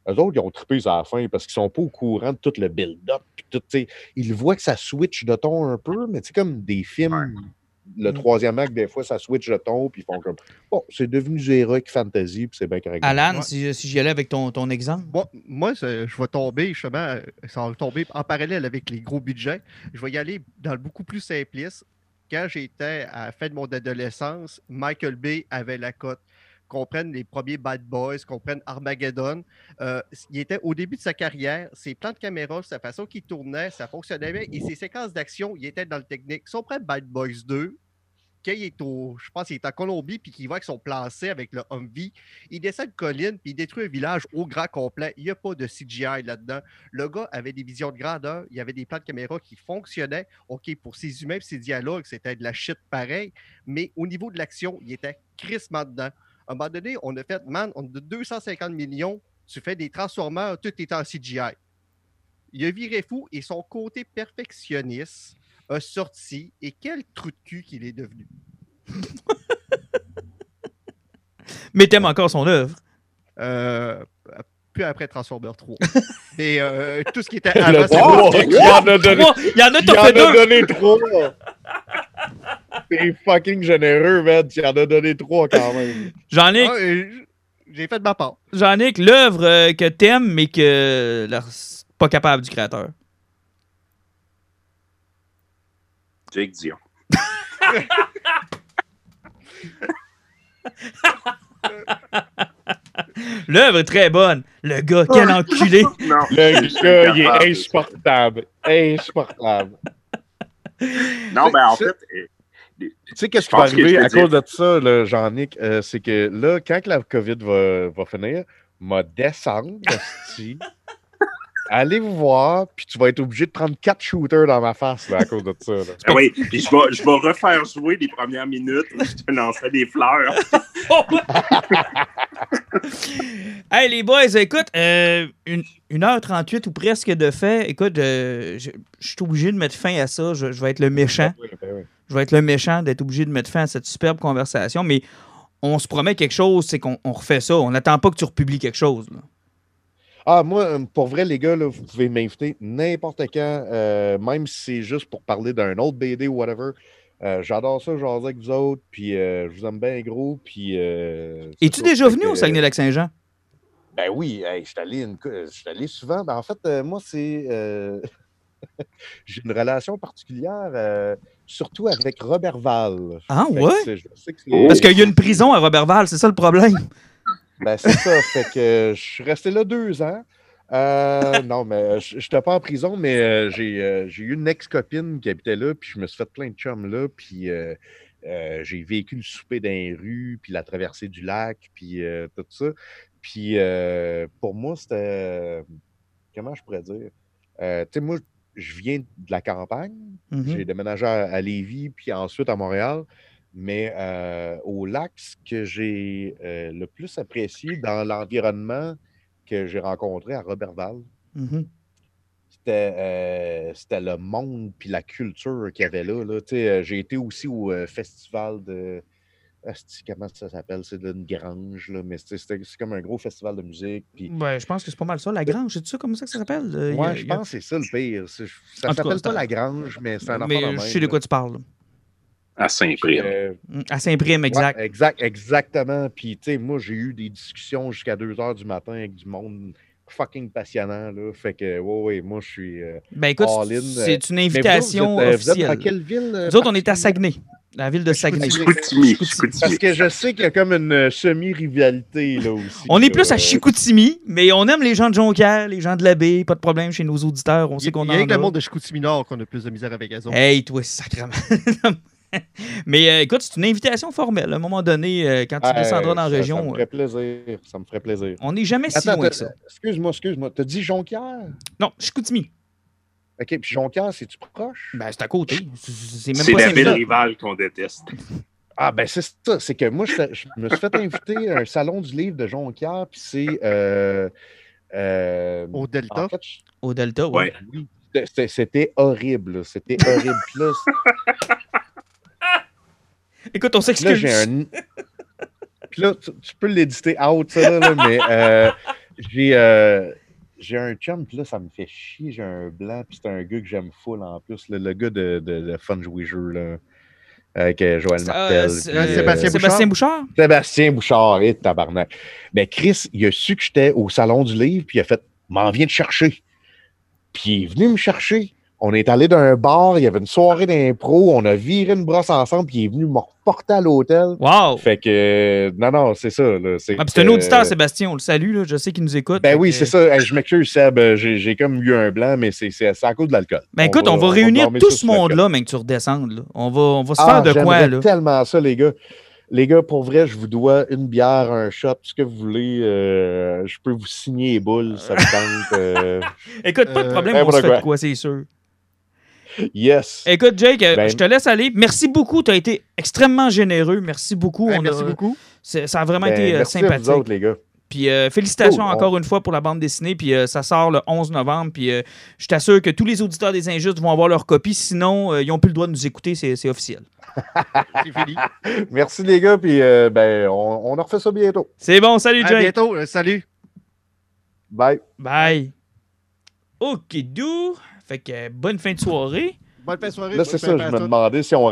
eux autres, ils ont trippé à la fin parce qu'ils sont pas au courant de tout le build-up. ils voient que ça switch de ton un peu, mais c'est comme des films. Le Mm. troisième acte, des fois, ça switch de ton, puis ils font comme Bon, c'est devenu du heroic fantasy, puis c'est bien correct. Alan, Ouais. si, si j'y allais avec ton, ton exemple. Moi, je vais tomber justement, ça va tomber en parallèle avec les gros budgets. Je vais y aller dans le beaucoup plus simpliste. Quand j'étais à la fin de mon adolescence, Michael Bay avait la cote. Qu'on prenne les premiers Bad Boys, qu'on prenne Armageddon. Euh, il était au début de sa carrière, ses plans de caméra, sa façon qu'il tournait, ça fonctionnait bien. Et ses séquences d'action, il était dans le technique. Si on Bad Boys 2, quand il est au, je pense qu'il est en Colombie, puis qu'il va avec son placé avec le Humvee, il descend une colline, puis il détruit un village au grand complet. Il n'y a pas de CGI là-dedans. Le gars avait des visions de grandeur, il y avait des plans de caméra qui fonctionnaient. OK, pour ses humains ses dialogues, c'était de la shit pareil, mais au niveau de l'action, il était crissement dedans. À un moment donné, on a fait, man, on a 250 millions, tu fais des transformeurs, tout est en CGI. Il a viré fou et son côté perfectionniste a sorti et quel trou de cul qu'il est devenu? Mais t'aimes encore son œuvre. Euh, plus après Transformer 3. Mais euh, tout ce qui était avant, il en a donné, Trois. Il y en a, il en fait a donné trois. T'es fucking généreux, man. Tu en as donné trois quand même. Jean-Nic, Ah, euh, J'ai fait de ma part. Jean-Nic, l'œuvre euh, que t'aimes, mais que là, pas capable du créateur. Jake Dion. L'œuvre est très bonne. Le gars, quel enculé. Non. Le gars, il est insupportable. Insupportable. Non, ben en fait, euh, Tu sais, qu'est-ce qui va arriver à dire- cause de ça, Jean-Nic? Euh, c'est que là, quand que la COVID va, va finir, m'a descendre, allez vous voir, puis tu vas être obligé de prendre quatre shooters dans ma face là, à cause de ça. là. ah oui, puis je vais, je vais refaire jouer les premières minutes où je te lancerai des fleurs. hey, les boys, écoute, euh, une, 1h38 ou presque de fait. Écoute, euh, je, je suis obligé de mettre fin à ça. Je, je vais être le méchant. Ben oui. Je vais être le méchant d'être obligé de mettre fin à cette superbe conversation. Mais on se promet quelque chose, c'est qu'on on refait ça. On n'attend pas que tu republies quelque chose. là. Ah, moi, euh, pour vrai, les gars, là, vous pouvez m'inviter n'importe quand, euh, même si c'est juste pour parler d'un autre BD ou whatever. Euh, J'adore ça, jaser avec vous autres, puis euh, je vous aime bien gros, puis... euh, Es-tu déjà venu que- au Saguenay-Lac-Saint-Jean? Ben oui, hey, je suis allé, une cou- je suis allé souvent. Ben, en fait, euh, moi, c'est. euh, J'ai une relation particulière, euh, surtout avec Robert Val. Ah, que ouais? c'est- je sais que Oh. Parce qu'il y a une prison à Robertval, c'est ça le problème. Ben, c'est ça. fait que je suis resté là deux ans. Euh, non, mais je n'étais pas en prison, mais euh, j'ai euh, eu une ex-copine qui habitait là, puis je me suis fait plein de chums là, puis euh, euh, j'ai vécu le souper dans les rues, puis la traversée du lac, puis euh, tout ça. Puis euh, pour moi, c'était. Comment je pourrais dire? Euh, tu sais, moi, je viens de la campagne. Mhm. J'ai déménagé à, à Lévis, puis ensuite à Montréal. Mais euh, au lac, ce que j'ai euh, le plus apprécié dans l'environnement que j'ai rencontré à Robertval, Mhm. c'était c'était le monde puis la culture qu'il y avait là. là. J'ai été aussi au festival de. Asti, comment ça s'appelle? C'est d'une grange, là, mais c'est comme un gros festival de musique. Puis, Ben, je pense que c'est pas mal ça. La Grange, c'est ça comme ça que ça s'appelle? Euh, moi, a- je a- pense que c'est ça le pire. Ça s'appelle pas la grange, mais c'est un Mais enfant je sais de quoi tu parles. À Saint-Prix. Euh, À Saint-Prime, exact. Ouais, exact, exactement. Puis, tu sais, moi, j'ai eu des discussions jusqu'à 2 heures du matin avec du monde fucking passionnant, là. Fait que, ouais, ouais, moi, je suis. euh, Ben écoute, in, c'est une vous, invitation vous êtes, euh, vous êtes officielle. dans quelle ville? euh, Nous autres, on est à? Saguenay, la ville de Saguenay. Chicoutimi. Chicoutimi. Parce que je sais qu'il y a comme une euh, semi-rivalité, là, aussi. On est là. plus à Chicoutimi, mais on aime les gens de Jonquière, les gens de la baie, pas de problème chez nos auditeurs, on Il sait qu'on il en y a rien que a. le monde de Chicoutimi Nord qu'on a plus de misère avec eux autres. Hey, toi, sacrément. mais euh, écoute, c'est une invitation formelle. À un moment donné, euh, quand tu descendras dans la ça- Ça région, me euh, ferait plaisir. Ça me ferait plaisir. on n'est jamais si loin que ça. excuse-moi, excuse-moi. T'as dit Jonquière? Non, Chicoutimi. OK, puis Jonquière, c'est-tu proche? Ben, c'est à côté. C'est- même C'est pas la ville rivale qu'on déteste. Ah, ben c'est ça. C'est que moi, je, je me suis fait inviter à un salon du livre de Jonquière, puis c'est. euh, euh, Au Delta. en fait, je- Au Delta, ouais. Oui, c'était- horrible. là. C'était horrible. Puis là, Écoute, on Là, s'excuse. j'ai un. Puis là, tu, tu peux l'éditer out, ça, là, mais euh, j'ai, euh, j'ai un chum, puis là, ça me fait chier. J'ai un blanc, puis c'est un gars que j'aime full en plus, là, le gars de, de, de Fun Jouer Jeu, là, avec euh, Joël Euh, Martel. puis, euh, euh, Sébastien Sébastien Bouchard? Sébastien Bouchard, et tabarnak. Ben, Chris, il a su que j'étais au Salon du Livre, puis il a fait M'en viens de chercher. Puis il est venu me chercher On est allé d'un bar, il y avait une soirée d'impro, on a viré une brosse ensemble, puis il est venu me reporter à l'hôtel. Wow! Fait que, euh, non, non, c'est ça. C'est Ah, c'est un auditeur, Sébastien, on le salue, là, je sais qu'il nous écoute. Ben oui, que- c'est ça. Je m'excuse, Seb. euh, J'ai comme eu un blanc, mais c'est à cause de l'alcool. Ben écoute, on va, va réunir tout ce monde-là, mais que tu redescendes. Là. On, va, on va se Ah, faire de quoi, là? tellement ça, les gars. Les gars, pour vrai, je vous dois une bière, un shot, ce que vous voulez. euh, je peux vous signer les boules, ça me tente. euh, Écoute, pas de Euh, problème, ben, on se fait quoi, c'est sûr. Yes. Écoute, Jake, euh, Ben- je te laisse aller. Merci beaucoup, tu as été extrêmement généreux. Merci beaucoup. On merci a- beaucoup. c'est- Ça a vraiment Ben, été euh, merci à sympathique. vous autres, les gars. Puis euh, félicitations Cool, on- encore une fois pour la bande dessinée. Puis euh, ça sort le 11 novembre. Puis euh, je t'assure que tous les auditeurs des Injustes vont avoir leur copie. Sinon, euh, ils n'ont plus le droit de nous écouter. C'est c'est officiel. C'est fini. Merci, les gars. Puis, euh, ben, on, on en refait ça bientôt. C'est bon, salut À Jake. bientôt. euh, Salut. Bye. Bye. Ok, dou. Fait que bonne fin de soirée. Bonne fin de soirée. Là, c'est ça. Je me demandais si on